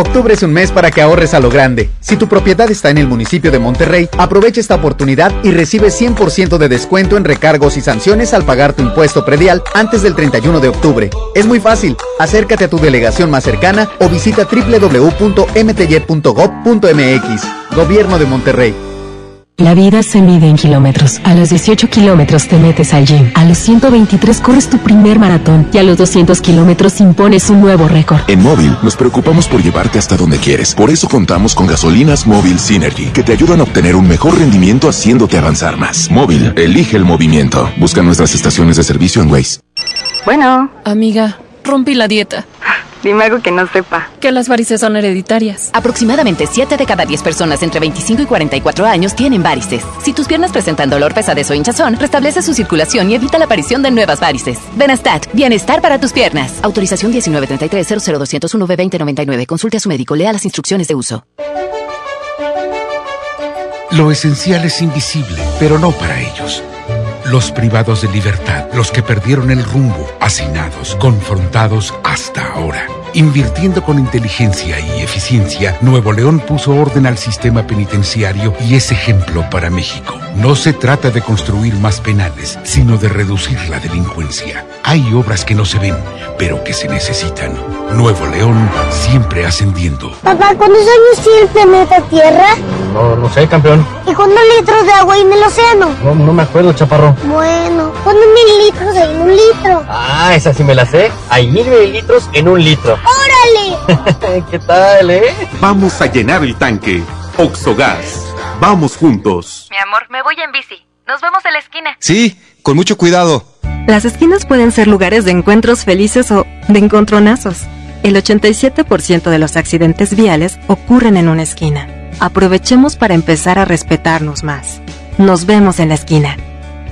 Octubre es un mes para que ahorres a lo grande. Si tu propiedad está en el municipio de Monterrey, aprovecha esta oportunidad y recibe 100% de descuento en recargos y sanciones al pagar tu impuesto predial antes del 31 de octubre. Es muy fácil. Acércate a tu delegación más cercana o visita www.mty.gov.mx. Gobierno de Monterrey. La vida se mide en kilómetros. A los 18 kilómetros te metes al gym. A los 123 corres tu primer maratón. Y a los 200 kilómetros impones un nuevo récord. En Móvil nos preocupamos por llevarte hasta donde quieres. Por eso contamos con gasolinas Móvil Synergy, que te ayudan a obtener un mejor rendimiento haciéndote avanzar más. Móvil, elige el movimiento. Busca nuestras estaciones de servicio en Waze. Bueno. Amiga, rompí la dieta. Dime algo que no sepa. Que las varices son hereditarias. Aproximadamente 7 de cada 10 personas entre 25 y 44 años tienen varices. Si tus piernas presentan dolor, pesadez o hinchazón, restablece su circulación y evita la aparición de nuevas varices. Benastat, bienestar para tus piernas. Autorización 1933 00201 b 2099 Consulte a su médico. Lea las instrucciones de uso. Lo esencial es invisible, pero no para ellos. Los privados de libertad, los que perdieron el rumbo, hacinados, confrontados hasta ahora. Invirtiendo con inteligencia y eficiencia, Nuevo León puso orden al sistema penitenciario y es ejemplo para México. No se trata de construir más penales, sino de reducir la delincuencia. Hay obras que no se ven, pero que se necesitan. Nuevo León siempre ascendiendo. Papá, ¿cuántos años tiene el planeta Tierra? No, no sé, campeón. ¿Y cuántos litros de agua hay en el océano? No, no me acuerdo, chaparro. Bueno, ¿cuántos mililitros hay en un litro? Ah, esa sí me la sé. Hay mil mililitros en un litro. ¡Órale! ¿Qué tal, eh? Vamos a llenar el tanque. Oxogas. Vamos juntos. Mi amor, me voy en bici. Nos vemos en la esquina. Sí, con mucho cuidado. Las esquinas pueden ser lugares de encuentros felices o de encontronazos. El 87% de los accidentes viales ocurren en una esquina. Aprovechemos para empezar a respetarnos más. Nos vemos en la esquina.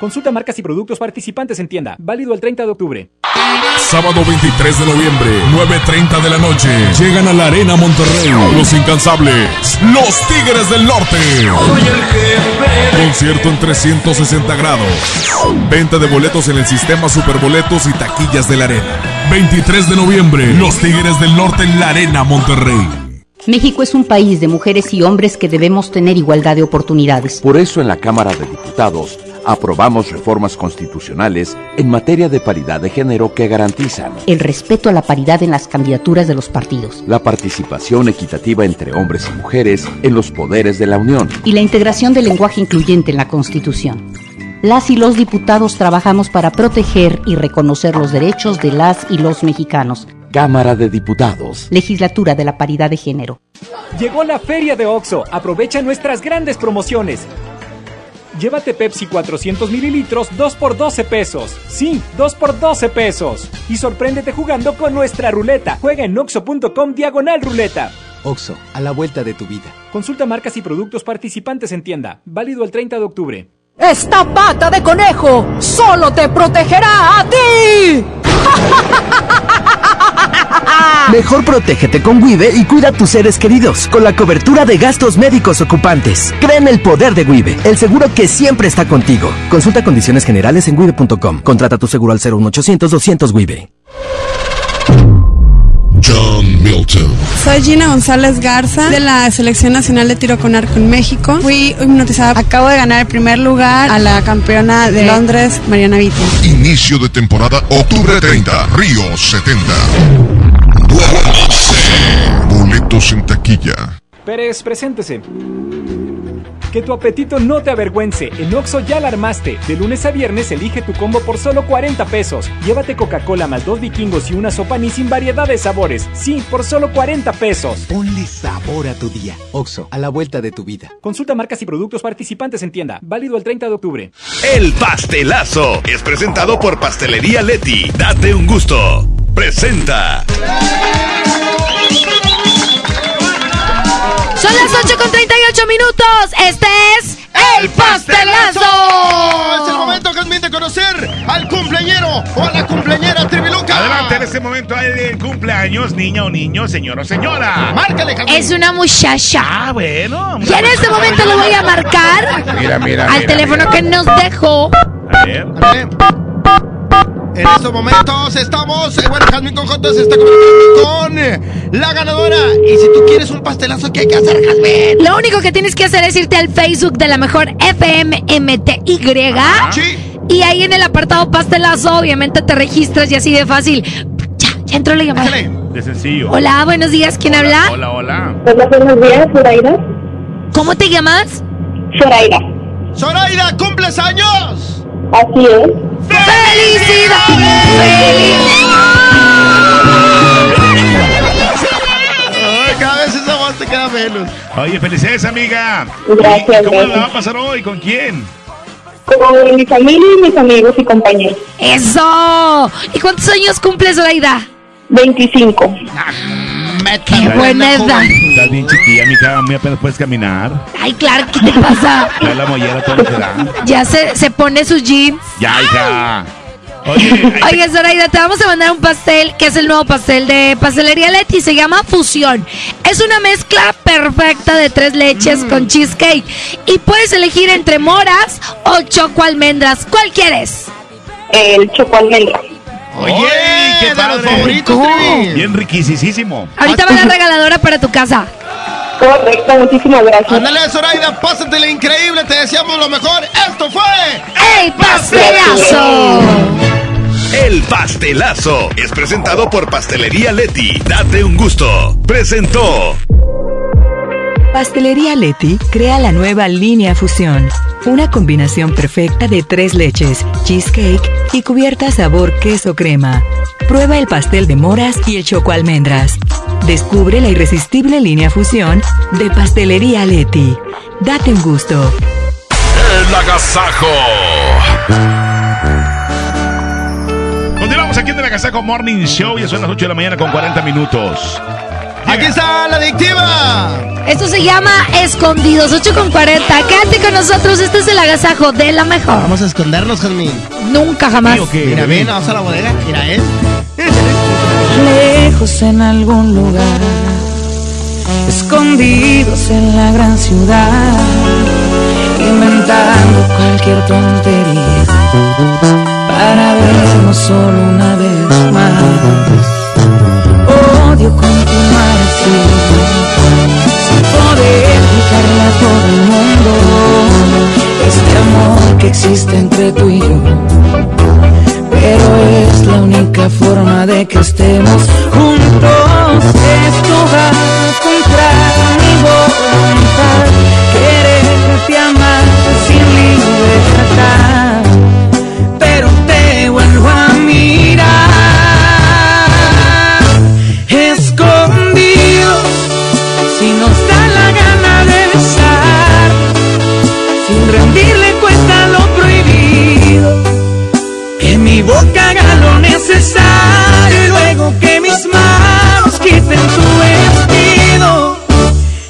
Consulta marcas y productos participantes en tienda. Válido el 30 de octubre. Sábado 23 de noviembre, 9.30 de la noche. Llegan a la Arena Monterrey. Los incansables. Los Tigres del Norte. Concierto en 360 grados. Venta de boletos en el sistema Superboletos y taquillas de la Arena. 23 de noviembre, Los Tigres del Norte en la Arena Monterrey. México es un país de mujeres y hombres que debemos tener igualdad de oportunidades. Por eso en la Cámara de Diputados aprobamos reformas constitucionales en materia de paridad de género que garantizan el respeto a la paridad en las candidaturas de los partidos, la participación equitativa entre hombres y mujeres en los poderes de la Unión y la integración del lenguaje incluyente en la Constitución. Las y los diputados trabajamos para proteger y reconocer los derechos de las y los mexicanos. Cámara de Diputados. Legislatura de la Paridad de Género. Llegó la feria de OXO. Aprovecha nuestras grandes promociones. Llévate Pepsi 400 mililitros 2 por 12 pesos. Sí, 2 por 12 pesos. Y sorpréndete jugando con nuestra ruleta. Juega en oxo.com diagonal ruleta. OXO, a la vuelta de tu vida. Consulta marcas y productos participantes en tienda. Válido el 30 de octubre. Esta pata de conejo solo te protegerá a ti. Mejor protégete con Wibe y cuida a tus seres queridos con la cobertura de gastos médicos ocupantes. Cree en el poder de Wibe, el seguro que siempre está contigo. Consulta condiciones generales en wibe.com. Contrata tu seguro al 01800 200 Wibe. John Milton. Soy Gina González Garza de la Selección Nacional de Tiro con Arco en México. Fui hipnotizada. Acabo de ganar el primer lugar a la campeona de Londres, Mariana Vitti. Inicio de temporada, octubre 30, Río 70. Boletos en taquilla. Pérez, preséntese. Que tu apetito no te avergüence. En Oxo ya la armaste. De lunes a viernes elige tu combo por solo 40 pesos. Llévate Coca-Cola más dos vikingos y una sopa ni sin variedad de sabores. Sí, por solo 40 pesos. Ponle sabor a tu día. Oxo, a la vuelta de tu vida. Consulta marcas y productos participantes en tienda. Válido el 30 de octubre. El pastelazo es presentado por Pastelería Leti. Date un gusto. Presenta. Son las 8 con 38 minutos. Este es El Pastelazo. Es el momento, Jasmine, de conocer al cumpleañero o a la cumpleañera Triviluca. Adelante, en este momento el cumpleaños, niña o niño, señor o señora. Márcale, Jasmine. Es una muchacha. Ah, bueno. Y en este momento le voy a marcar Mira, mira, al mira, teléfono mira. que nos dejó. A ver. En estos momentos estamos, eh, bueno, Jasmine Conjunto se está comunicando con la ganadora. Y si tú quieres un pastelazo, ¿qué hay que hacer, Jasmine? Lo único que tienes que hacer es irte al Facebook de la mejor FMMTY. Sí. Y ahí en el apartado pastelazo, obviamente te registras y así de fácil. Ya, ya entró la llamada. De sencillo. Hola, buenos días, ¿quién habla? Hola, hola. Hola, buenos días, Zoraida. ¿Cómo te llamas? Zoraida. Zoraida, ¿cumples años? Así es. Ay, cada vez esa voz te queda menos. Oye, felicidades, amiga. Gracias, ¿Y ¿Cómo gracias. la va a pasar hoy? ¿Con quién? Con mi familia y mis amigos y compañeros. ¡Eso! ¿Y cuántos años cumples, Zoraida? 25. ¡Qué buena edad! Estás bien chiquilla, mija. Muy apenas puedes caminar. Ay, claro, ¿qué te pasa? Trae la mollera todo lo que da. Ya se, se pone sus jeans. Ya, hija. Oye, Oye, Zoraida, te vamos a mandar un pastel que es el nuevo pastel de Pastelería Leti. Se llama Fusión. Es una mezcla perfecta de tres leches con cheesecake. Y puedes elegir entre moras o choco almendras. ¿Cuál quieres? El choco almendra. Oye, qué de los padre. favoritos, Trivi. Bien riquísimo. Ahorita va la regaladora para tu casa. Correcto, muchísimas gracias. Ándale, Zoraida, pásatela increíble, te deseamos lo mejor. Esto fue ¡El pastelazo! El pastelazo es presentado por Pastelería Leti. Date un gusto. Presentó. Pastelería Leti crea la nueva línea Fusión, una combinación perfecta de tres leches, cheesecake y cubierta sabor queso crema. Prueba el pastel de moras y el choco almendras. Descubre la irresistible línea Fusión de Pastelería Leti. Date un gusto. El agasajo. Continuamos aquí en el Agasajo Morning Show y son las 8 de la mañana con 40 minutos. Aquí está la adictiva. Esto se llama Escondidos, 8 con 40. Quédate con nosotros, este es el agasajo de la mejor. Vamos a escondernos, Jasmine. Nunca jamás. Mira, ven, vamos a la bodega. Mira, ¿eh? lejos en algún lugar, escondidos en la gran ciudad, inventando cualquier tontería para vernos solo una vez más. Odio así, sin poder explicarle a todo el mundo. Este amor que existe entre tú y yo. Pero es la única forma de que estemos juntos. Esto va contra mi voluntad,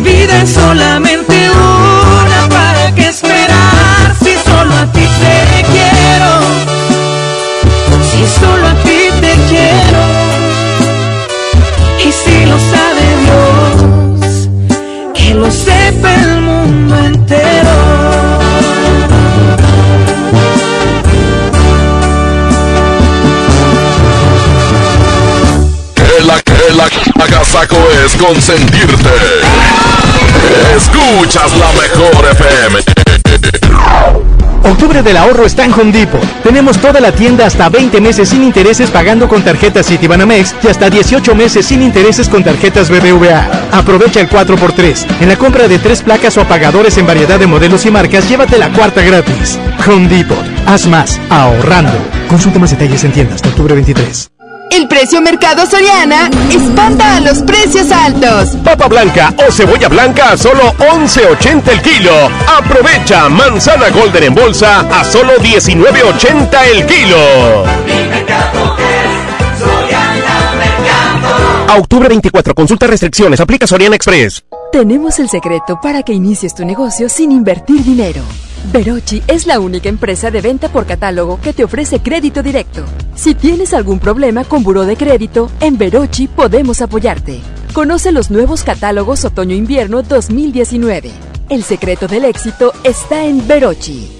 vida es solamente es consentirte. Escuchas la mejor FM. Octubre del ahorro está en Home Depot. Tenemos toda la tienda hasta 20 meses sin intereses pagando con tarjetas Citibanamex y hasta 18 meses sin intereses con tarjetas BBVA. Aprovecha el 4x3. En la compra de tres placas o apagadores en variedad de modelos y marcas, llévate la cuarta gratis. Home Depot. Haz más ahorrando. Consulta más detalles en tiendas hasta octubre 23. El precio Mercado Soriana espanta a los precios altos. Papa blanca o cebolla blanca a solo 11.80 el kilo. Aprovecha manzana golden en bolsa a solo 19.80 el kilo. A octubre 24, consulta restricciones, aplica Soriana Express. Tenemos el secreto para que inicies tu negocio sin invertir dinero. Verochi es la única empresa de venta por catálogo que te ofrece crédito directo. Si tienes algún problema con buró de crédito, en Verochi podemos apoyarte. Conoce los nuevos catálogos otoño-invierno 2019. El secreto del éxito está en Verochi.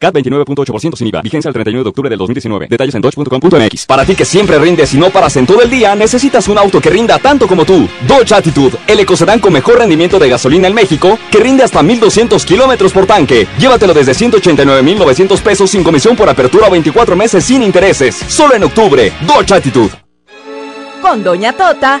CAT 29.8% sin IVA. Vigencia el 31 de octubre del 2019. Detalles en dodge.com.mx. Para ti que siempre rindes y no paras en todo el día, necesitas un auto que rinda tanto como tú. Dodge Attitude, el ecocedán con mejor rendimiento de gasolina en México, que rinde hasta 1200 kilómetros por tanque. Llévatelo desde 189,900 pesos sin comisión por apertura a 24 meses sin intereses. Solo en octubre. Dodge Attitude. Con Doña Tota,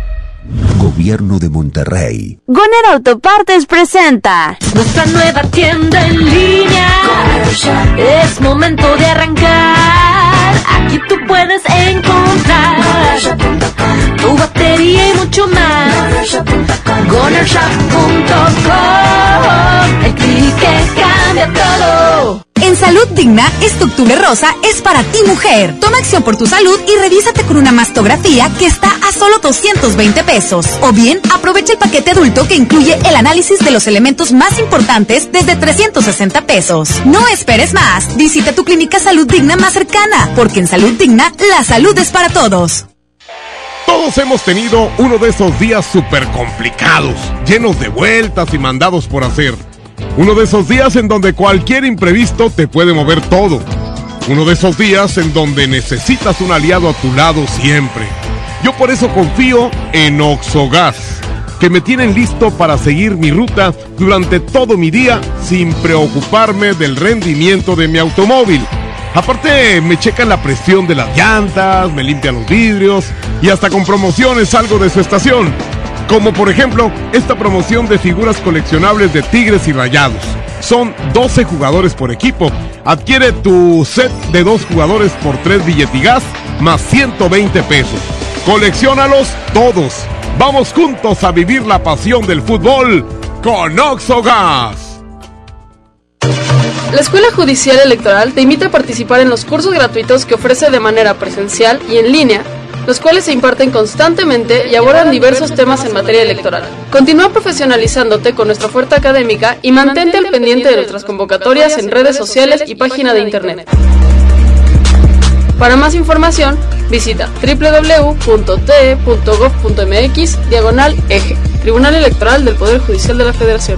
Gobierno de Monterrey. Goner Autopartes presenta Nuestra nueva tienda en línea. Es momento de arrancar. Aquí tú puedes encontrar tu batería y mucho más. Gonershop.com. El clic que cambia todo. En Salud Digna, este octubre rosa es para ti mujer. Toma acción por tu salud y revísate con una mastografía que está a solo 220 pesos. O bien, aprovecha el paquete adulto que incluye el análisis de los elementos más importantes desde 360 pesos. No esperes más. Visita tu clínica Salud Digna más cercana, porque en Salud Digna, la salud es para todos. Todos hemos tenido uno de esos días súper complicados, llenos de vueltas y mandados por hacer. Uno de esos días en donde cualquier imprevisto te puede mover todo. Uno de esos días en donde necesitas un aliado a tu lado siempre. Yo por eso confío en Oxogas, que me tienen listo para seguir mi ruta durante todo mi día sin preocuparme del rendimiento de mi automóvil. Aparte, me checan la presión de las llantas, me limpian los vidrios y hasta con promociones salgo de su estación. Como por ejemplo, esta promoción de figuras coleccionables de Tigres y Rayados. Son 12 jugadores por equipo. Adquiere tu set de dos jugadores por 3 billetigas más 120 pesos. Colecciónalos todos. Vamos juntos a vivir la pasión del fútbol con Oxogas. La Escuela Judicial Electoral te invita a participar en los cursos gratuitos que ofrece de manera presencial y en línea los cuales se imparten constantemente y abordan diversos temas en materia electoral. Continúa profesionalizándote con nuestra oferta académica y mantente al pendiente de nuestras convocatorias en redes sociales y página de internet. Para más información, visita www.te.gov.mx diagonal eje, Tribunal Electoral del Poder Judicial de la Federación.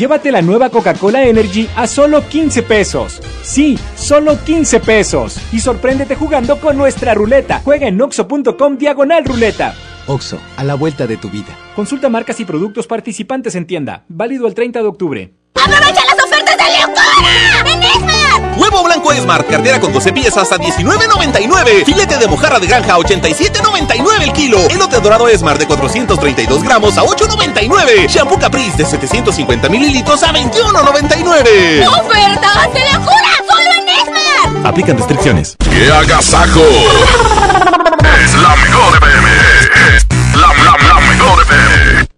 Llévate la nueva Coca-Cola Energy a solo 15 pesos. Sí, solo 15 pesos. Y sorpréndete jugando con nuestra ruleta. Juega en oxo.com diagonal ruleta. Oxo, a la vuelta de tu vida. Consulta marcas y productos participantes en tienda. Válido el 30 de octubre. ¡Aprovecha las ofertas de locura! ¡En! Huevo blanco Esmar, cartera con 12 piezas a 19.99. Filete de mojarra de granja a 87.99 el kilo. Elote dorado Esmar de 432 gramos a 8.99. Shampoo Caprice de 750 mililitros a 21.99. ¡Ofertas de locura! ¡Solo en Esmar! Aplican restricciones. ¡Qué agasajo! es la mejor FM. Es la, la, la mejor FM.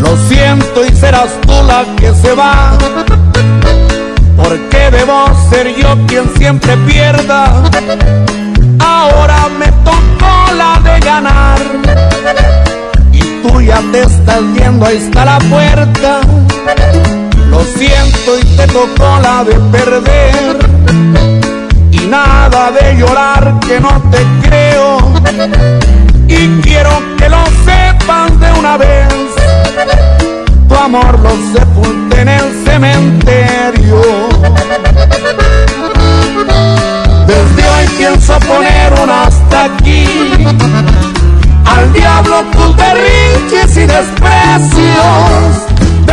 Lo siento y serás tú la que se va. Porque debo ser yo quien siempre pierda. Ahora me tocó la de ganar. Y tú ya te estás yendo, ahí está la puerta. Lo siento y te tocó la de perder. Y nada de llorar que no te creo. Y quiero que lo sepas de una vez. Tu amor lo sepulté en el cementerio. Desde hoy pienso poner un hasta aquí. Al diablo tus berrinches y desprecios.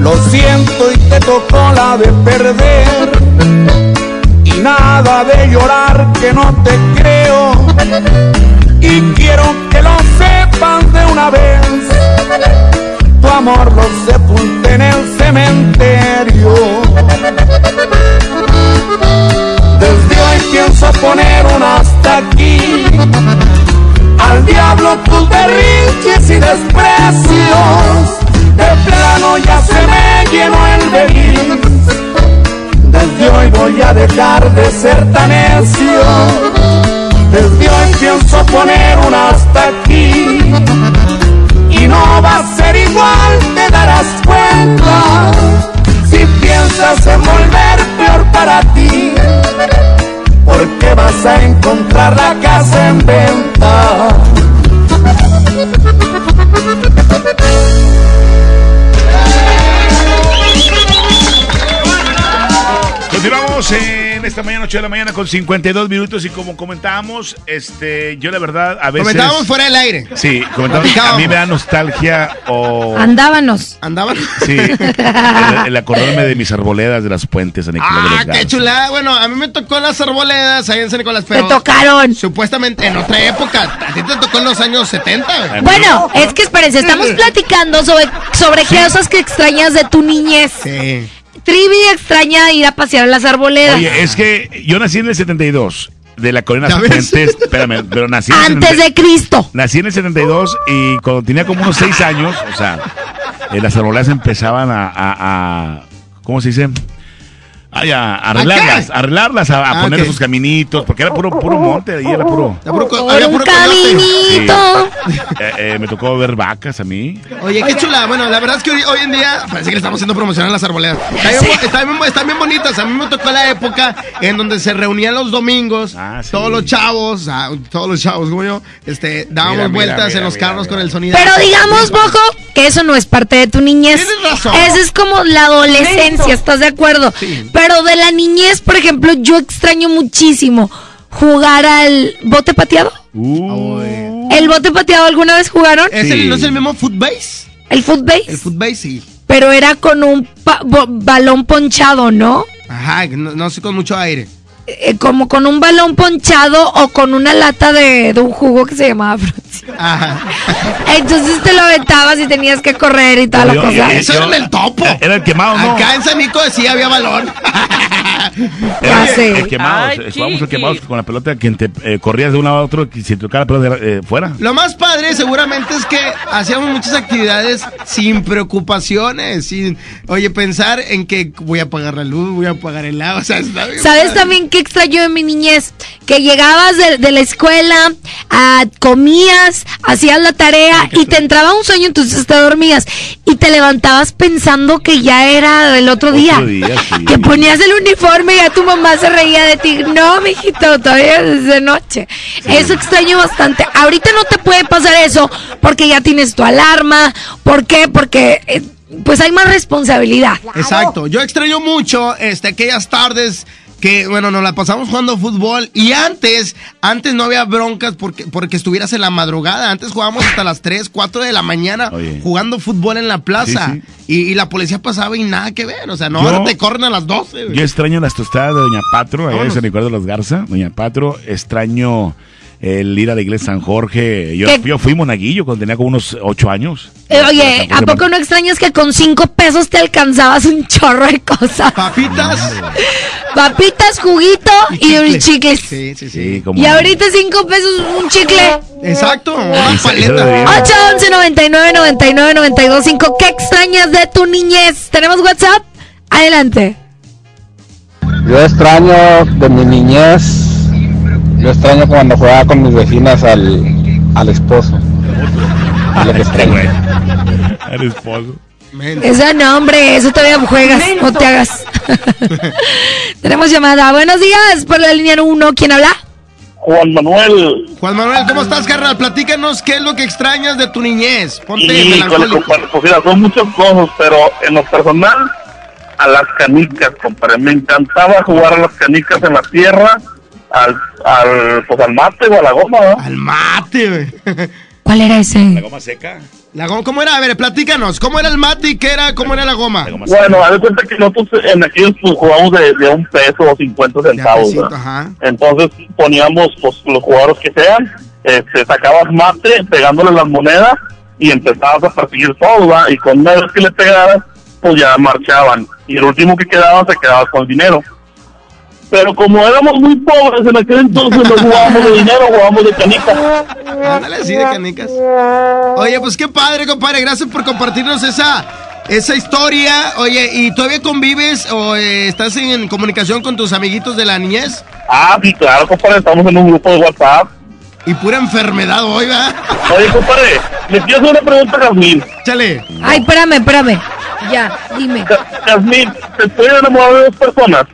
Lo siento y te tocó la de perder. Y nada de llorar que no te creo. Y quiero que lo sepan de una vez. Tu amor lo sepulté en el cementerio. Pienso poner un hasta aquí. Al diablo tus berrinches y desprecios. De plano ya se me llenó el beliz. Desde hoy voy a dejar de ser tan necio. Desde hoy pienso poner un hasta aquí. Y no va a ser igual, te darás cuenta. Si piensas en volver peor para ti. Porque vas a encontrar la casa en venta. Esta mañana, 8 de la mañana, con 52 minutos. Y como comentábamos, este, yo la verdad, a veces. Comentábamos fuera del aire. Sí, comentábamos. A mí me da nostalgia o. Andábanos. Andábanos. Sí, el, el acordarme de mis arboledas de las puentes San Nicolás de Ah, los qué chulada. Bueno, a mí me tocó las arboledas ahí en San Nicolás. Pero Te tocaron. Supuestamente en otra época. A ti te tocó en los años 70. Bueno, es que espérense, estamos platicando sobre, sobre cosas que extrañas de tu niñez. Sí. Trivi extraña ir a pasear a las arboledas. Oye, es que yo nací en el 72 de la Corona. Fuentes. Espérame, pero nací en el Antes 70 de Cristo. Nací en el 72 y cuando tenía como unos 6 años, o sea, eh, las arboledas empezaban a, a- a- ¿cómo se dice? Ay, a arreglarlas, a arreglarlas, a, a Ah, poner sus caminitos, porque era puro, puro monte, ahí era puro. Por había puro coyote. Eh, eh, me tocó ver vacas a mí. Oye, qué chula. Bueno, la verdad es que hoy, hoy en día parece que le estamos haciendo promoción a las arboledas. Están bien, bonitas. A mí me tocó la época en donde se reunían los domingos, Ah, todos los chavos, ah, todos los chavos como yo, este, dábamos Mira, vueltas mira, en los mira, carros con el sonido. Pero digamos, Bojo, que eso no es parte de tu niñez. Tienes razón. Esa es como la adolescencia, ¿estás de acuerdo? Pero de la niñez, por ejemplo, yo extraño muchísimo jugar al bote pateado. ¿El bote pateado alguna vez jugaron? ¿Es el- ¿No es el mismo footbase? ¿El footbase? El footbase, sí. Pero era con un pa- balón ponchado, ¿no? Ajá, no, no sé, con mucho aire. Eh, como con un balón ponchado o con una lata de, de un jugo que se llamaba. Entonces te lo aventabas y tenías que correr y toda la Yo- cosa. yo- Eso yo- era en el topo. Era el quemado, ¿no? Acá en Sanico sí había balón. Era el quemado. Jugábamos el quemado con la pelota, quien te eh, corrías de un lado a otro, y si tocaba la pelota eh, fuera. Lo más padre seguramente es que hacíamos muchas actividades sin preocupaciones, sin, oye, pensar en que voy a pagar la luz, voy a pagar el agua, o sea, está bien ¿Sabes padre. también qué extraño de mi niñez? Que llegabas de, de la escuela, ah, comías, hacías la tarea y te entraba un sueño, entonces te dormías y te levantabas pensando que ya era el otro día. Otro día, sí. Que ponías el uniforme y ya tu mamá se reía de ti. No, mijito, todavía es de noche. Eso extraño bastante. Ahorita no te puede pasar eso porque ya tienes tu alarma. ¿Por qué? Porque eh, pues hay más responsabilidad. Exacto, yo extraño mucho este, aquellas tardes que, bueno, nos la pasamos jugando fútbol y antes, antes no había broncas porque, porque estuvieras en la madrugada, antes jugábamos hasta las 3, 4 de la mañana Oye. jugando fútbol en la plaza Sí, Y, y la policía pasaba y nada que ver, o sea, no, Yo- ahora te corren a las 12. güey. Yo extraño las tostadas de Doña Patro, allá en. San Ricardo de los Garza. Doña Patro, extraño el ir a la iglesia San Jorge. Yo, yo fui monaguillo cuando tenía como unos ocho años. Eh, oye, ¿a poco no extrañas que con cinco pesos te alcanzabas un chorro de cosas? Papitas. Papitas, juguito y, un chicle. Sí, sí, sí. como Y ahorita cinco pesos un chicle. Exacto, una paleta. debería- 811 99 99 92 5. ¿Qué extrañas de tu niñez? ¿Tenemos WhatsApp? Adelante. Yo extraño de mi niñez, yo extraño cuando jugaba con mis vecinas al, al esposo. Es lo que extraño. El esposo. Eso no, hombre, eso todavía juegas, no te hagas. Tenemos llamada. Buenos días, por la línea 1, ¿quién habla? Juan Manuel. Juan Manuel, ¿cómo estás, carnal? Platícanos qué es lo que extrañas de tu niñez. Ponte Y melancólico. compadre, pues mira, son muchas cosas, pero en lo personal, a las canicas, compadre. Me encantaba jugar a las canicas en la tierra, al, al, pues al mate o a la goma, ¿no? Al mate, güey. ¿Cuál era ese? ¿La goma seca? La goma, ¿Cómo era? A ver, platícanos. ¿Cómo era el mate y qué era? ¿Cómo era la goma? Bueno, haz de cuenta que nosotros en aquellos pues, jugábamos de, de un peso o 50 centavos. pesito, ajá. Entonces poníamos pues, los jugadores que sean, este, sacabas mate pegándole las monedas y empezabas a perseguir todo, ¿verdad? Y con una vez que le pegaras, pues ya marchaban. Y el último que quedaba se quedaba con el dinero. Pero como éramos muy pobres en aquel entonces, no jugábamos de dinero, jugábamos de canicas. Ándale así de canicas. Oye, pues qué padre, compadre. Gracias por compartirnos esa, esa historia. Oye, ¿y todavía convives o eh, estás en comunicación con tus amiguitos de la niñez? Ah, sí, claro, compadre, estamos en un grupo de WhatsApp. Y pura enfermedad hoy, ¿va? Oye, compadre, le quiero hacer una pregunta a Jazmín. Chale. Ay, espérame, espérame. Ya, dime. Jazmín, ¿se puede enamorar de dos personas?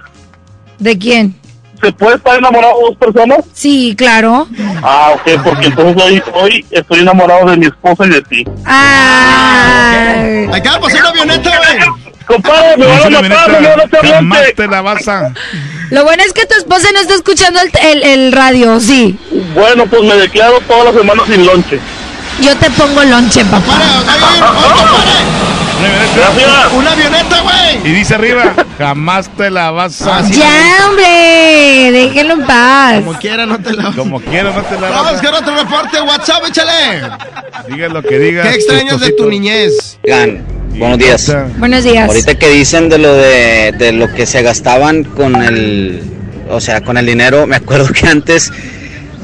¿De quién? ¿Se puede estar enamorado de dos personas? Sí, claro. Ah, ok, porque entonces hoy, hoy estoy enamorado de mi esposa y de ti. Ay. Acaba de pasar una avioneta, güey. Compadre, me van a matar, me van a echar Jamás te la vas a... Lo bueno es que tu esposa no está escuchando el, el- el radio, sí. Bueno, pues me declaro todas las semanas sin lonche. Yo te pongo lonche, papá. Gracias. Una avioneta, güey. Y dice arriba, jamás te la vas a... Ya, hombre, déjenlo en paz. Como quiera, no te la Como quiera, no te la Vamos vas con otro reporte. WhatsApp, échale. Diga lo que diga. ¿Qué extrañas de tu niñez? Oigan, buenos días. Buenos días. Ahorita que dicen de lo de, de lo que se gastaban con el, o sea, con el dinero, me acuerdo que antes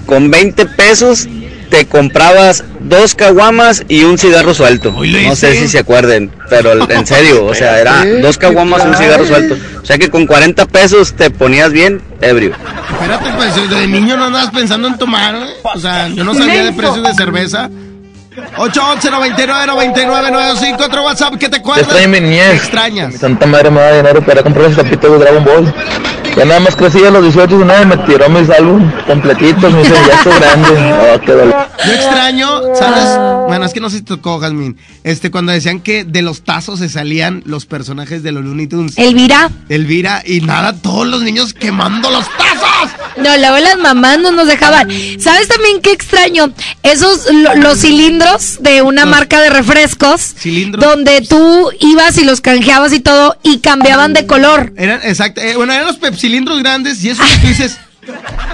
con 20 pesos te comprabas dos caguamas y un cigarro suelto. No sé si se acuerden, pero en serio, o sea, era dos caguamas y un cigarro suelto. O sea que con 40 pesos te ponías bien ebrio. Espérate, pues de niño no andabas pensando en tomar, ¿eh? O sea, yo no sabía de precios de cerveza. 811 99 99 95 otro WhatsApp que te cuadra. extraño mi niñez. ¿Te extrañas? Mi santa madre me da dinero para comprar esos tapitos de Dragon Ball. Ya nada más crecí a los 18 y nada me tiró mis álbumes completitos, me dice, ya estoy grande. Oh, qué dolor. Yo extraño, ¿sabes? Bueno, es que no sé si te tocó, Jasmine. Este, cuando decían que de los tazos se salían los personajes de los Looney Tunes. Elvira. Elvira, y nada, todos los niños quemando los tazos. No, luego las mamás no nos dejaban. ¿Sabes también qué extraño? Esos, lo- los cilindros de una marca de refrescos. Cilindros. Donde tú ibas y los canjeabas y todo y cambiaban de color. Eran, exacto, eh, bueno, eran los pepsilindros grandes y eso que tú dices.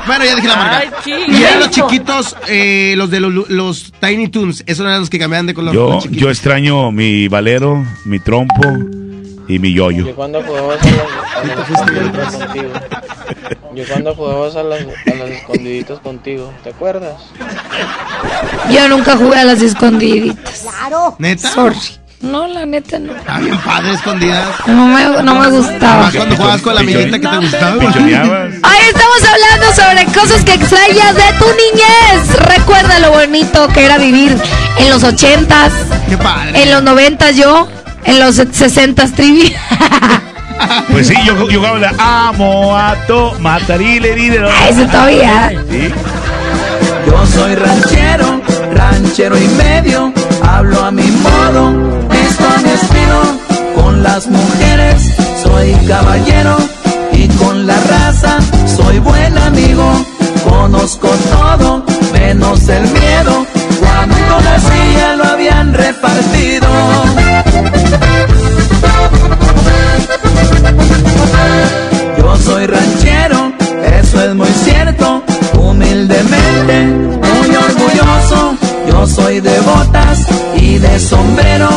Bueno, ya dije la marca. Ay, y eran los chiquitos, eh, los de los, los Tiny Toons. Esos eran los que cambiaban de color. Yo, yo extraño mi valero, mi trompo y mi yoyo. a las escondiditas contigo. Yo cuando jugabas a las, a las escondiditas contigo, ¿te acuerdas? Yo nunca jugué a las escondiditas. Claro. ¿Neta? Sorry. No, la neta no. Está bien padre, escondidas. No me, no me gustaba. Más cuando jugabas con la amiguita que te gustaba. Hoy estamos hablando sobre cosas que extrañas de tu niñez. Recuerda lo bonito que era vivir en los ochentas, Qué padre. en los noventas yo, en los sesentas trivi. Pues sí, yo, yo jugaba la amo a to matarile dinero. Ese todavía. Sí. Yo soy ranchero, ranchero y medio, hablo a mi modo, visto a mi estilo, con las mujeres soy caballero y con la raza soy buen amigo, conozco todo menos el miedo, cuando nací ya lo habían repartido. De botas y de sombrero,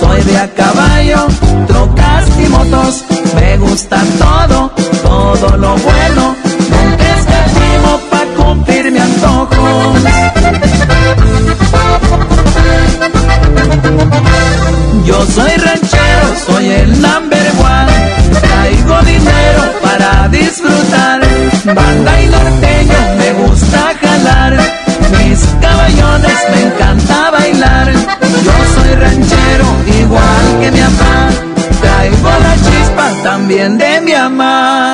soy de a caballo, trocas y motos. Me gusta todo, todo lo bueno, nunca escatimo pa' cumplir mi antojo. Yo soy ranchero, soy el number también de mi mamá.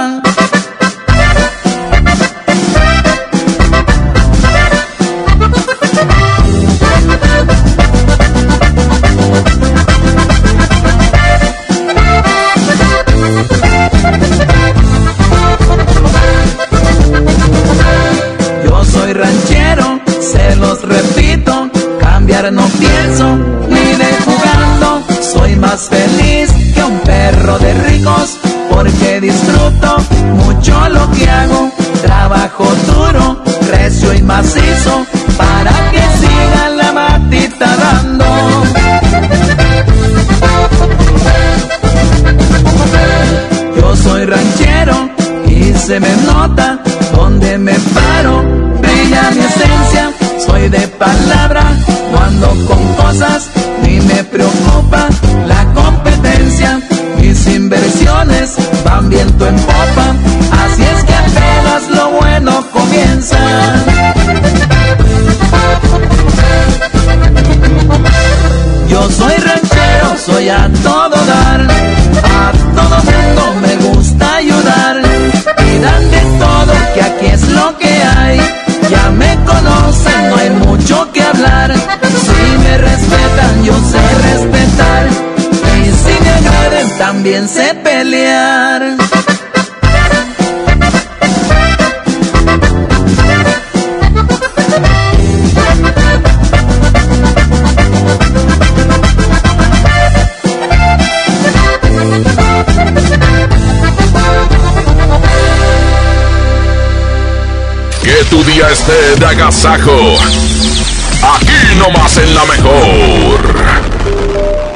Día esté de agasajo. Aquí nomás en la mejor.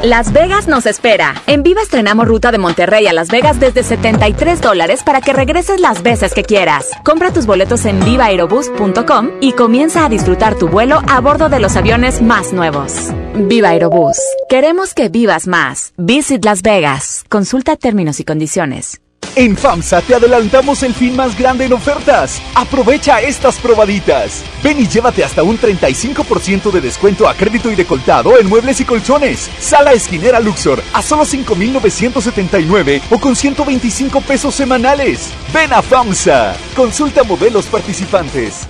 Las Vegas nos espera. En Viva estrenamos ruta de Monterrey a Las Vegas desde 73 dólares para que regreses las veces que quieras. Compra tus boletos en vivaerobus.com y comienza a disfrutar tu vuelo a bordo de los aviones más nuevos. Viva Aerobús. Queremos que vivas más. Visit Las Vegas. Consulta términos y condiciones. En FAMSA te adelantamos el fin más grande en ofertas. Aprovecha estas probaditas. Ven y llévate hasta un 35% de descuento a crédito y decoltado en muebles y colchones. Sala esquinera Luxor a solo 5,979 o con 125 pesos semanales. Ven a FAMSA. Consulta modelos participantes.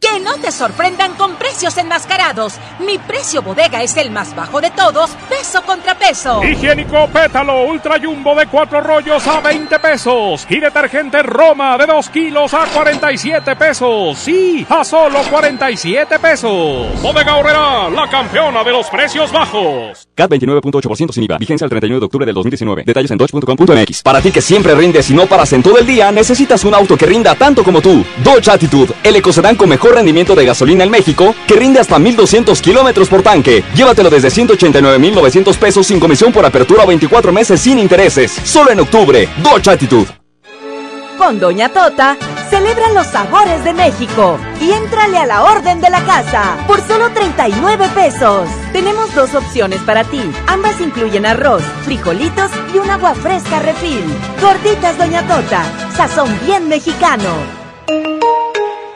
Que no te sorprendan con precios enmascarados. Mi precio bodega es el más bajo de todos, peso contra peso. Higiénico Pétalo Ultra Jumbo de 4 rollos a 20 pesos. Y detergente Roma de 2 kilos a 47 pesos. Sí, a solo 47 pesos. Bodega Horrera, la campeona de los precios bajos. CAT 29.8% sin IVA. Vigencia el 31 de octubre del 2019. Detalles en dodge.com.mx. Para ti que siempre rindes y no paras en todo el día, necesitas un auto que rinda tanto como tú. Dodge Attitude, el ecocedán con mejor rendimiento de gasolina en México, que rinde hasta 1200 kilómetros por tanque. Llévatelo desde 189,900 pesos sin comisión por apertura o 24 meses sin intereses. Solo en octubre. Dodge Attitude. Con Doña Tota, celebra los sabores de México y éntrale a la orden de la casa por solo 39 pesos. Tenemos dos opciones para ti. Ambas incluyen arroz, frijolitos y un agua fresca refil. Gorditas Doña Tota, sazón bien mexicano.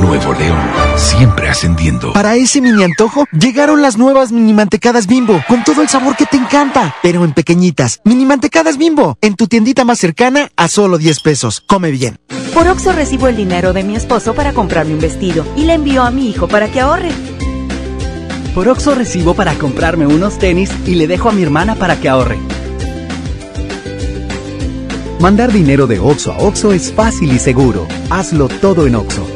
Nuevo León, siempre ascendiendo. Para ese mini antojo, llegaron las nuevas mini mantecadas bimbo, con todo el sabor que te encanta, pero en pequeñitas. Mini mantecadas bimbo, en tu tiendita más cercana a solo 10 pesos. Come bien. Por Oxo recibo el dinero de mi esposo para comprarme un vestido y le envío a mi hijo para que ahorre. Por Oxo recibo para comprarme unos tenis y le dejo a mi hermana para que ahorre. Mandar dinero de Oxo a Oxo es fácil y seguro. Hazlo todo en Oxo.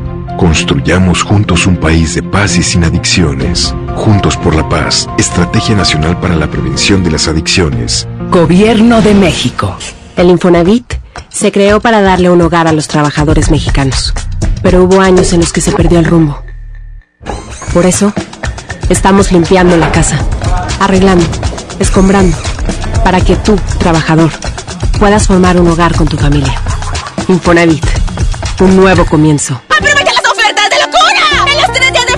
Construyamos juntos un país de paz y sin adicciones. Juntos por la paz, Estrategia Nacional para la Prevención de las Adicciones. Gobierno de México. El Infonavit se creó para darle un hogar a los trabajadores mexicanos, pero hubo años en los que se perdió el rumbo. Por eso, estamos limpiando la casa, arreglando, escombrando, para que tú, trabajador, puedas formar un hogar con tu familia. Infonavit, un nuevo comienzo. ¡Aprovecha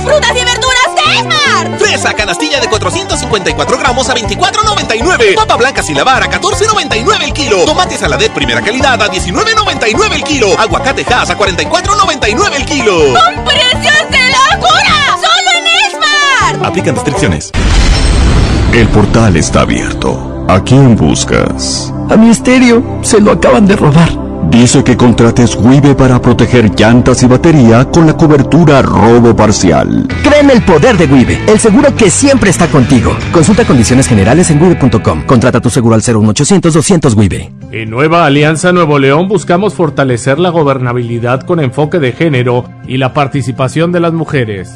frutas y verduras de Esmar! Fresa canastilla de 454 gramos a 24.99. Papa blanca sin lavar a 14.99 el kilo. Tomate saladet primera calidad a 19.99 el kilo. Aguacate Hass a 44.99 el kilo. ¡Con precios de locura! ¡Solo en Esmar! Aplican restricciones. El portal está abierto. ¿A quién buscas? A mi estéreo se lo acaban de robar. Dice que contrates Wibe para proteger llantas y batería con la cobertura robo parcial. Créeme el poder de Wibe, el seguro que siempre está contigo. Consulta condiciones generales en wibe.com. Contrata tu seguro al 01800 200 Wibe. En Nueva Alianza Nuevo León buscamos fortalecer la gobernabilidad con enfoque de género y la participación de las mujeres.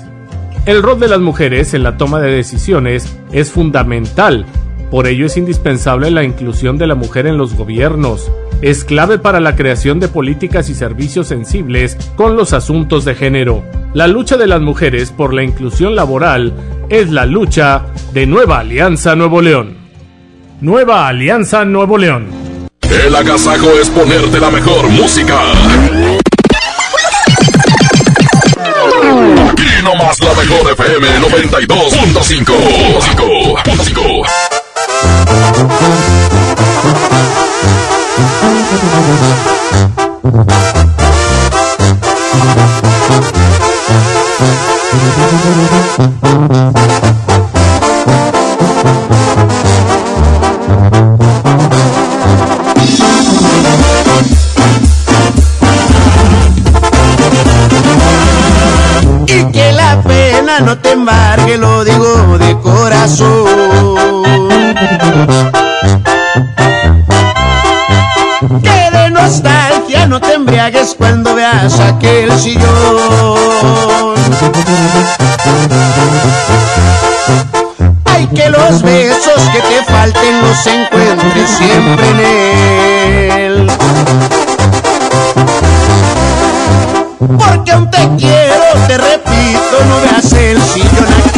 El rol de las mujeres en la toma de decisiones es fundamental, por ello es indispensable la inclusión de la mujer en los gobiernos. Es clave para la creación de políticas y servicios sensibles con los asuntos de género. La lucha de las mujeres por la inclusión laboral es la lucha de Nueva Alianza Nuevo León. Nueva Alianza Nuevo León. El agasajo es ponerte la mejor música. Aquí nomás la mejor FM 92.5. Y que la pena no te embargue, lo digo de corazón. Que de nostalgia no te embriagues cuando veas aquel sillón. Ay, que los besos que te falten los encuentres siempre en él. Porque aún te quiero, te repito, no veas el sillón aquel.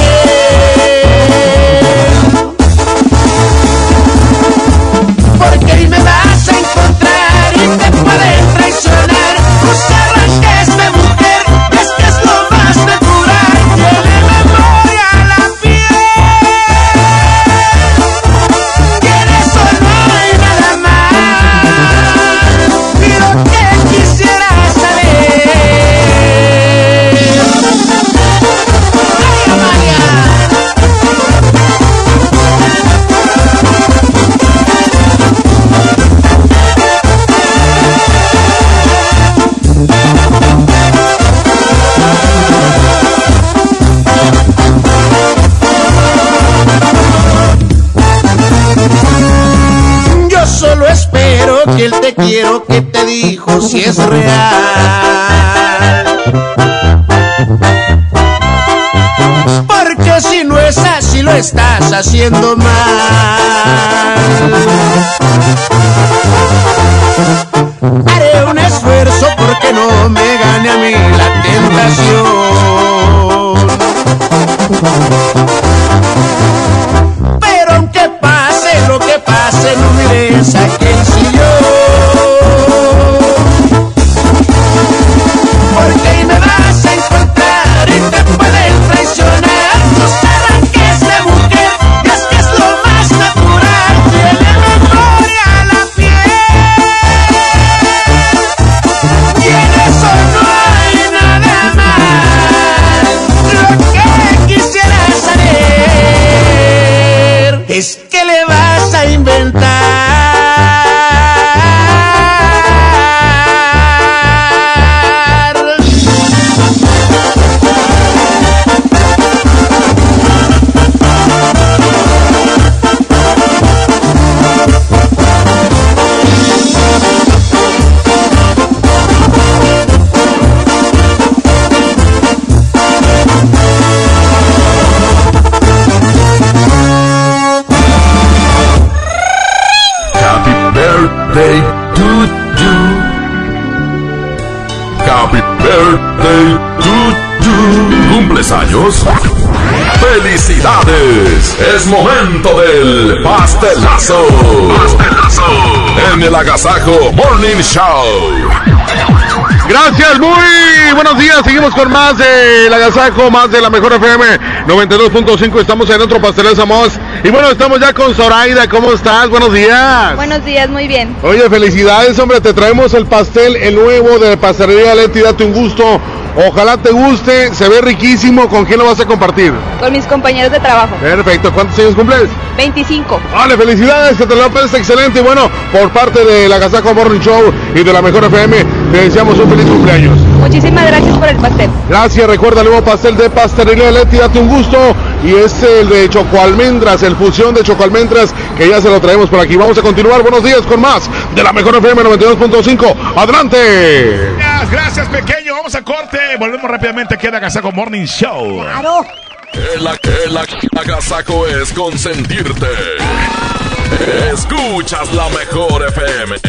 Quiero que te dijo si es real. Porque si no es así lo estás haciendo mal. Haré un esfuerzo porque no me gane a mí la tentación. Es momento del pastelazo. Pastelazo. En el Agasajo Morning Show. Gracias, muy buenos días. Seguimos con más de la Agasajo, más de la Mejor FM 92.5. Estamos en otro pastelazo más. Y bueno, estamos ya con Zoraida. ¿Cómo estás? Buenos días. Buenos días, muy bien. Oye, felicidades, hombre. Te traemos el pastel, el nuevo de Pastelería Leti. Date un gusto. Ojalá te guste, se ve riquísimo. ¿Con quién lo vas a compartir? Con mis compañeros de trabajo. Perfecto. ¿Cuántos años cumples? 25. Vale, felicidades, que te lo pases excelente. Y bueno, por parte de la Gazaco Morning Show y de la Mejor FM, te deseamos un feliz cumpleaños. Muchísimas gracias por el pastel. Gracias, recuerda el nuevo pastel de Pastelería Leti, date un gusto. Y es el de Chocoalmendras, el fusión de Chocoalmendras, que ya se lo traemos por aquí. Vamos a continuar, buenos días con más de la Mejor FM 92.5. Adelante. Gracias, gracias, pequeño. Vamos a corte. Volvemos rápidamente aquí a la Gazaco Morning Show. Claro. El, el, el agasaco es consentirte. Escuchas la mejor FM.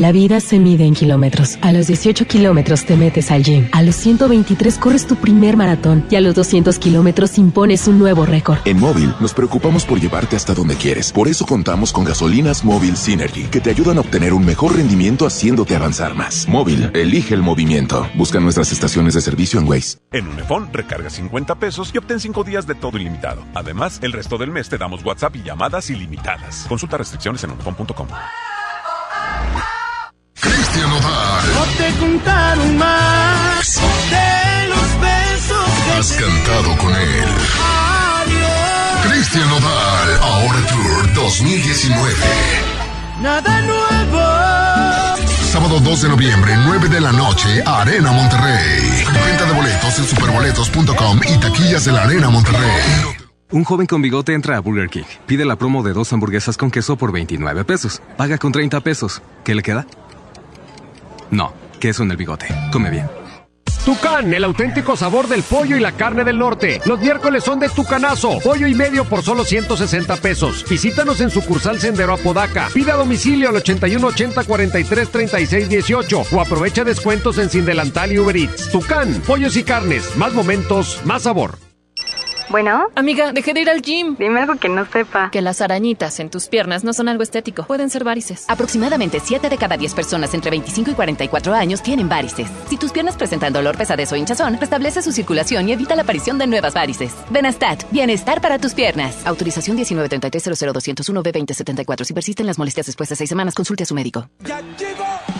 La vida se mide en kilómetros. A los 18 kilómetros te metes al gym. A los 123 corres tu primer maratón. Y a los 200 kilómetros impones un nuevo récord. En Móvil nos preocupamos por llevarte hasta donde quieres. Por eso contamos con gasolinas Móvil Synergy, que te ayudan a obtener un mejor rendimiento haciéndote avanzar más. Móvil, elige el movimiento. Busca nuestras estaciones de servicio en Waze. En Unifón, recarga 50 pesos y obtén 5 días de todo ilimitado. Además, el resto del mes te damos WhatsApp y llamadas ilimitadas. Consulta restricciones en unifón.com. No te contaron más de los besos que Has te cantado con él. Adiós. Cristian Nodal, ahora Tour 2019. Nada nuevo. Sábado 2 de noviembre, 9 de la noche, Arena Monterrey. Venta de boletos en superboletos.com y taquillas de la Arena Monterrey. Un joven con bigote entra a Burger King. Pide la promo de dos hamburguesas con queso por 29 pesos. Paga con 30 pesos. ¿Qué le queda? No, queso en el bigote. Come bien. Tucán, el auténtico sabor del pollo y la carne del norte. Los miércoles son de Tucanazo. Pollo y medio por solo 160 pesos. Visítanos en sucursal Sendero Apodaca. Pida domicilio al 81 80 43 36 18 o aprovecha descuentos en Sin Delantal y Uber Eats. Tucán, pollos y carnes. Más momentos, más sabor. Bueno. Amiga, dejé de ir al gym. Dime algo que no sepa. Que las arañitas en tus piernas no son algo estético. Pueden ser varices. Aproximadamente 7 de cada 10 personas entre 25 y 44 años tienen varices. Si tus piernas presentan dolor, pesadez o hinchazón, restablece su circulación y evita la aparición de nuevas varices. Benastat, bienestar para tus piernas. Autorización 1933 b 2074 Si persisten las molestias después de 6 semanas, consulte a su médico. ¡Ya llegó!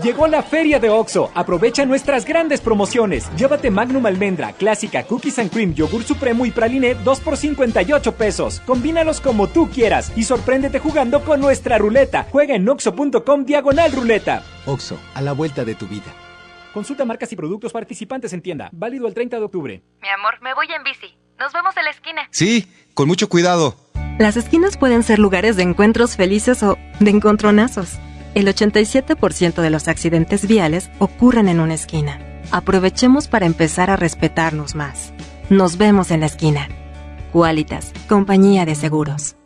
Llegó la feria de OXO. Aprovecha nuestras grandes promociones. Llévate Magnum Almendra, Clásica, Cookies and Cream, Yogur Supremo y Praline 2 por 58 pesos. Combínalos como tú quieras y sorpréndete jugando con nuestra ruleta. Juega en oxo.com diagonal ruleta. Oxo, a la vuelta de tu vida. Consulta marcas y productos participantes en tienda. Válido el 30 de octubre. Mi amor, me voy en bici. Nos vemos en la esquina. Sí, con mucho cuidado. Las esquinas pueden ser lugares de encuentros felices o de encontronazos. El 87% de los accidentes viales ocurren en una esquina. Aprovechemos para empezar a respetarnos más. Nos vemos en la esquina. Qualitas, compañía de seguros.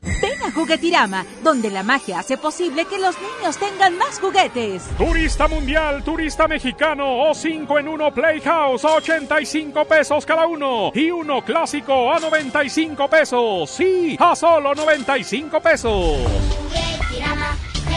Ven a Juguetirama, donde la magia hace posible que los niños tengan más juguetes. Turista mundial, turista mexicano o 5 en 1 Playhouse a 85 pesos cada uno y uno clásico a 95 pesos. Sí, a solo 95 pesos.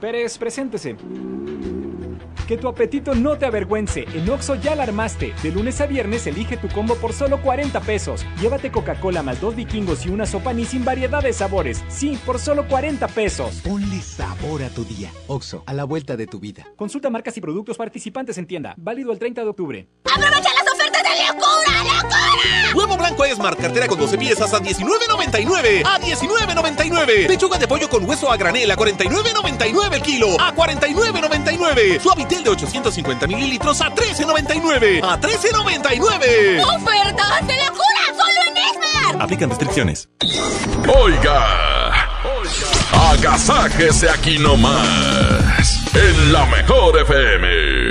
Pérez, preséntese. Que tu apetito no te avergüence. En Oxo ya la armaste. De lunes a viernes elige tu combo por solo 40 pesos. Llévate Coca-Cola más dos vikingos y una sopa ni sin variedad de sabores. Sí, por solo 40 pesos. Ponle sabor a tu día. Oxo, a la vuelta de tu vida. Consulta marcas y productos participantes en tienda. Válido el 30 de octubre. ¡Aprovecha las ofertas de locura, locura! Huevo blanco Esmart, cartera con 12 piezas a 19.99. A 19.99. Pechuga de pollo con hueso a granel a 49.99 el kilo. A 49.99. Suavitel de 850 mililitros a 13.99. A 13.99. ¡Ofertas de locura! ¡Solo en Esmar! Aplican restricciones. Oiga, agasáquese aquí nomás, en la mejor FM.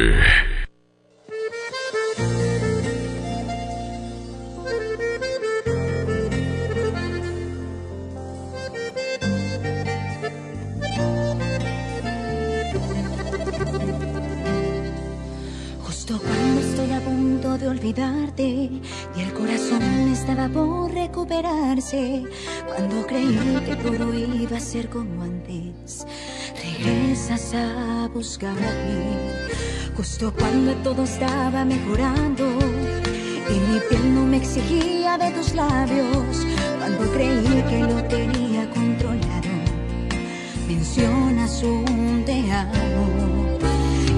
Olvidarte y el corazón estaba por recuperarse, cuando creí que todo iba a ser como antes, regresas a buscarme. Justo cuando todo estaba mejorando y mi piel no me exigía de tus labios, cuando creí que lo tenía controlado, mencionas un te amo.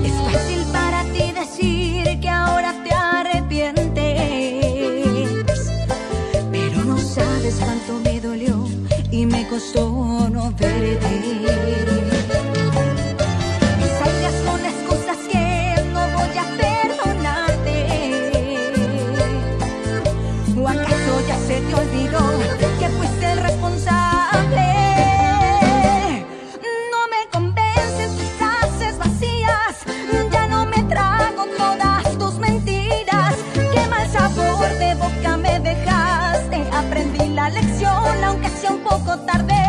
Es fácil para ti decir que ahora te arrepientes, sabes cuánto me dolió y me costó no verte. Tarde.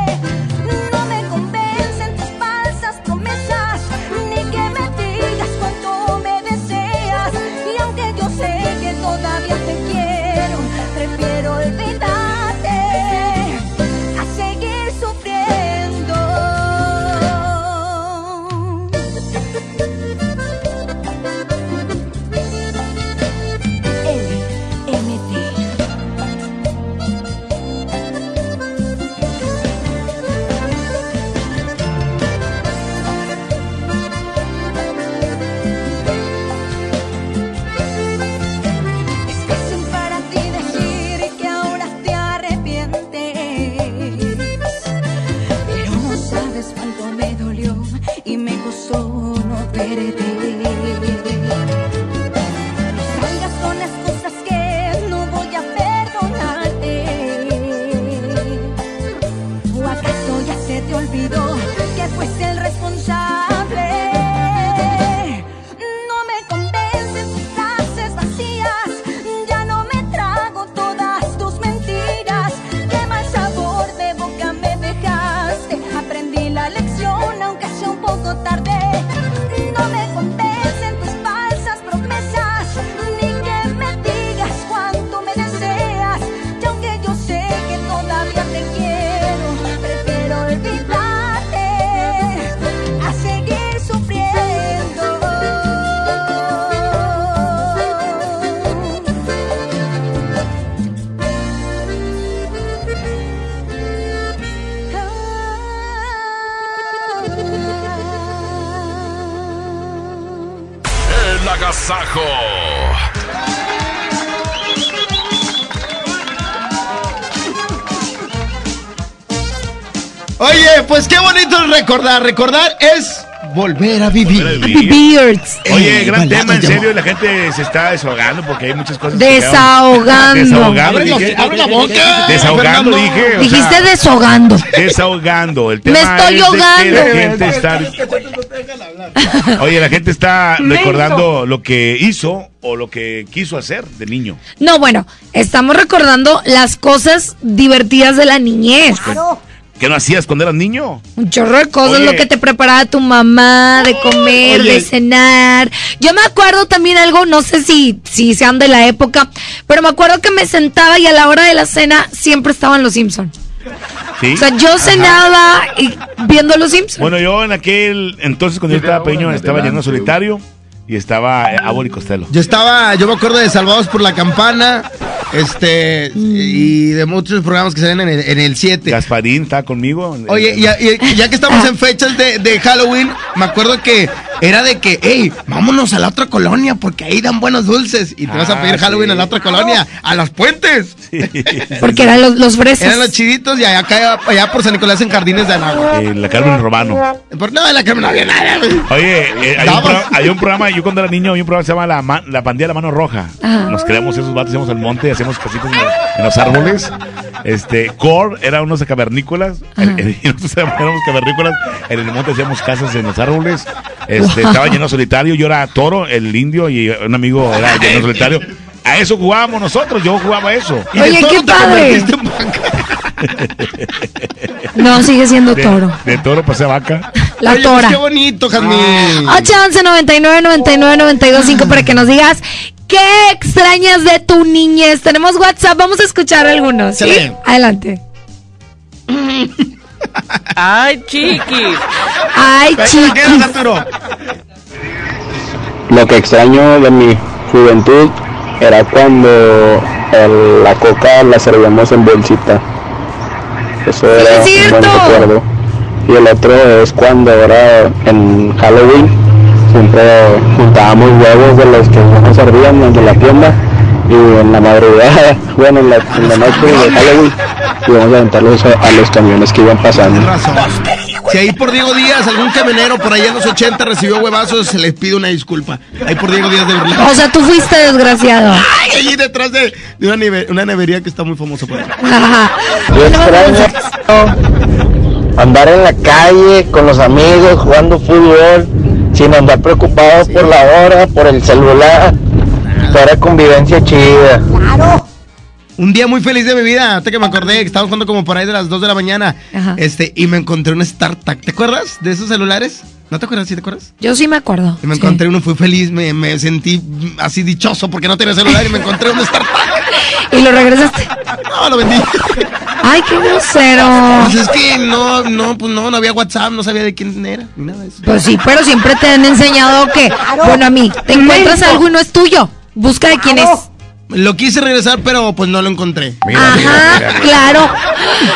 Oye, pues qué bonito recordar. Recordar es volver a vivir. Beards. Oye, Eh, gran tema, en serio, la gente se está desahogando porque hay muchas cosas. que Desahogando. Desahogando, Abre dije. abre la boca, Desahogando, Fernando. dije. o Dijiste sea, desahogando. Desahogando. El tema Me estoy es ahogando. la gente está... Oye, la gente está Menso. recordando lo que hizo o lo que quiso hacer de niño. No, bueno, estamos recordando las cosas divertidas de la niñez. ¿Qué no hacías cuando eras niño? Un chorro de cosas, Oye. lo que te preparaba tu mamá, de comer, Oye. de cenar. Yo me acuerdo también algo, no sé si, si sean de la época, pero me acuerdo que me sentaba y a la hora de la cena siempre estaban los Simpsons. ¿Sí? O sea, yo cenaba y viendo los Simpsons. Bueno, yo en aquel entonces, cuando yo estaba pequeño, estaba lleno solitario y estaba eh, Abor y Costello. Yo estaba, yo me acuerdo de Salvados por la Campana, este, y de muchos programas que se ven en el, en el 7. Gasparín estaba conmigo. Oye, y, y- ya que estamos en fechas de, de Halloween, me acuerdo que era de que, hey, vámonos a la otra colonia porque ahí dan buenos dulces. Y te vas a Ah, pedir Halloween sí. a la otra colonia, a las puentes. Porque eran los, los fresas. Eran los chiditos y allá, acá, allá por San Nicolás en Jardines de Anagua. Eh, la Carmen Romano. Por no, en la Carmen no había nada. Oye, eh, hay, un programa, hay un programa, yo cuando era niño, había un programa que se llama La, Ma- la Pandilla de la Mano Roja. Ajá. Nos creamos esos vatos, íbamos al monte hacíamos casitas en, los- en los árboles. Este, Core era unos cavernícolas. El- el- y nosotros éramos cavernícolas. En el monte hacíamos casas en los árboles. Este, Wow. Estaba lleno solitario. Yo era toro, el indio, y un amigo era lleno solitario. A eso jugábamos nosotros, yo jugaba a eso. Y Oye, qué padre. No, sigue siendo De, toro. de toro pasé a vaca. La Oye, pues tora. qué bonito, Jazmín. 811 99 99 92 5 para que nos digas qué extrañas de tu niñez. Tenemos WhatsApp, vamos a escuchar algunos. ¿sí? Adelante. Ay, chiquis. Ay, chiquis. Lo que extraño de mi juventud era cuando el- la coca la servíamos en bolsita. Eso era es un buen recuerdo. Y el otro es cuando ahora en Halloween siempre juntábamos huevos de los que no nos servían los de la tienda y en la madrugada, bueno, en la, en la noche de Halloween íbamos a aventarlos a, a los camiones que iban pasando. Si ahí por Diego Díaz, algún camionero por allá en los 80 recibió huevazos, se les pide una disculpa. Ahí por Diego Díaz de verdad. O sea, tú fuiste desgraciado. Ay, ahí detrás de, de una, neve- una nevería que está muy famosa por ahí. Ajá. Yo extraño andar en la calle con los amigos jugando fútbol sin andar preocupados por la hora, por el celular. Era convivencia chida. Un día muy feliz de mi vida, hasta que me acordé que estábamos jugando como por ahí de las 2 de la mañana. Ajá. Este, y me encontré un StarTAC. ¿Te acuerdas de esos celulares? ¿No te acuerdas? ¿Sí te acuerdas? Yo sí me acuerdo. Y me Sí. encontré uno, fui feliz, me, me sentí así dichoso porque no tenía celular y me encontré un StarTAC. Y lo regresaste. No, lo vendí. Ay, qué grosero. Pues es que no, no, pues no, no había WhatsApp, no sabía de quién era, ni nada de eso. Pues sí, pero siempre te han enseñado que, bueno, a mí, te encuentras algo y no es tuyo. Busca de quién es. Lo quise regresar, pero pues no lo encontré. Ajá, claro.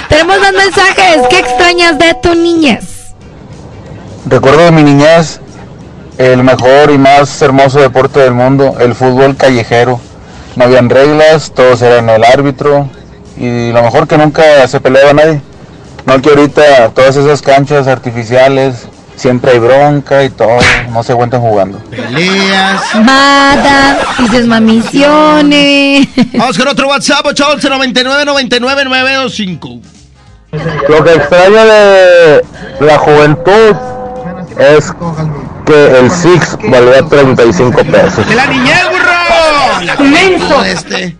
Tenemos más mensajes. ¿Qué extrañas de tu niñez? Recuerdo de mi niñez el mejor y más hermoso deporte del mundo, el fútbol callejero. No habían reglas, todos eran el árbitro y lo mejor que nunca se peleaba nadie. No que ahorita todas esas canchas artificiales, siempre hay bronca y todo, no se aguantan jugando. Peleas. Matas, dices mamisiones. Vamos con otro WhatsApp, 811 99 99 925. Lo que extraño de la juventud es que el Six valía 35 pesos. ¡De la niñez, burro! La Menso. Este.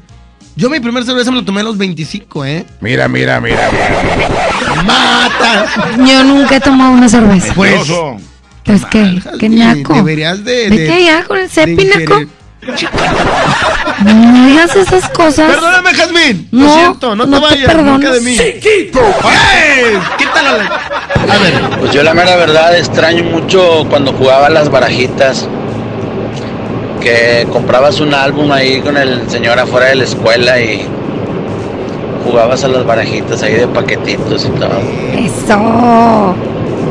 Yo mi primer cerveza me lo tomé a los 25, ¿eh? Mira, mira, mira, mira. ¡Matas! Yo nunca he tomado una cerveza. Pues, Es que, qué naco. deberías de... De- allá con el cepi, naco. No digas esas cosas. Perdóname, Jazmín. No, Lo siento, no, no te te vayas perdono. nunca de mí. Chiquito. ¡Ey! Quítalo. la- A ver. Pues yo la mera verdad extraño mucho cuando jugaba las barajitas. Que comprabas un álbum ahí con el señor afuera de la escuela y jugabas a las barajitas ahí de paquetitos y todo. Eso.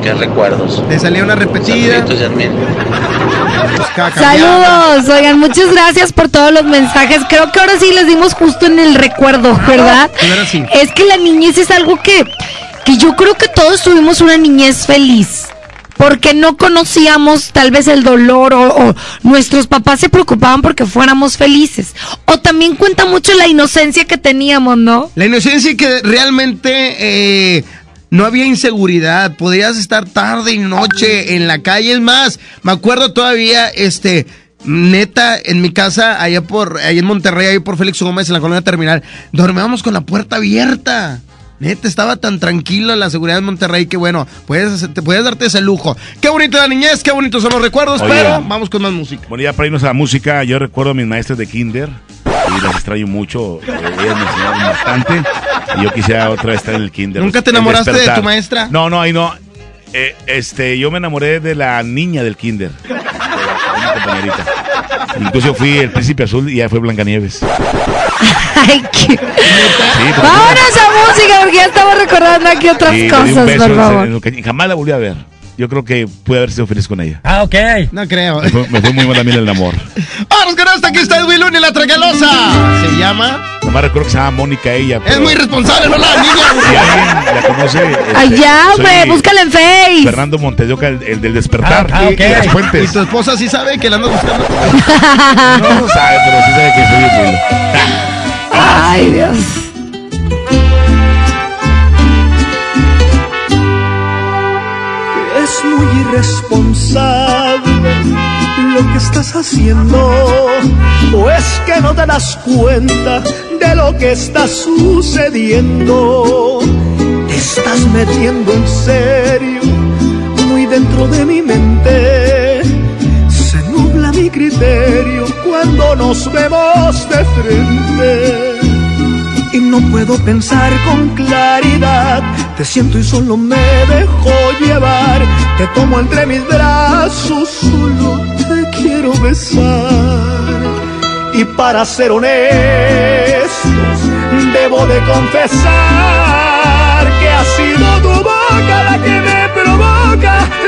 Qué recuerdos. Le salía una repetida. Saluditos. Saludos, oigan, muchas gracias por todos los mensajes. Creo que ahora sí les dimos justo en el recuerdo, ¿verdad? Ahora sí. Es que la niñez es algo que, que yo creo que todos tuvimos una niñez feliz. Porque no conocíamos tal vez el dolor o, nuestros papás se preocupaban porque fuéramos felices. O también cuenta mucho la inocencia que teníamos, ¿no? La inocencia que realmente eh, no había inseguridad. Podías estar tarde y noche en la calle. Es más, me acuerdo todavía, este, neta, en mi casa, allá por, allá en Monterrey, ahí por Félix Gómez, en la colonia terminal, dormíamos con la puerta abierta. Neta, estaba tan tranquilo la seguridad de Monterrey que bueno, puedes, te puedes darte ese lujo. Qué bonito la niñez, qué bonitos son los recuerdos, Oye. pero vamos con más música. Bueno, ya para irnos a la música, yo recuerdo a mis maestras de kinder y las extraño mucho. eh, Ellas me enseñaron bastante y yo quisiera otra vez estar en el kinder. ¿Nunca te enamoraste de tu maestra? No, no, ahí no. Eh, este, yo me enamoré de la niña del kinder. Una compañerita. Incluso fui el príncipe azul y ya fue Blancanieves. Ay, qué... porque- Vámonos a música porque ya estamos recordando aquí otras Y le di un cosas, beso por en- favor. en el caño- y jamás la volví a ver. Yo creo que pude haber sido feliz con ella. Ah, ok. No creo. Me fue, me fue muy mal a mí el amor. Vámonos con esta, aquí está Edwin Luna y la tragalosa. Se llama... Nomás recuerdo que se llama Mónica ella. Es muy responsable, ¿no? La niña. Si alguien la conoce. este, soy hombre, búscala en Face. Fernando Montedoca, el, el del despertar. Ah, y- ok. y las Y fuentes. tu esposa sí sabe que la andas buscando. No lo sabe, pero sí sabe que soy Edwin. Ay, Dios. Es muy irresponsable lo que estás haciendo, o es que no te das cuenta de lo que está sucediendo. Te estás metiendo en serio, muy dentro de mi mente. Se nubla mi criterio cuando nos vemos de frente y no puedo pensar con claridad. Te siento y solo me dejo llevar. Te tomo entre mis brazos, solo te quiero besar. Y para ser honestos, debo de confesar que ha sido tu boca la que me provoca,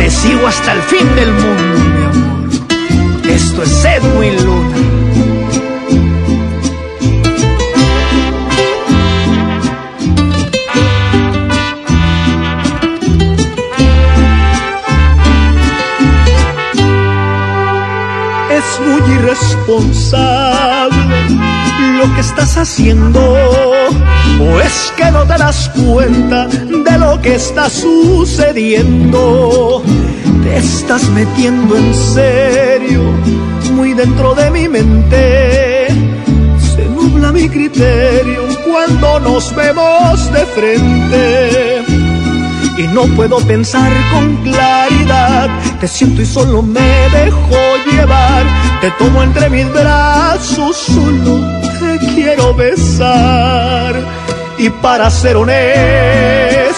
te sigo hasta el fin del mundo, mi amor. Esto es Edwin Luna. Es muy irresponsable lo que estás haciendo. O es que no te das cuenta de lo que está sucediendo. Te estás metiendo en serio, muy dentro de mi mente. Se nubla mi criterio cuando nos vemos de frente y no puedo pensar con claridad. Te siento y solo me dejo llevar. Te tomo entre mis brazos, solo te quiero besar. Y para ser honestos,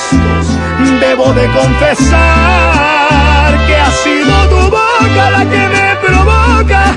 debo de confesar que ha sido tu boca la que me provoca,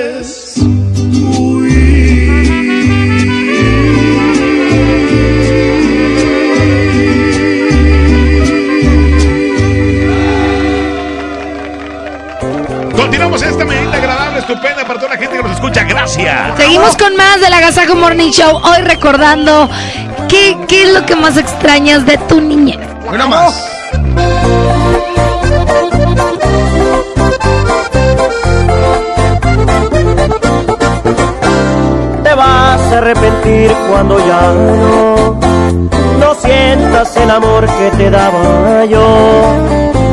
Continuamos esta medida agradable, estupenda para toda la gente que nos escucha. Gracias. Seguimos con más del Agasajo Morning Show. Hoy recordando qué, qué es lo que más extrañas de tu niñez. Una más. te vas a arrepentir cuando ya no, no sientas el amor que te daba yo.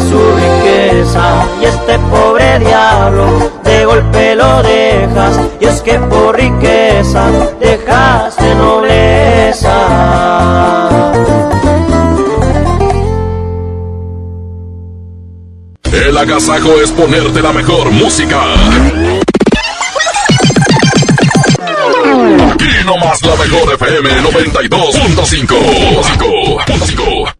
su riqueza y este pobre diablo de golpe lo dejas. Y es que por riqueza dejaste nobleza. El agasajo es ponerte la mejor música. Aquí nomás la mejor FM 92.5.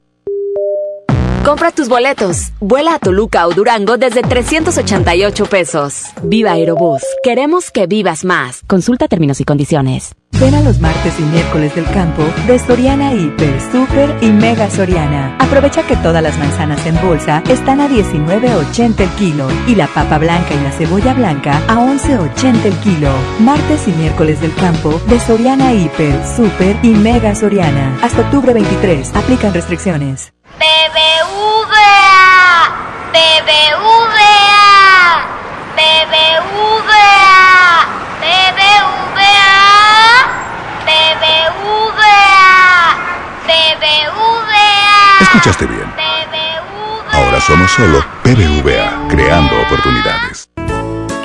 Compra tus boletos. Vuela a Toluca o Durango desde 388 pesos. Viva Aerobús. Queremos que vivas más. Consulta términos y condiciones. Ven a los martes y miércoles del campo de Soriana Hiper, Super y Mega Soriana. Aprovecha que todas las manzanas en bolsa están a 19.80 el kilo y la papa blanca y la cebolla blanca a 11.80 el kilo. Martes y miércoles del campo de Soriana Hiper, Super y Mega Soriana. Hasta octubre 23. Aplican restricciones. BBVA, BBVA, BBVA, BBVA, BBVA, BBVA. Escuchaste bien. Ahora somos solo BBVA, creando oportunidades.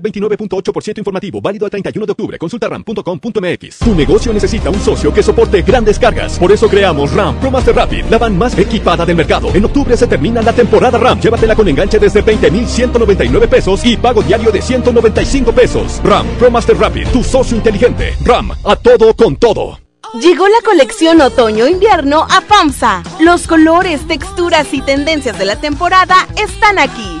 29.8% informativo, válido al 31 de octubre. Consulta ram.com.mx. Tu negocio necesita un socio que soporte grandes cargas. Por eso creamos RAM Pro Master Rapid, la van más equipada del mercado. En octubre se termina la temporada RAM. Llévatela con enganche desde 20.199 pesos y pago diario de 195 pesos. RAM Pro Master Rapid, tu socio inteligente. RAM, a todo con todo. Llegó la colección otoño-invierno a FAMSA. Los colores, texturas y tendencias de la temporada están aquí.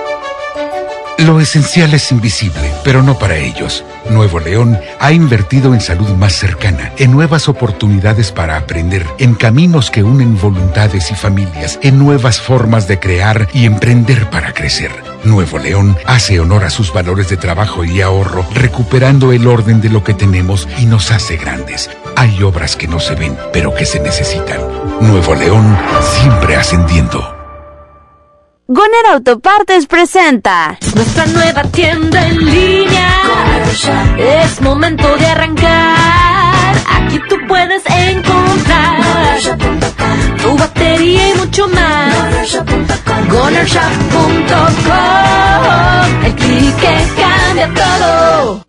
Lo esencial es invisible, pero no para ellos. Nuevo León ha invertido en salud más cercana, en nuevas oportunidades para aprender, en caminos que unen voluntades y familias, en nuevas formas de crear y emprender para crecer. Nuevo León hace honor a sus valores de trabajo y ahorro, recuperando el orden de lo que tenemos y nos hace grandes. Hay obras que no se ven, pero que se necesitan. Nuevo León siempre ascendiendo. Goner Autopartes presenta Nuestra nueva tienda en línea. Es momento de arrancar. Aquí tú puedes encontrar tu batería y mucho más. Gonershop.com. El clic que cambia todo.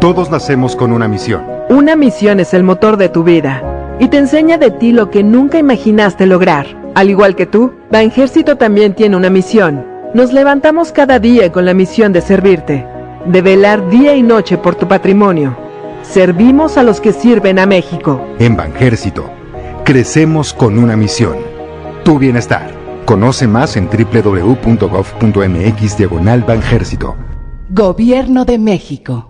Todos nacemos con una misión. Una misión es el motor de tu vida y te enseña de ti lo que nunca imaginaste lograr. Al igual que tú, Banjército también tiene una misión. Nos levantamos cada día con la misión de servirte, de velar día y noche por tu patrimonio. Servimos a los que sirven a México. En Banjército, crecemos con una misión. Tu bienestar. Conoce más en www.gov.mx diagonal Banjército. Gobierno de México.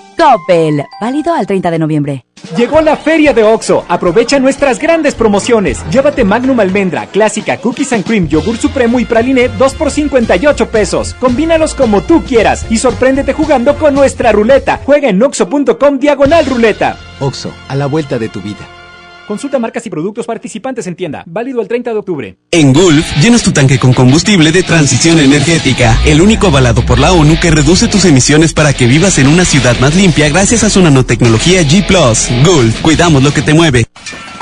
Coppel, válido al 30 de noviembre. Llegó la feria de OXO. Aprovecha nuestras grandes promociones. Llévate Magnum Almendra, Clásica, Cookies and Cream, Yogur Supremo y Praline 2 por 58 pesos. Combínalos como tú quieras y sorpréndete jugando con nuestra ruleta. Juega en oxo.com diagonal ruleta. Oxo, a la vuelta de tu vida. Consulta marcas y productos participantes en tienda. Válido el 30 de octubre. En Gulf, llenas tu tanque con combustible de transición energética, el único avalado por la ONU que reduce tus emisiones para que vivas en una ciudad más limpia gracias a su nanotecnología G ⁇ Gulf, cuidamos lo que te mueve.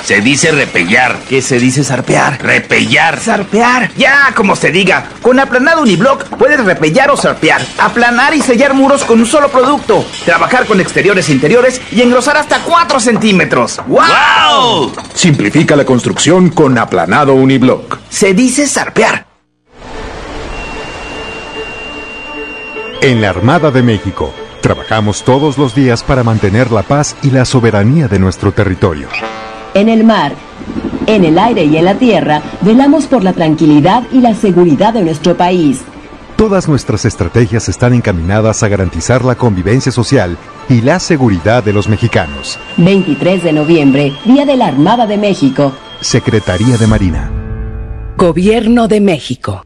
Se dice repellar. ¿Qué se dice zarpear? Repellar. Zarpear. Ya, como se diga. Con aplanado uniblock puedes repellar o zarpear. Aplanar y sellar muros con un solo producto. Trabajar con exteriores e interiores y engrosar hasta 4 centímetros. ¡Wow! Simplifica la construcción con aplanado uniblock. Se dice zarpear. En la Armada de México, trabajamos todos los días para mantener la paz y la soberanía de nuestro territorio. En el mar, en el aire y en la tierra, velamos por la tranquilidad y la seguridad de nuestro país. Todas nuestras estrategias están encaminadas a garantizar la convivencia social y la seguridad de los mexicanos. 23 de noviembre, Día de la Armada de México. Secretaría de Marina. Gobierno de México.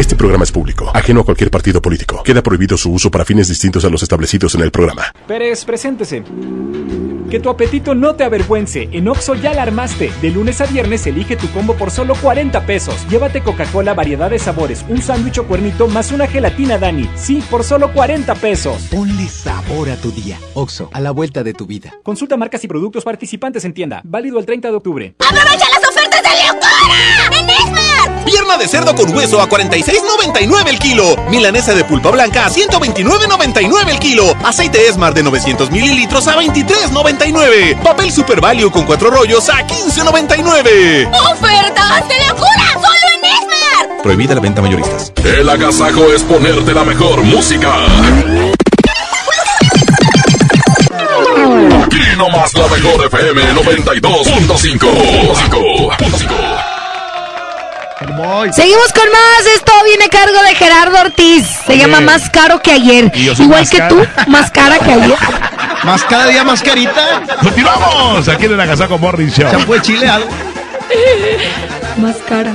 Este programa es público, ajeno a cualquier partido político. Queda prohibido su uso para fines distintos a los establecidos en el programa. Pérez, preséntese. Que tu apetito no te avergüence. En Oxo ya la armaste. De lunes a viernes elige tu combo por solo 40 pesos. Llévate Coca-Cola, variedad de sabores, un sándwich o cuernito más una gelatina Dani. Sí, por solo 40 pesos. Ponle sabor a tu día. Oxo, a la vuelta de tu vida. Consulta marcas y productos participantes en tienda. Válido el 30 de octubre. ¡Aprovecha las de locura! ¡En Esmar! Pierna de cerdo con hueso a 46.99 el kilo. Milanesa de pulpa blanca a 129.99 el kilo. Aceite Esmar de 900 mililitros a 23.99. Papel Super Value con cuatro rollos a 15.99. ¡Ofertas de locura! ¡Solo en Esmar! Prohibida la venta mayoristas. El agasajo es ponerte la mejor música. Nomás la mejor FM 92.5. Seguimos con más. Esto viene a cargo de Gerardo Ortiz. Se Oye. llama Más Caro que ayer. Igual que tú, más cara que ayer. Más cada día más carita. Continuamos aquí en el Agasajo Morning Show. ¿Champú de chile algo? Más cara.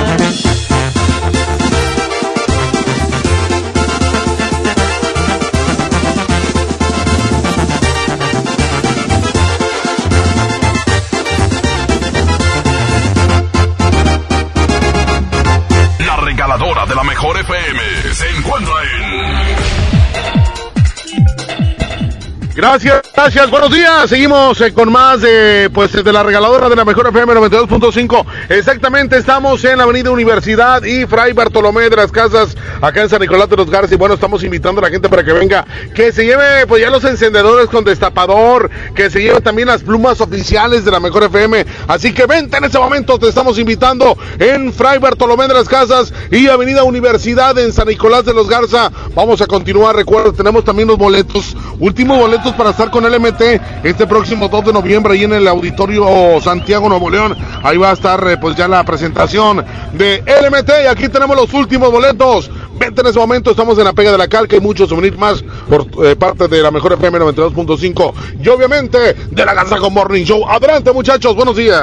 Gracias, gracias, buenos días. Seguimos eh, con más de, pues, de la regaladora de la mejor FM 92.5. Exactamente, estamos en la Avenida Universidad y Fray Bartolomé de las Casas, acá en San Nicolás de los Garza. Y bueno, estamos invitando a la gente para que venga, que se lleve, pues, ya los encendedores con destapador, que se lleve también las plumas oficiales de la mejor FM. Así que vente en este momento, te estamos invitando en Fray Bartolomé de las Casas y Avenida Universidad en San Nicolás de los Garza. Vamos a continuar, recuerda, tenemos también los boletos, últimos para estar con LMT este próximo 2 de noviembre ahí en el Auditorio Santiago Nuevo León. Ahí va a estar eh, pues ya la presentación de LMT y aquí tenemos los últimos boletos. Vente en ese momento, estamos en la pega de la calca y muchos souvenirs más por eh, parte de la mejor FM 92.5 y obviamente de la Gazaco Morning Show. Adelante muchachos, buenos días.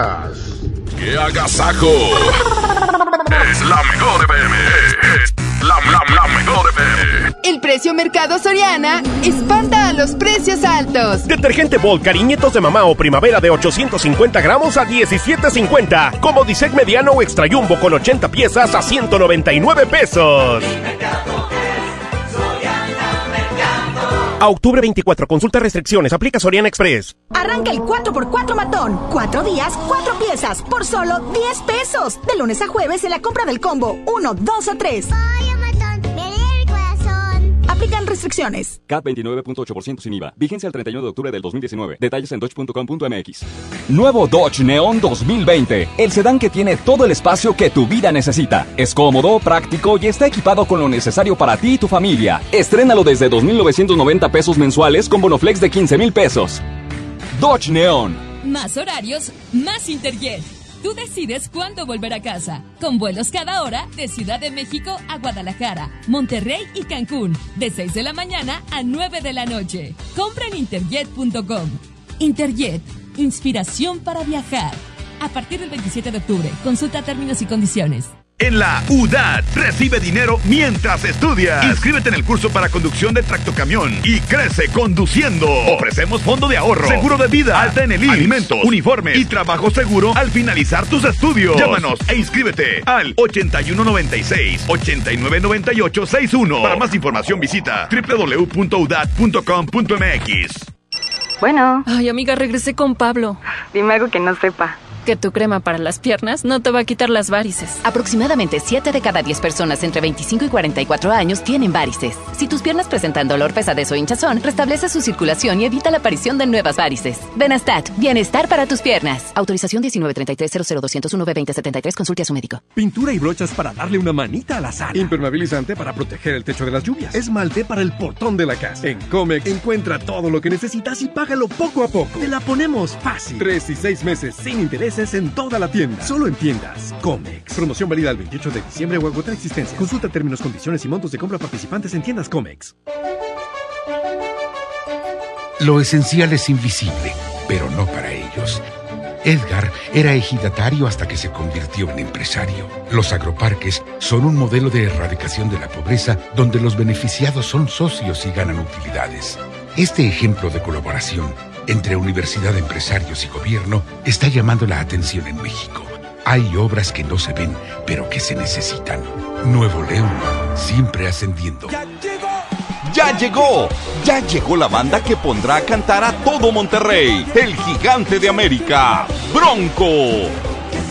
¡Qué agasajo! Es la mejor FM. Es la, la, la mejor FM. El precio Mercado Soriana espanta a los precios altos. Detergente Volt Cariñitos de mamá o primavera de 850 gramos a 17.50. Como Disec mediano o extra jumbo con 80 piezas a 199 pesos. A octubre 24, consulta restricciones, aplica Soriana Express. Arranca el 4x4 matón. Cuatro días, cuatro piezas, por solo 10 pesos. De lunes a jueves en la compra del combo 1, 2 o 3. Aplican restricciones. CAT 29.8% sin IVA. Vigencia el 31 de octubre del 2019. Detalles en dodge.com.mx. Nuevo Dodge Neon 2020. El sedán que tiene todo el espacio que tu vida necesita. Es cómodo, práctico y está equipado con lo necesario para ti y tu familia. Estrénalo desde 2.990 pesos mensuales con bonoflex de 15.000 pesos. Dodge Neon. Más horarios, más Interjet. Tú decides cuándo volver a casa. Con vuelos cada hora de Ciudad de México a Guadalajara, Monterrey y Cancún. De 6 de la mañana a 9 de la noche. Compra en interjet.com. Interjet, inspiración para viajar. A partir del 27 de octubre, consulta términos y condiciones. En la UDAT recibe dinero mientras estudias. Inscríbete en el curso para conducción de tractocamión y crece conduciendo. Ofrecemos fondo de ahorro, seguro de vida, alta en el IMSS, alimentos, uniformes y trabajo seguro al finalizar tus estudios. Llámanos e inscríbete al 8196-899861. Para más información visita www.udat.com.mx. Bueno. Ay, amiga, regresé con Pablo. Dime algo que no sepa. Que tu crema para las piernas no te va a quitar las varices. Aproximadamente 7 de cada 10 personas entre 25 y 44 años tienen varices. Si tus piernas presentan dolor, pesadez o hinchazón, restablece su circulación y evita la aparición de nuevas varices. Benastat, bienestar para tus piernas. Autorización 1933-00201-B2073. Consulte a su médico. Pintura y brochas para darle una manita a la sala. Impermeabilizante para proteger el techo de las lluvias. Esmalte para el portón de la casa. En Comex encuentra todo lo que necesitas y págalo poco a poco. Te la ponemos fácil. Tres y seis meses sin intereses en toda la tienda. Solo en tiendas. Comex. Promoción válida el 28 de diciembre o agotar existencia. Consulta términos, condiciones y montos de compra participantes en tiendas Comex. Lo esencial es invisible, pero no para ellos. Edgar era ejidatario hasta que se convirtió en empresario. Los agroparques son un modelo de erradicación de la pobreza donde los beneficiados son socios y ganan utilidades. Este ejemplo de colaboración entre universidad, empresarios y gobierno está llamando la atención en México. Hay obras que no se ven, pero que se necesitan. Nuevo León, siempre ascendiendo. Ya llegó, ya llegó la banda que pondrá a cantar a todo Monterrey, el gigante de América, Bronco.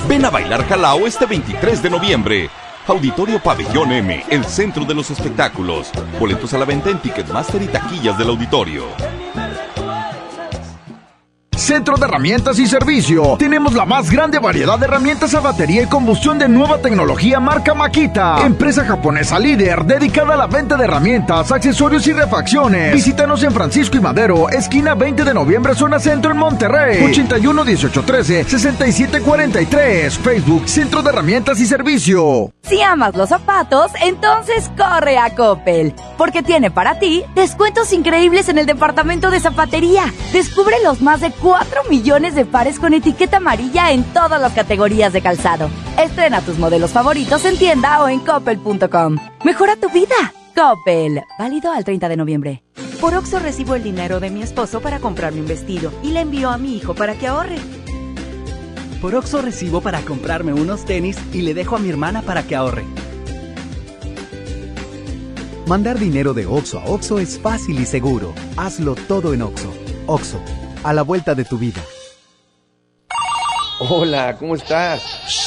Ven a bailar Jalao este 23 de noviembre. Auditorio Pabellón M, el centro de los espectáculos. Boletos a la venta en Ticketmaster y taquillas del auditorio. Centro de Herramientas y Servicio. Tenemos la más grande variedad de herramientas a batería y combustión de nueva tecnología marca Makita. Empresa japonesa líder dedicada a la venta de herramientas, accesorios y refacciones. Visítanos en Francisco y Madero, esquina 20 de noviembre, zona centro en Monterrey. 81 18 13 67 43. Facebook Centro de Herramientas y Servicio. Si amas los zapatos, entonces corre a Coppel, porque tiene para ti descuentos increíbles en el departamento de zapatería. Descubre los más de 4 millones de pares con etiqueta amarilla en todas las categorías de calzado. Estrena tus modelos favoritos en tienda o en coppel.com. Mejora tu vida. Coppel. Válido al 30 de noviembre. Por Oxo recibo el dinero de mi esposo para comprarme un vestido y le envío a mi hijo para que ahorre. Por Oxo recibo para comprarme unos tenis y le dejo a mi hermana para que ahorre. Mandar dinero de Oxo a Oxo es fácil y seguro. Hazlo todo en Oxo. Oxo, a la vuelta de tu vida. Hola, ¿cómo estás?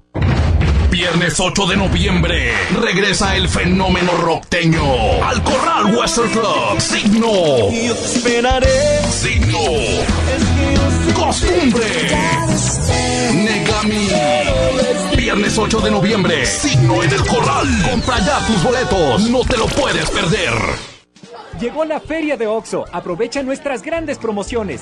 Viernes 8 de noviembre regresa el fenómeno rockteño al Corral Western Club. Signo. Yo te esperaré. Signo. Costumbre. Negami. Viernes 8 de noviembre. Signo en el Corral. Compra ya tus boletos. No te lo puedes perder. Llegó la feria de OXO. Aprovecha nuestras grandes promociones.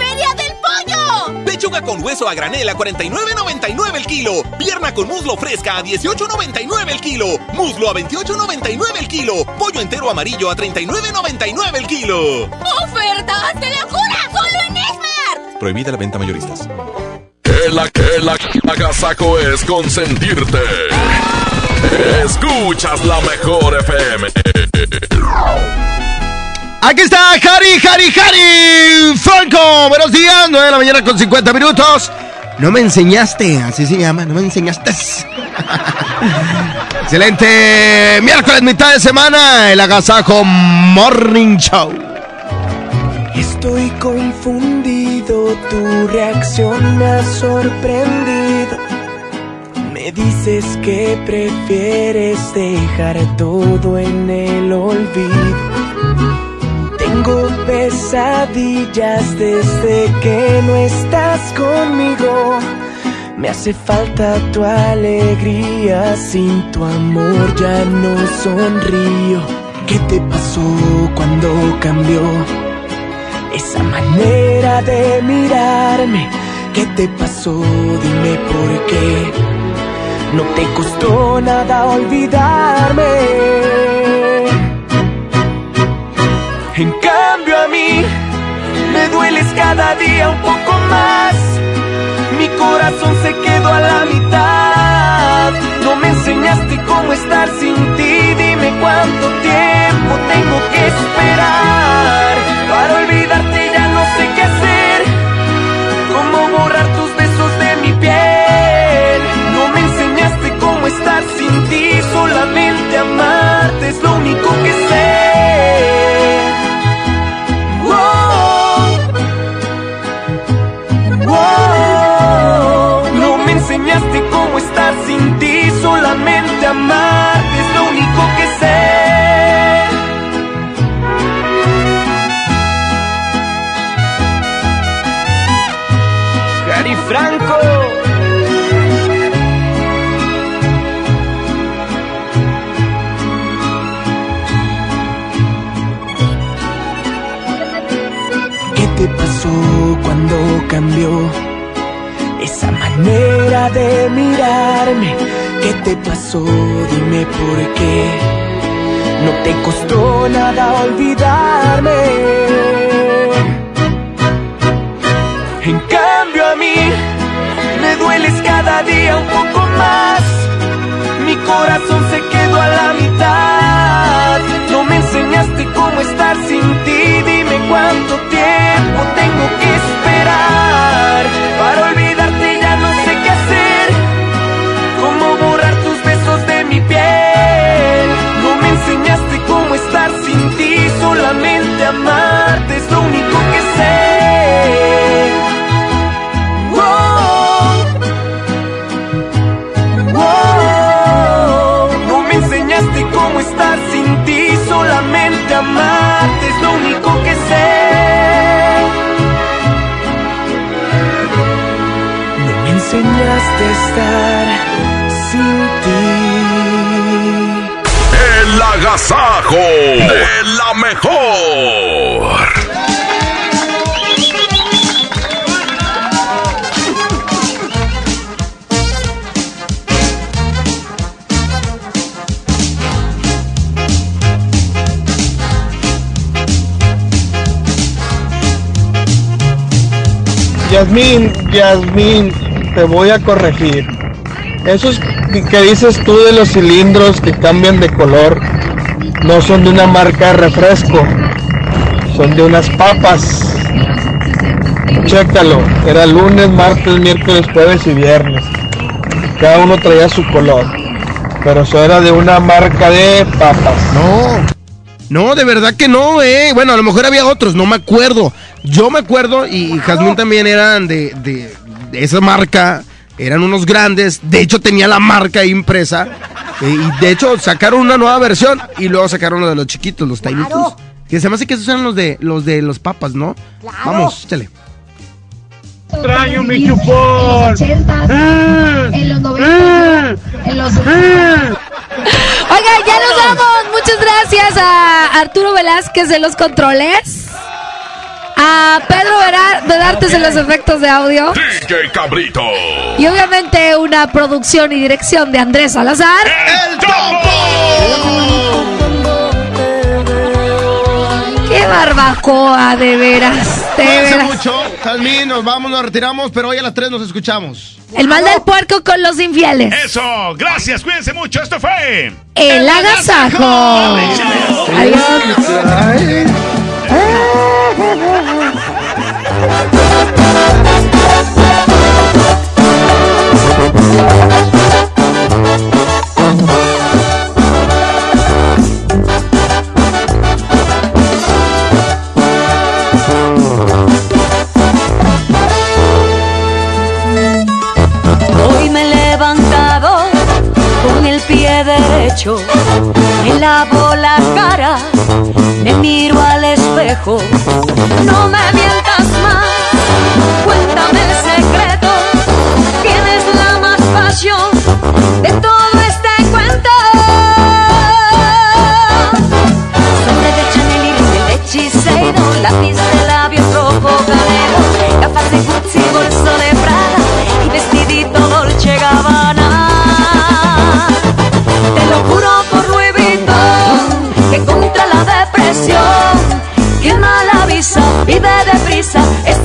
Pechuga con hueso a granel a 49.99 el kilo. Pierna con muslo fresca a 18.99 el kilo. Muslo a 28.99 el kilo. Pollo entero amarillo a 39.99 el kilo. ¡Ofertas de locura! ¡Solo en Esmar! Prohibida la venta mayoristas. Que la que la agasaco es consentirte. Escuchas la mejor FM. Aquí está Harry, Harry, Harry Franco. Buenos días, 9 de la mañana con 50 minutos. No me enseñaste, así se llama, no me enseñaste. Excelente. Miércoles, mitad de semana, el Agasajo Morning Show. Estoy confundido, tu reacción me ha sorprendido. Me dices que prefieres dejar todo en el olvido. Tengo pesadillas desde que no estás conmigo. Me hace falta tu alegría, sin tu amor ya no sonrío. ¿Qué te pasó cuando cambió? Esa manera de mirarme ¿Qué te pasó? Dime por qué. No te costó nada olvidarme. En cambio a mí me dueles cada día un poco más. Mi corazón se quedó a la mitad. No me enseñaste cómo estar sin ti. Dime cuánto tiempo tengo que esperar. Para olvidarte ya no sé qué hacer. Te pasó? Dime por qué. No te costó nada olvidarme. En cambio a mí me dueles cada día un poco más. Mi corazón se quedó a la mitad. No me enseñaste cómo estar sin a estar sin ti. El agasajo de la mejor. Yasmín, Yasmín, te voy a corregir. Esos que dices tú de los cilindros que cambian de color no son de una marca de refresco, son de unas papas. Chécalo, era lunes, martes, miércoles, jueves y viernes. Cada uno traía su color, pero eso era de una marca de papas. No. No, de verdad que no, eh. Bueno, a lo mejor había otros, no me acuerdo. Yo me acuerdo y Jazmín también eran de, de- de esa marca. Eran unos grandes. De hecho, tenía la marca impresa. eh, y de hecho, sacaron una nueva versión y luego sacaron uno de los chiquitos, los tainitos. Que se me hace que esos eran los de los de los papas, ¿no? Vamos, échale. Extraño mi chupón. En los 90. En los Oiga, ya nos vamos. Muchas gracias a Arturo Velázquez de los controles. A Pedro Vedartes en los efectos de audio. DJ Cabrito. Y obviamente una producción y dirección de Andrés Salazar. ¡El ¡Qué barbacoa, de veras! De Cuídense veras. mucho. Jazmín, nos vamos, nos retiramos, pero hoy a las 3 nos escuchamos. El mal del puerco con los infieles. Eso, gracias, cuídense mucho. Esto fue. El agasajo. Adiós. Hoy me he levantado con el pie derecho, me lavo la cara, me miro al espejo. No me mientas más, cuéntame el secreto. ¿Quién es la más pasión de todo este cuento? Nombre de Chanel y de Hechicero, lápiz de labios rojo galero, gafas de Gucci, bolso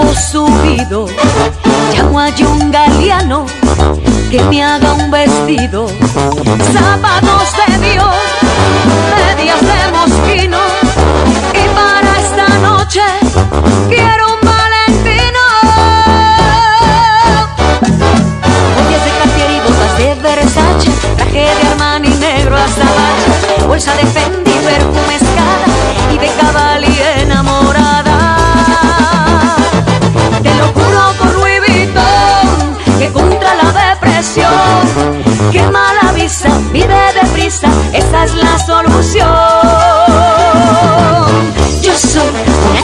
guapo subido, llamo a un galeano que me haga un vestido, zapatos de Dios, medias de mosquino, y para esta noche quiero un valentino. Joyas de Cartier y botas de Versace, traje de Armani negro hasta bolsa de Fendi, perfume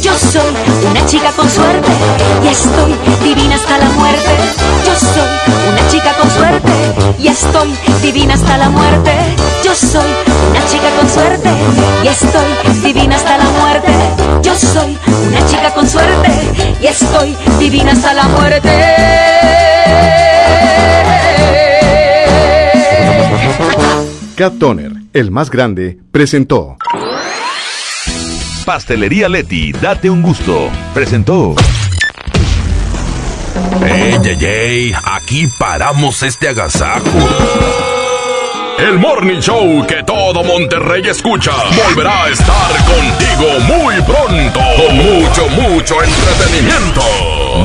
Yo soy una chica con suerte y estoy divina hasta la muerte. Yo soy una chica con suerte y estoy divina hasta la muerte. Yo soy una chica con suerte y estoy divina hasta la muerte. Yo soy una chica con suerte y estoy divina hasta la muerte. Cat Toner, el más grande, presentó. Pastelería Leti, date un gusto. Presentó. ¡Ey, ey, ey! Aquí paramos este agasajo. El Morning Show que todo Monterrey escucha volverá a estar contigo muy pronto con mucho, mucho entretenimiento.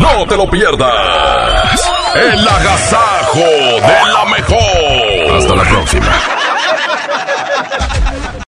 No te lo pierdas. El agasajo de la mejor. Hasta la próxima.